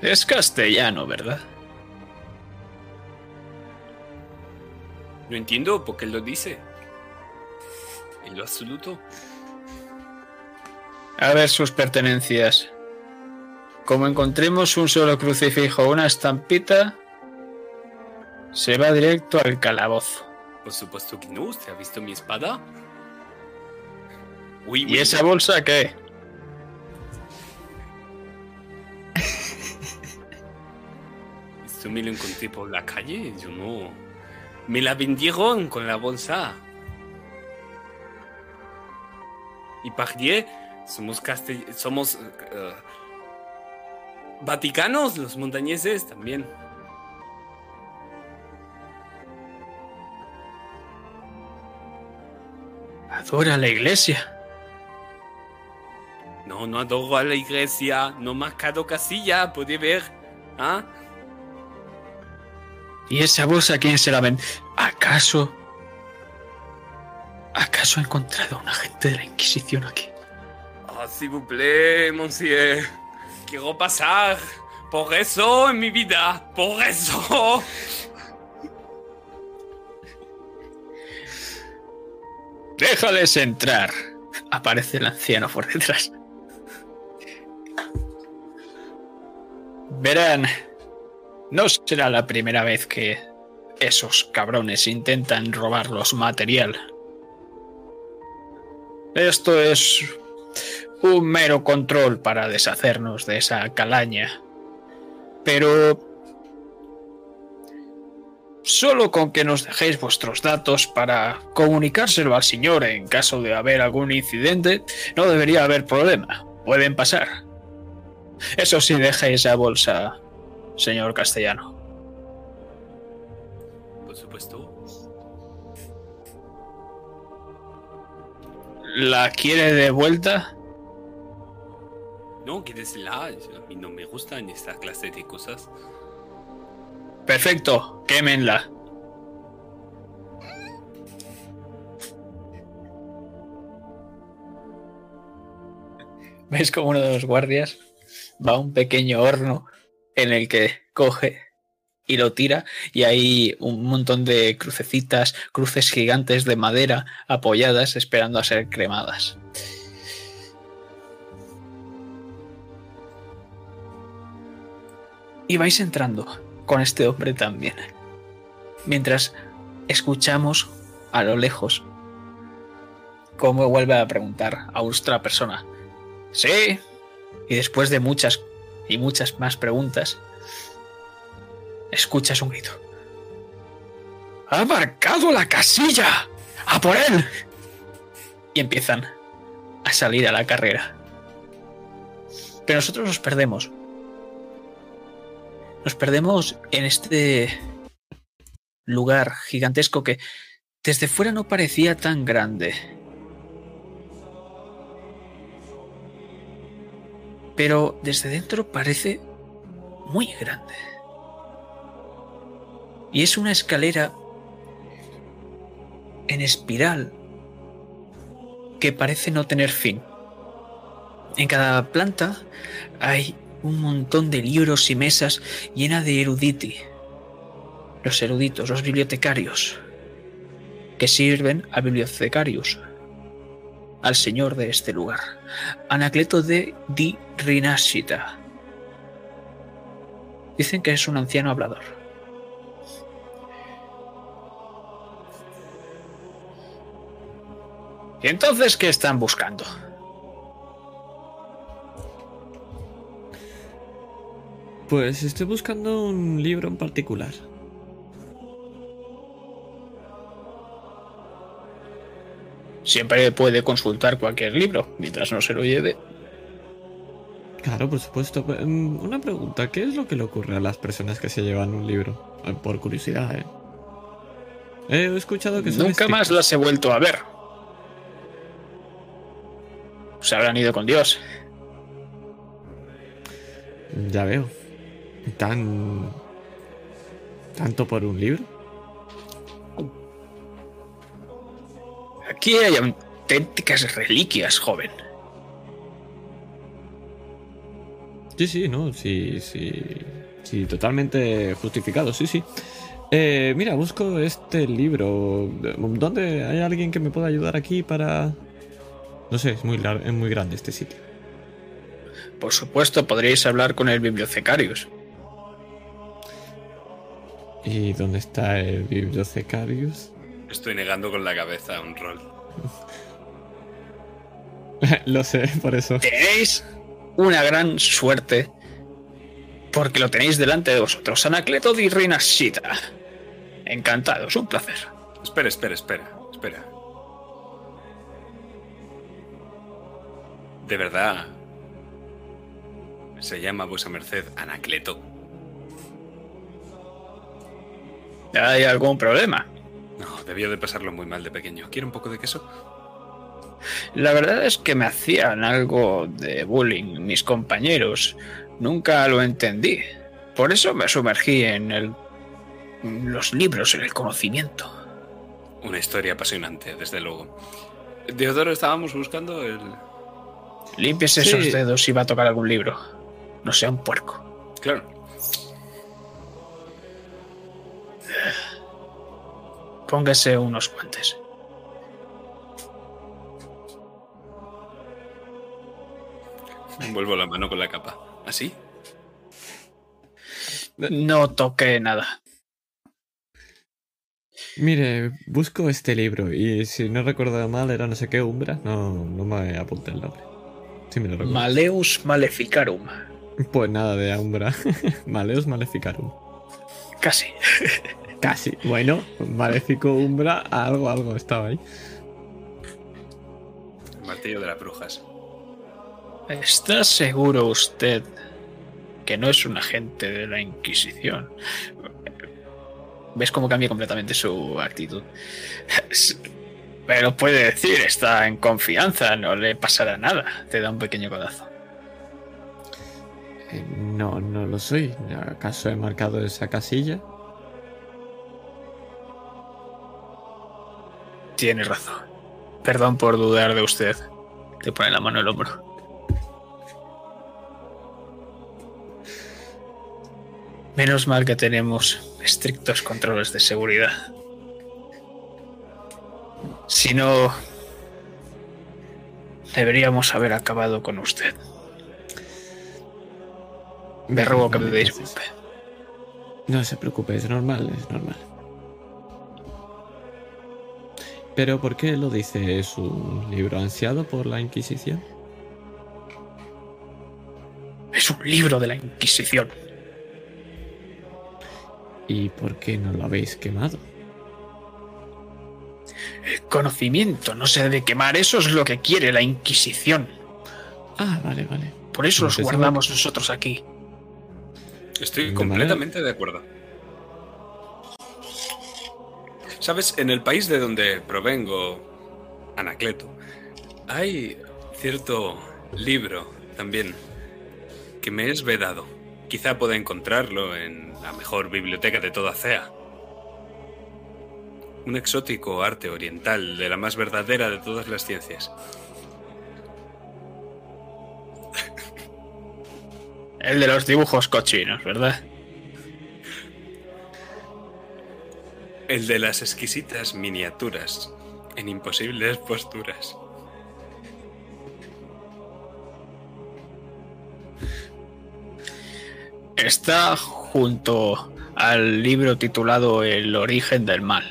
Es castellano, ¿verdad? No entiendo por qué lo dice. En lo absoluto. A ver sus pertenencias. Como encontremos un solo crucifijo o una estampita, se va directo al calabozo. Por supuesto que no. ¿Usted ha visto mi espada? ¿Y esa bolsa qué? Esto me lo encontré por la calle. Yo no. Me la vendieron con la bolsa. Y Pardier, somos castell somos uh, vaticanos, los montañeses también. Adora la iglesia. No, no adoro a la iglesia, no marcado casilla, puede ver. ¿Ah? ¿Y esa bolsa quién se la ven? ¿Acaso? ¿Acaso ha encontrado a un agente de la Inquisición aquí? Oh, s'il vous plaît, monsieur. Quiero pasar. Por eso en mi vida. Por eso. Déjales entrar. Aparece el anciano por detrás. Verán, no será la primera vez que esos cabrones intentan robar los material. Esto es un mero control para deshacernos de esa calaña. Pero solo con que nos dejéis vuestros datos para comunicárselo al señor en caso de haber algún incidente, no debería haber problema. Pueden pasar. Eso sí, deja esa bolsa, señor castellano. Por supuesto. ¿La quiere de vuelta? No, quédesela. A mí no me gustan esta clase de cosas. Perfecto, quémenla. ¿Ves como uno de los guardias va a un pequeño horno en el que coge y lo tira y hay un montón de crucecitas, cruces gigantes de madera apoyadas esperando a ser cremadas. Y vais entrando con este hombre también. Mientras escuchamos a lo lejos cómo vuelve a preguntar a otra persona. Sí. Y después de muchas y muchas más preguntas, escuchas un grito. ¡Ha marcado la casilla! ¡A por él! Y empiezan a salir a la carrera. Pero nosotros nos perdemos. Nos perdemos en este lugar gigantesco que desde fuera no parecía tan grande. Pero desde dentro parece muy grande. Y es una escalera en espiral que parece no tener fin. En cada planta hay un montón de libros y mesas llena de eruditi. Los eruditos, los bibliotecarios, que sirven a bibliotecarios, al señor de este lugar, Anacleto de Di Rinascita. Dicen que es un anciano hablador. ¿Y entonces qué están buscando? Pues estoy buscando un libro en particular. Siempre puede consultar cualquier libro, mientras no se lo lleve. Claro, por supuesto. Mm, Una pregunta, ¿qué es lo que le ocurre a las personas que se llevan un libro? Eh, Por curiosidad, ¿eh? He escuchado que son Nunca más las he vuelto a ver. Se habrán ido con Dios. Ya veo. Tan... ¿Tanto por un libro? Aquí hay auténticas reliquias, joven. Sí, sí, no, sí, sí. Sí, totalmente justificado, sí, sí. Eh, mira, busco este libro. ¿Dónde hay alguien que me pueda ayudar aquí para...? No sé, es muy, es muy grande este sitio. Por supuesto, podríais hablar con el bibliotecarius. ¿Y dónde está el bibliotecarius? Estoy negando con la cabeza un rol. Lo sé, por eso. Tenéis una gran suerte porque lo tenéis delante de vosotros. Anacleto di Rinascita. Encantado, es un placer. Espera, espera, espera, espera. De verdad. Se llama vuesa merced Anacleto. ¿Hay algún problema? No, debió de pasarlo muy mal de pequeño. ¿Quiere un poco de queso? La verdad es que me hacían algo de bullying mis compañeros. Nunca lo entendí. Por eso me sumergí en el, en los libros, en el conocimiento. Una historia apasionante, desde luego. Deodoro, estábamos buscando el... Límpiese Sí. esos dedos si va a tocar algún libro. No sea un puerco. Claro. Póngase unos guantes. Envuelvo la mano con la capa. ¿Así? No toque nada. Mire, busco este libro y si no recuerdo mal era no sé qué umbra. No, no me apunté el nombre. Sí, me lo recuerdo. Maleus Maleficarum. Pues nada de Umbra. Maleus Maleficarum. Casi. Casi. Bueno, Maléfico Umbra, algo, algo estaba ahí. El martillo de las brujas. ¿Está seguro usted que no es un agente de la Inquisición? ¿Ves cómo cambia completamente su actitud? Pero puede decir, está en confianza, no le pasará nada. Te da un pequeño codazo. Eh, no, no lo soy. ¿Acaso he marcado esa casilla? Tiene razón. Perdón por dudar de usted. Te pone la mano en el hombro. Menos mal que tenemos estrictos controles de seguridad. Si no, deberíamos haber acabado con usted. Me ruego que me disculpe. No se preocupe, es normal, es normal. Pero ¿por qué lo dice? ¿Es un libro ansiado por la Inquisición? Es un libro de la Inquisición. ¿Y por qué no lo habéis quemado? El conocimiento no se debe quemar, eso es lo que quiere la Inquisición. Ah, vale, vale. Por eso No los guardamos nosotros aquí. Estoy De completamente de acuerdo. Sabes, en el país de donde provengo, Anacleto, hay cierto libro también que me es vedado. Quizá pueda encontrarlo en la mejor biblioteca de toda CEA. Un exótico arte oriental de la más verdadera de todas las ciencias. El de los dibujos cochinos, ¿verdad? El de las exquisitas miniaturas en imposibles posturas. Está junto al libro titulado El origen del mal.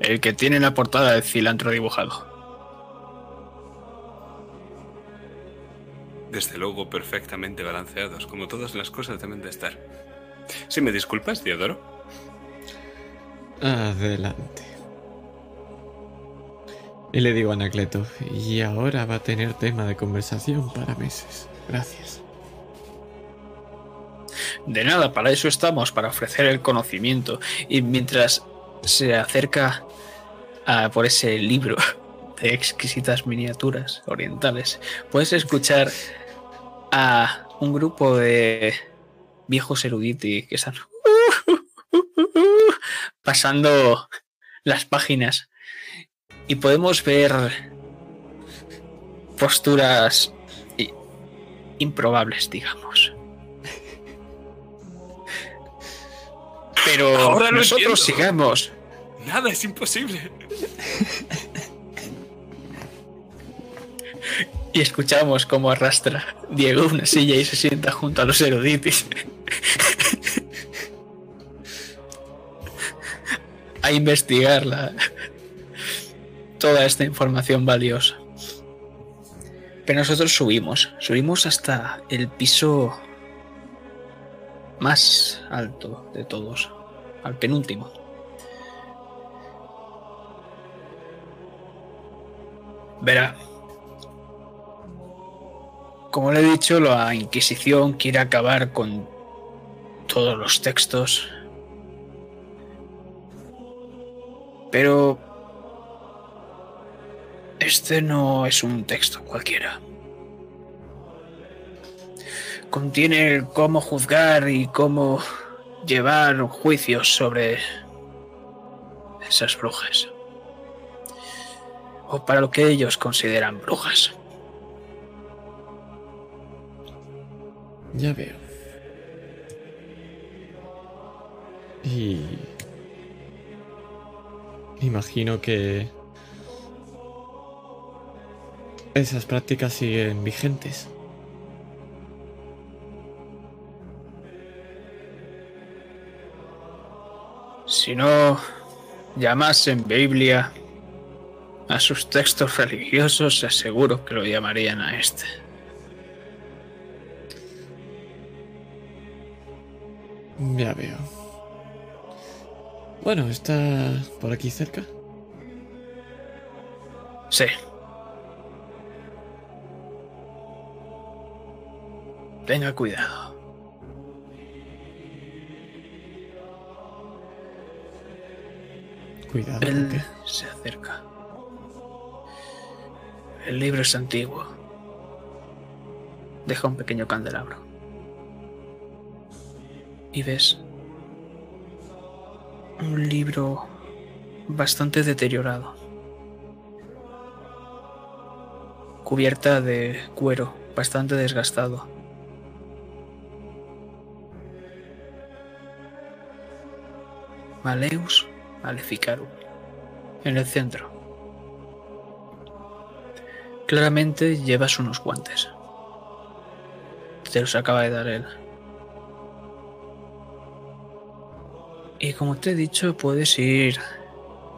El que tiene la portada del cilantro dibujado. Desde luego perfectamente balanceados, como todas las cosas deben de estar. Si me disculpas, Diodoro. Adelante. Y le digo a Anacleto, y ahora va a tener tema de conversación para meses. Gracias. De nada, para eso estamos, para ofrecer el conocimiento. Y mientras se acerca a por ese libro de exquisitas miniaturas orientales, puedes escuchar a un grupo de viejos eruditi que están pasando las páginas y podemos ver posturas improbables, digamos. Pero Ahora nosotros sigamos. Nada es imposible. Y escuchamos cómo arrastra Diego una silla y se sienta junto a los eruditis. A investigar la- toda esta información valiosa. Pero nosotros subimos, subimos hasta el piso más alto de todos, al penúltimo. Verá, como le he dicho, la Inquisición quiere acabar con todos los textos. Pero este no es un texto cualquiera. Contiene cómo juzgar y cómo llevar juicios sobre esas brujas. O para lo que ellos consideran brujas. Ya veo. Y... Imagino que... Esas prácticas siguen vigentes. Si no llamasen Biblia a sus textos religiosos, aseguro que lo llamarían a este. Ya veo. Bueno, ¿está por aquí cerca? Sí. Tenga cuidado. Cuidado. ¿por Él se acerca. El libro es antiguo. Deja un pequeño candelabro. Y ves un libro bastante deteriorado. Cubierta de cuero, bastante desgastado. Maleus Maleficarum. En el centro. Claramente llevas unos guantes. Te los acaba de dar él. Y como te he dicho, puedes ir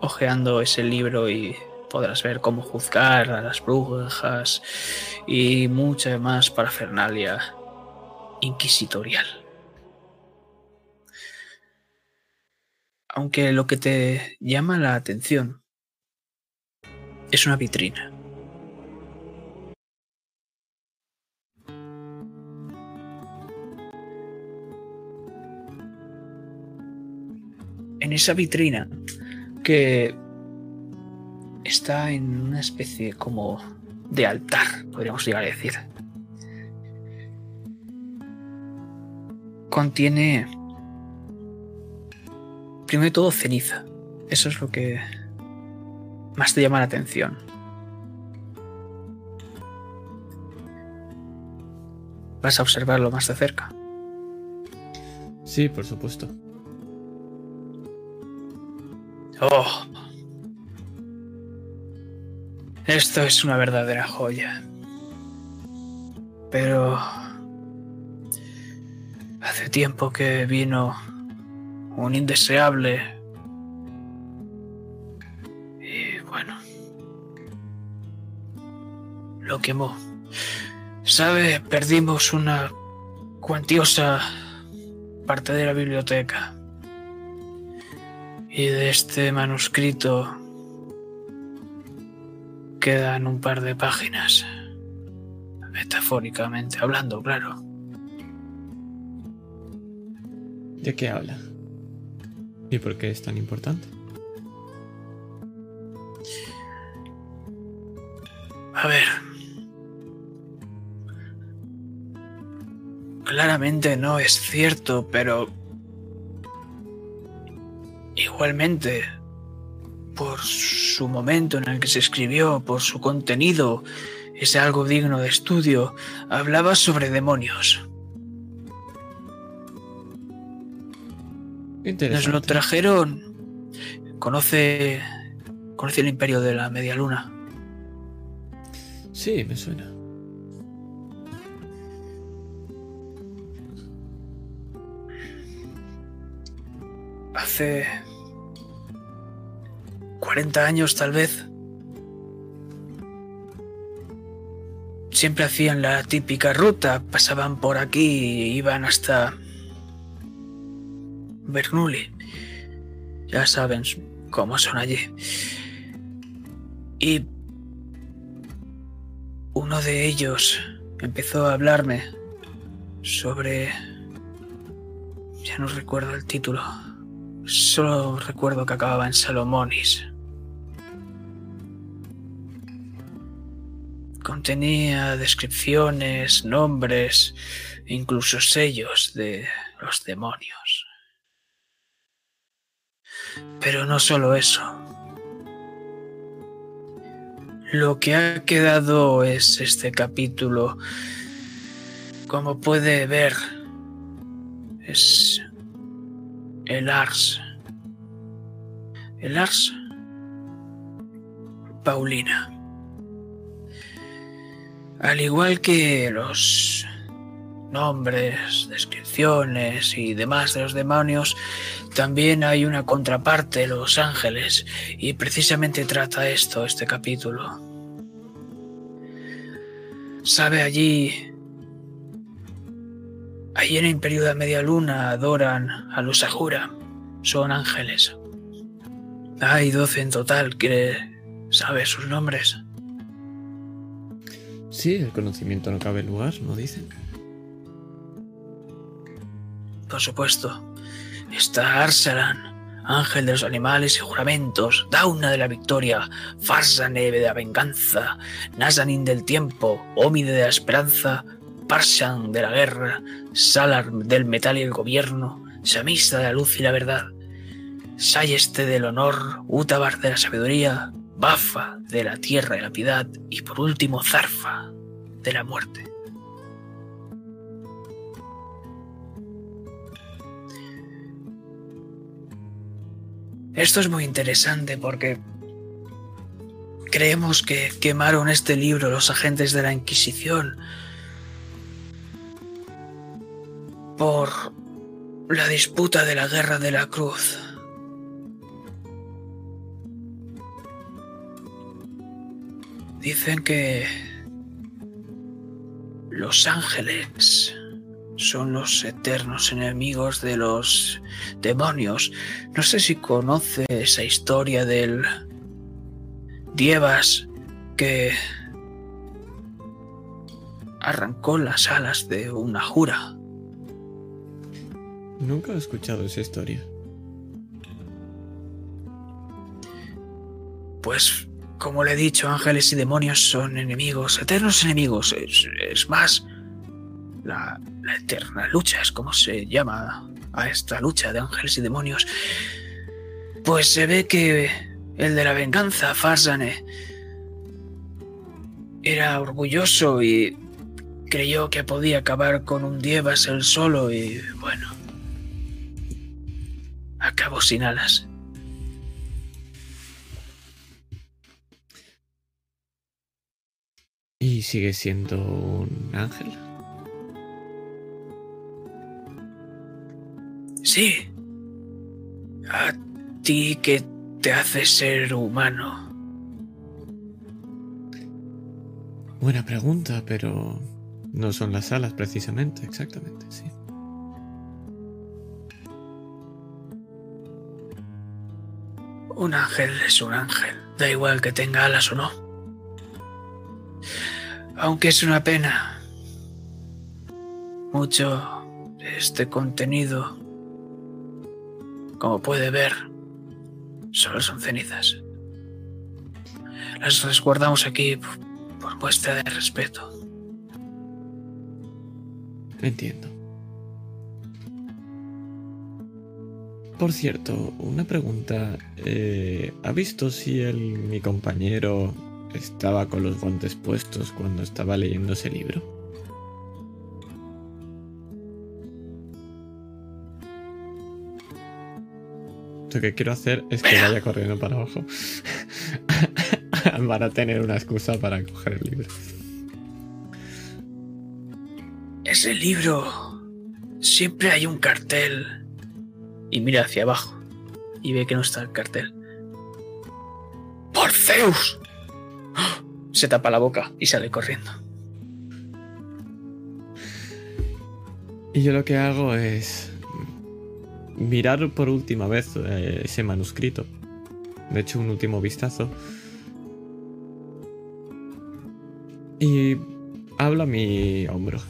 hojeando ese libro y podrás ver cómo juzgar a las brujas y mucha más parafernalia inquisitorial. Aunque lo que te llama la atención es una vitrina. Esa vitrina que está en una especie como de altar, podríamos llegar a decir. Contiene primero de todo ceniza. Eso es lo que más te llama la atención. Vas a observarlo más de cerca. Sí, por supuesto. Oh. Esto es una verdadera joya. Pero... Hace tiempo que vino un indeseable. Y bueno. Lo quemó. Sabe, perdimos una cuantiosa parte de la biblioteca. Y de este manuscrito quedan un par de páginas. Metafóricamente hablando, claro. ¿De qué habla? ¿Y por qué es tan importante? A ver. Claramente no es cierto, pero... Igualmente, por su momento en el que se escribió, por su contenido, es algo digno de estudio. Hablaba sobre demonios. Nos Interesante. lo trajeron. Conoce. Conoce el imperio de la media luna. Sí, me suena. Hace 40 años tal vez. Siempre hacían la típica ruta, pasaban por aquí iban hasta Bernoulli. Ya saben cómo son allí. Y uno de ellos empezó a hablarme sobre... Ya no recuerdo el título. Solo recuerdo que acababa en Salomonis. Contenía descripciones, nombres, incluso sellos de los demonios. Pero no solo eso. Lo que ha quedado es este capítulo. Como puede ver, es el Ars. El Ars Paulina. Al igual que los nombres, descripciones y demás de los demonios, también hay una contraparte, los ángeles, y precisamente trata esto este capítulo. Sabe allí, allí en el Imperio de Media Luna adoran a los Ajura, son ángeles. Hay doce en total, ¿quiere saber sus nombres? Sí, el conocimiento no cabe lugar, ¿no dicen? Por supuesto. Está Arsalan, ángel de los animales y juramentos, Dauna de la victoria, Farsane de la venganza, Nazanin del tiempo, Omide de la esperanza, Parshan de la guerra, Salar del metal y el gobierno, Samista de la luz y la verdad, Sayeste del honor, Utabar de la sabiduría, Bafa de la tierra y la piedad y por último Zarfa de la muerte. Esto es muy interesante porque creemos que quemaron este libro los agentes de la Inquisición por la disputa de la Guerra de la Cruz. Dicen que los ángeles son los eternos enemigos de los demonios. No sé si conoce esa historia del Dievas que arrancó las alas de una jura. Nunca he escuchado esa historia. Pues, como le he dicho, ángeles y demonios son enemigos, eternos enemigos. Es, es más, la, la eterna lucha, es como se llama a esta lucha de ángeles y demonios. Pues se ve que el de la venganza, Farsane, era orgulloso y creyó que podía acabar con un Dievas él solo y bueno, acabó sin alas. ¿Y sigue siendo un ángel? Sí. A ti que te hace ser humano. Buena pregunta, pero no son las alas precisamente, exactamente, sí. Un ángel es un ángel, da igual que tenga alas o no. Aunque es una pena. Mucho de este contenido, como puede ver, solo son cenizas. Las resguardamos aquí por muestra de respeto. Entiendo. Por cierto, una pregunta. Eh, ¿Ha visto si el, mi compañero estaba con los guantes puestos cuando estaba leyendo ese libro? Lo que quiero hacer es que vaya corriendo para abajo. para tener una excusa para coger el libro. Ese libro. Siempre hay un cartel. Y mira hacia abajo. Y ve que no está el cartel. ¡Por Zeus! Se tapa la boca y sale corriendo. Y yo lo que hago es mirar por última vez eh, ese manuscrito. De hecho, un último vistazo. Y hablo a mi hombro.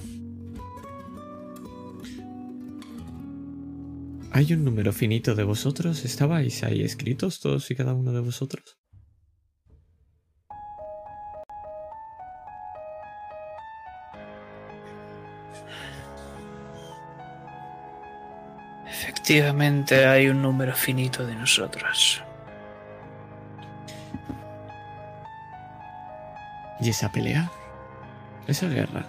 ¿Hay un número finito de vosotros? ¿Estabais ahí escritos todos y cada uno de vosotros? Efectivamente hay un número finito de nosotros. ¿Y esa pelea? Esa guerra.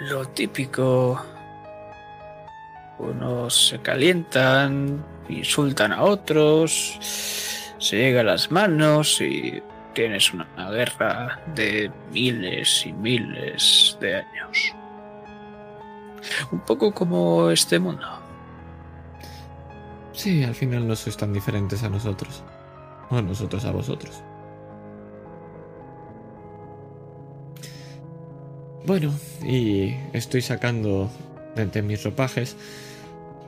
Lo típico. Unos se calientan, insultan a otros, se llegan las manos y Tienes una guerra de miles y miles de años. Un poco como este mundo. Sí, al final no sois tan diferentes a nosotros. O a nosotros a vosotros. Bueno, y estoy sacando de entre mis ropajes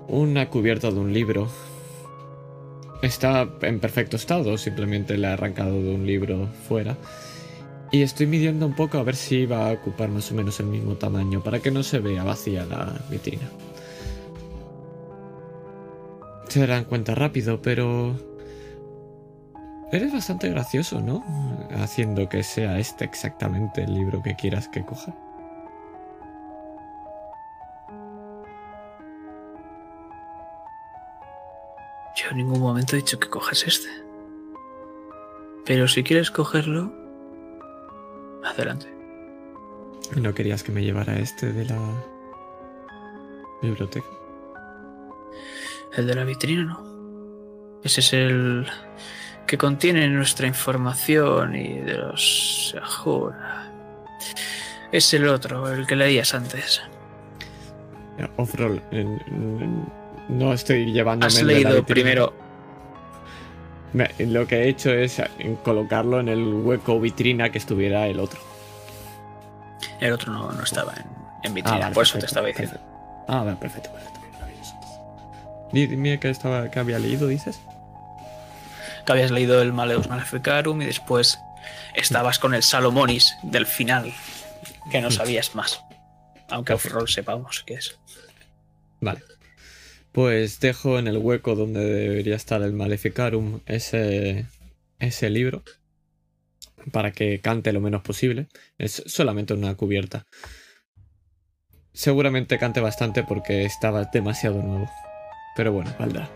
una cubierta de un libro. Está en perfecto estado, simplemente le he arrancado de un libro fuera. Y estoy midiendo un poco a ver si va a ocupar más o menos el mismo tamaño para que no se vea vacía la vitrina. Se darán cuenta rápido, pero... Eres bastante gracioso, ¿no? Haciendo que sea este exactamente el libro que quieras que coja. Yo en ningún momento he dicho que cojas este. Pero si quieres cogerlo, adelante. ¿Y no querías que me llevara este de la biblioteca? El de la vitrina no. Ese es el que contiene nuestra información y de los Sahura. Es el otro, el que leías antes. Offroll, no estoy llevándome Has el de la leído primero. Me- lo que he hecho es colocarlo en el hueco vitrina que estuviera el otro. El otro no, no estaba en, en vitrina, vale, por eso te estaba diciendo. perfecto. Ah, vale, perfecto, perfecto. maravilloso. Dime que, estaba, que había leído, dices. Que habías leído el Maleus Maleficarum y después estabas con el Salomonis del final, que no sabías más. Aunque off-roll sepamos qué es. Vale. Pues dejo en el hueco donde debería estar el Maleficarum ese, ese libro para que cante lo menos posible. Es solamente una cubierta. Seguramente cante bastante porque estaba demasiado nuevo. Pero bueno, valdrá.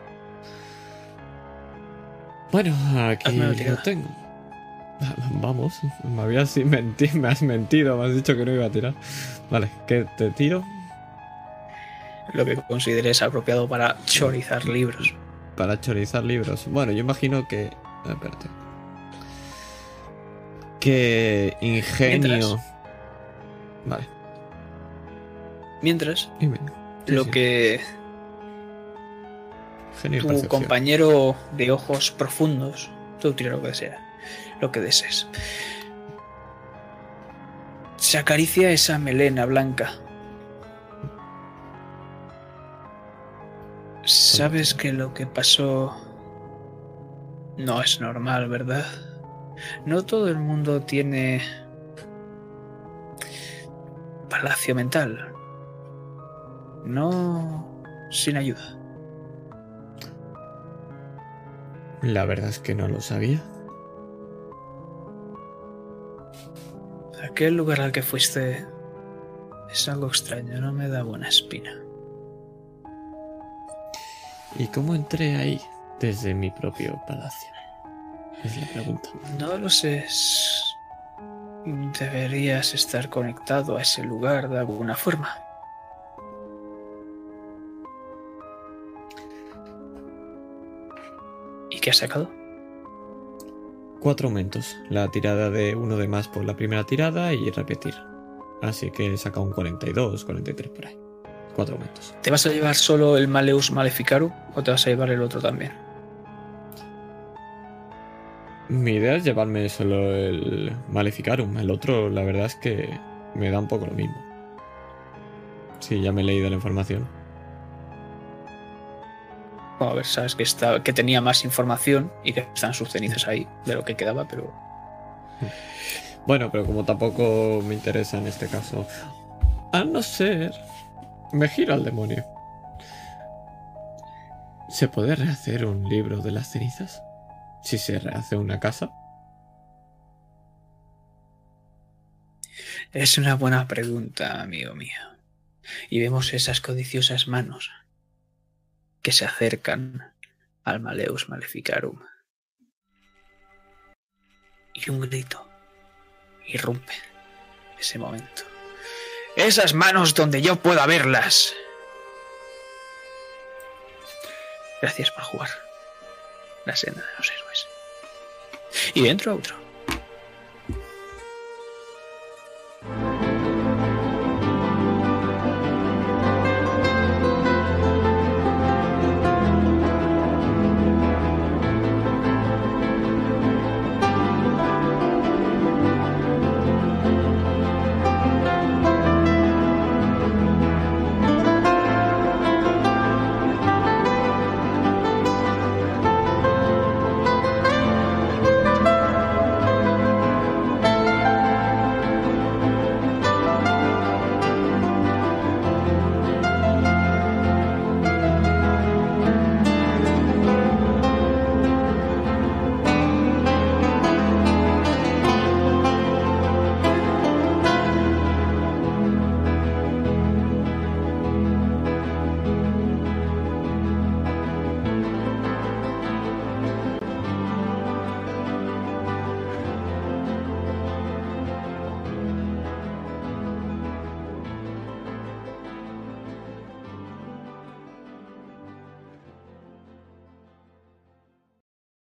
Bueno, aquí lo tengo. Vamos, me habías me has mentido, me has dicho que no iba a tirar. Vale, ¿qué te tiro? Lo que consideres apropiado para chorizar libros. Para chorizar libros. Bueno, yo imagino que. ah, Espérate. Que ingenio. Mientras. Vale, Mientras, dime. Sí, lo sí. que Genio tu percepción. compañero de ojos profundos, tú tira lo que sea, lo que desees, se acaricia esa melena blanca. Sabes que lo que pasó no es normal, ¿verdad? No todo el mundo tiene palacio mental. No sin ayuda. La verdad es que no lo sabía. Aquel lugar al que fuiste es algo extraño, no me da buena espina. ¿Y cómo entré ahí? Desde mi propio palacio. Es la pregunta. No lo sé. Deberías estar conectado a ese lugar de alguna forma. ¿Y qué has sacado? Cuatro aumentos. La tirada de uno de más por la primera tirada y repetir. Así que he sacado un 42, 43 por ahí. Cuatro aumentos. ¿Te vas a llevar solo el Maleus Maleficarum o te vas a llevar el otro también? Mi idea es llevarme solo el Maleficarum. El otro, la verdad es que me da un poco lo mismo. Sí, ya me he leído la información. Bueno, a ver, sabes que, está, que tenía más información y que están sus cenizas ahí de lo que quedaba, pero Bueno, pero como tampoco me interesa en este caso. A no ser. Me giro al demonio. ¿Se puede rehacer un libro de las cenizas? Si se rehace una casa. Es una buena pregunta, amigo mío. Y vemos esas codiciosas manos que se acercan al Maleus Maleficarum. Y un grito irrumpe ese momento. Esas manos donde yo pueda verlas. Gracias por jugar. La senda de los héroes. Y dentro otro.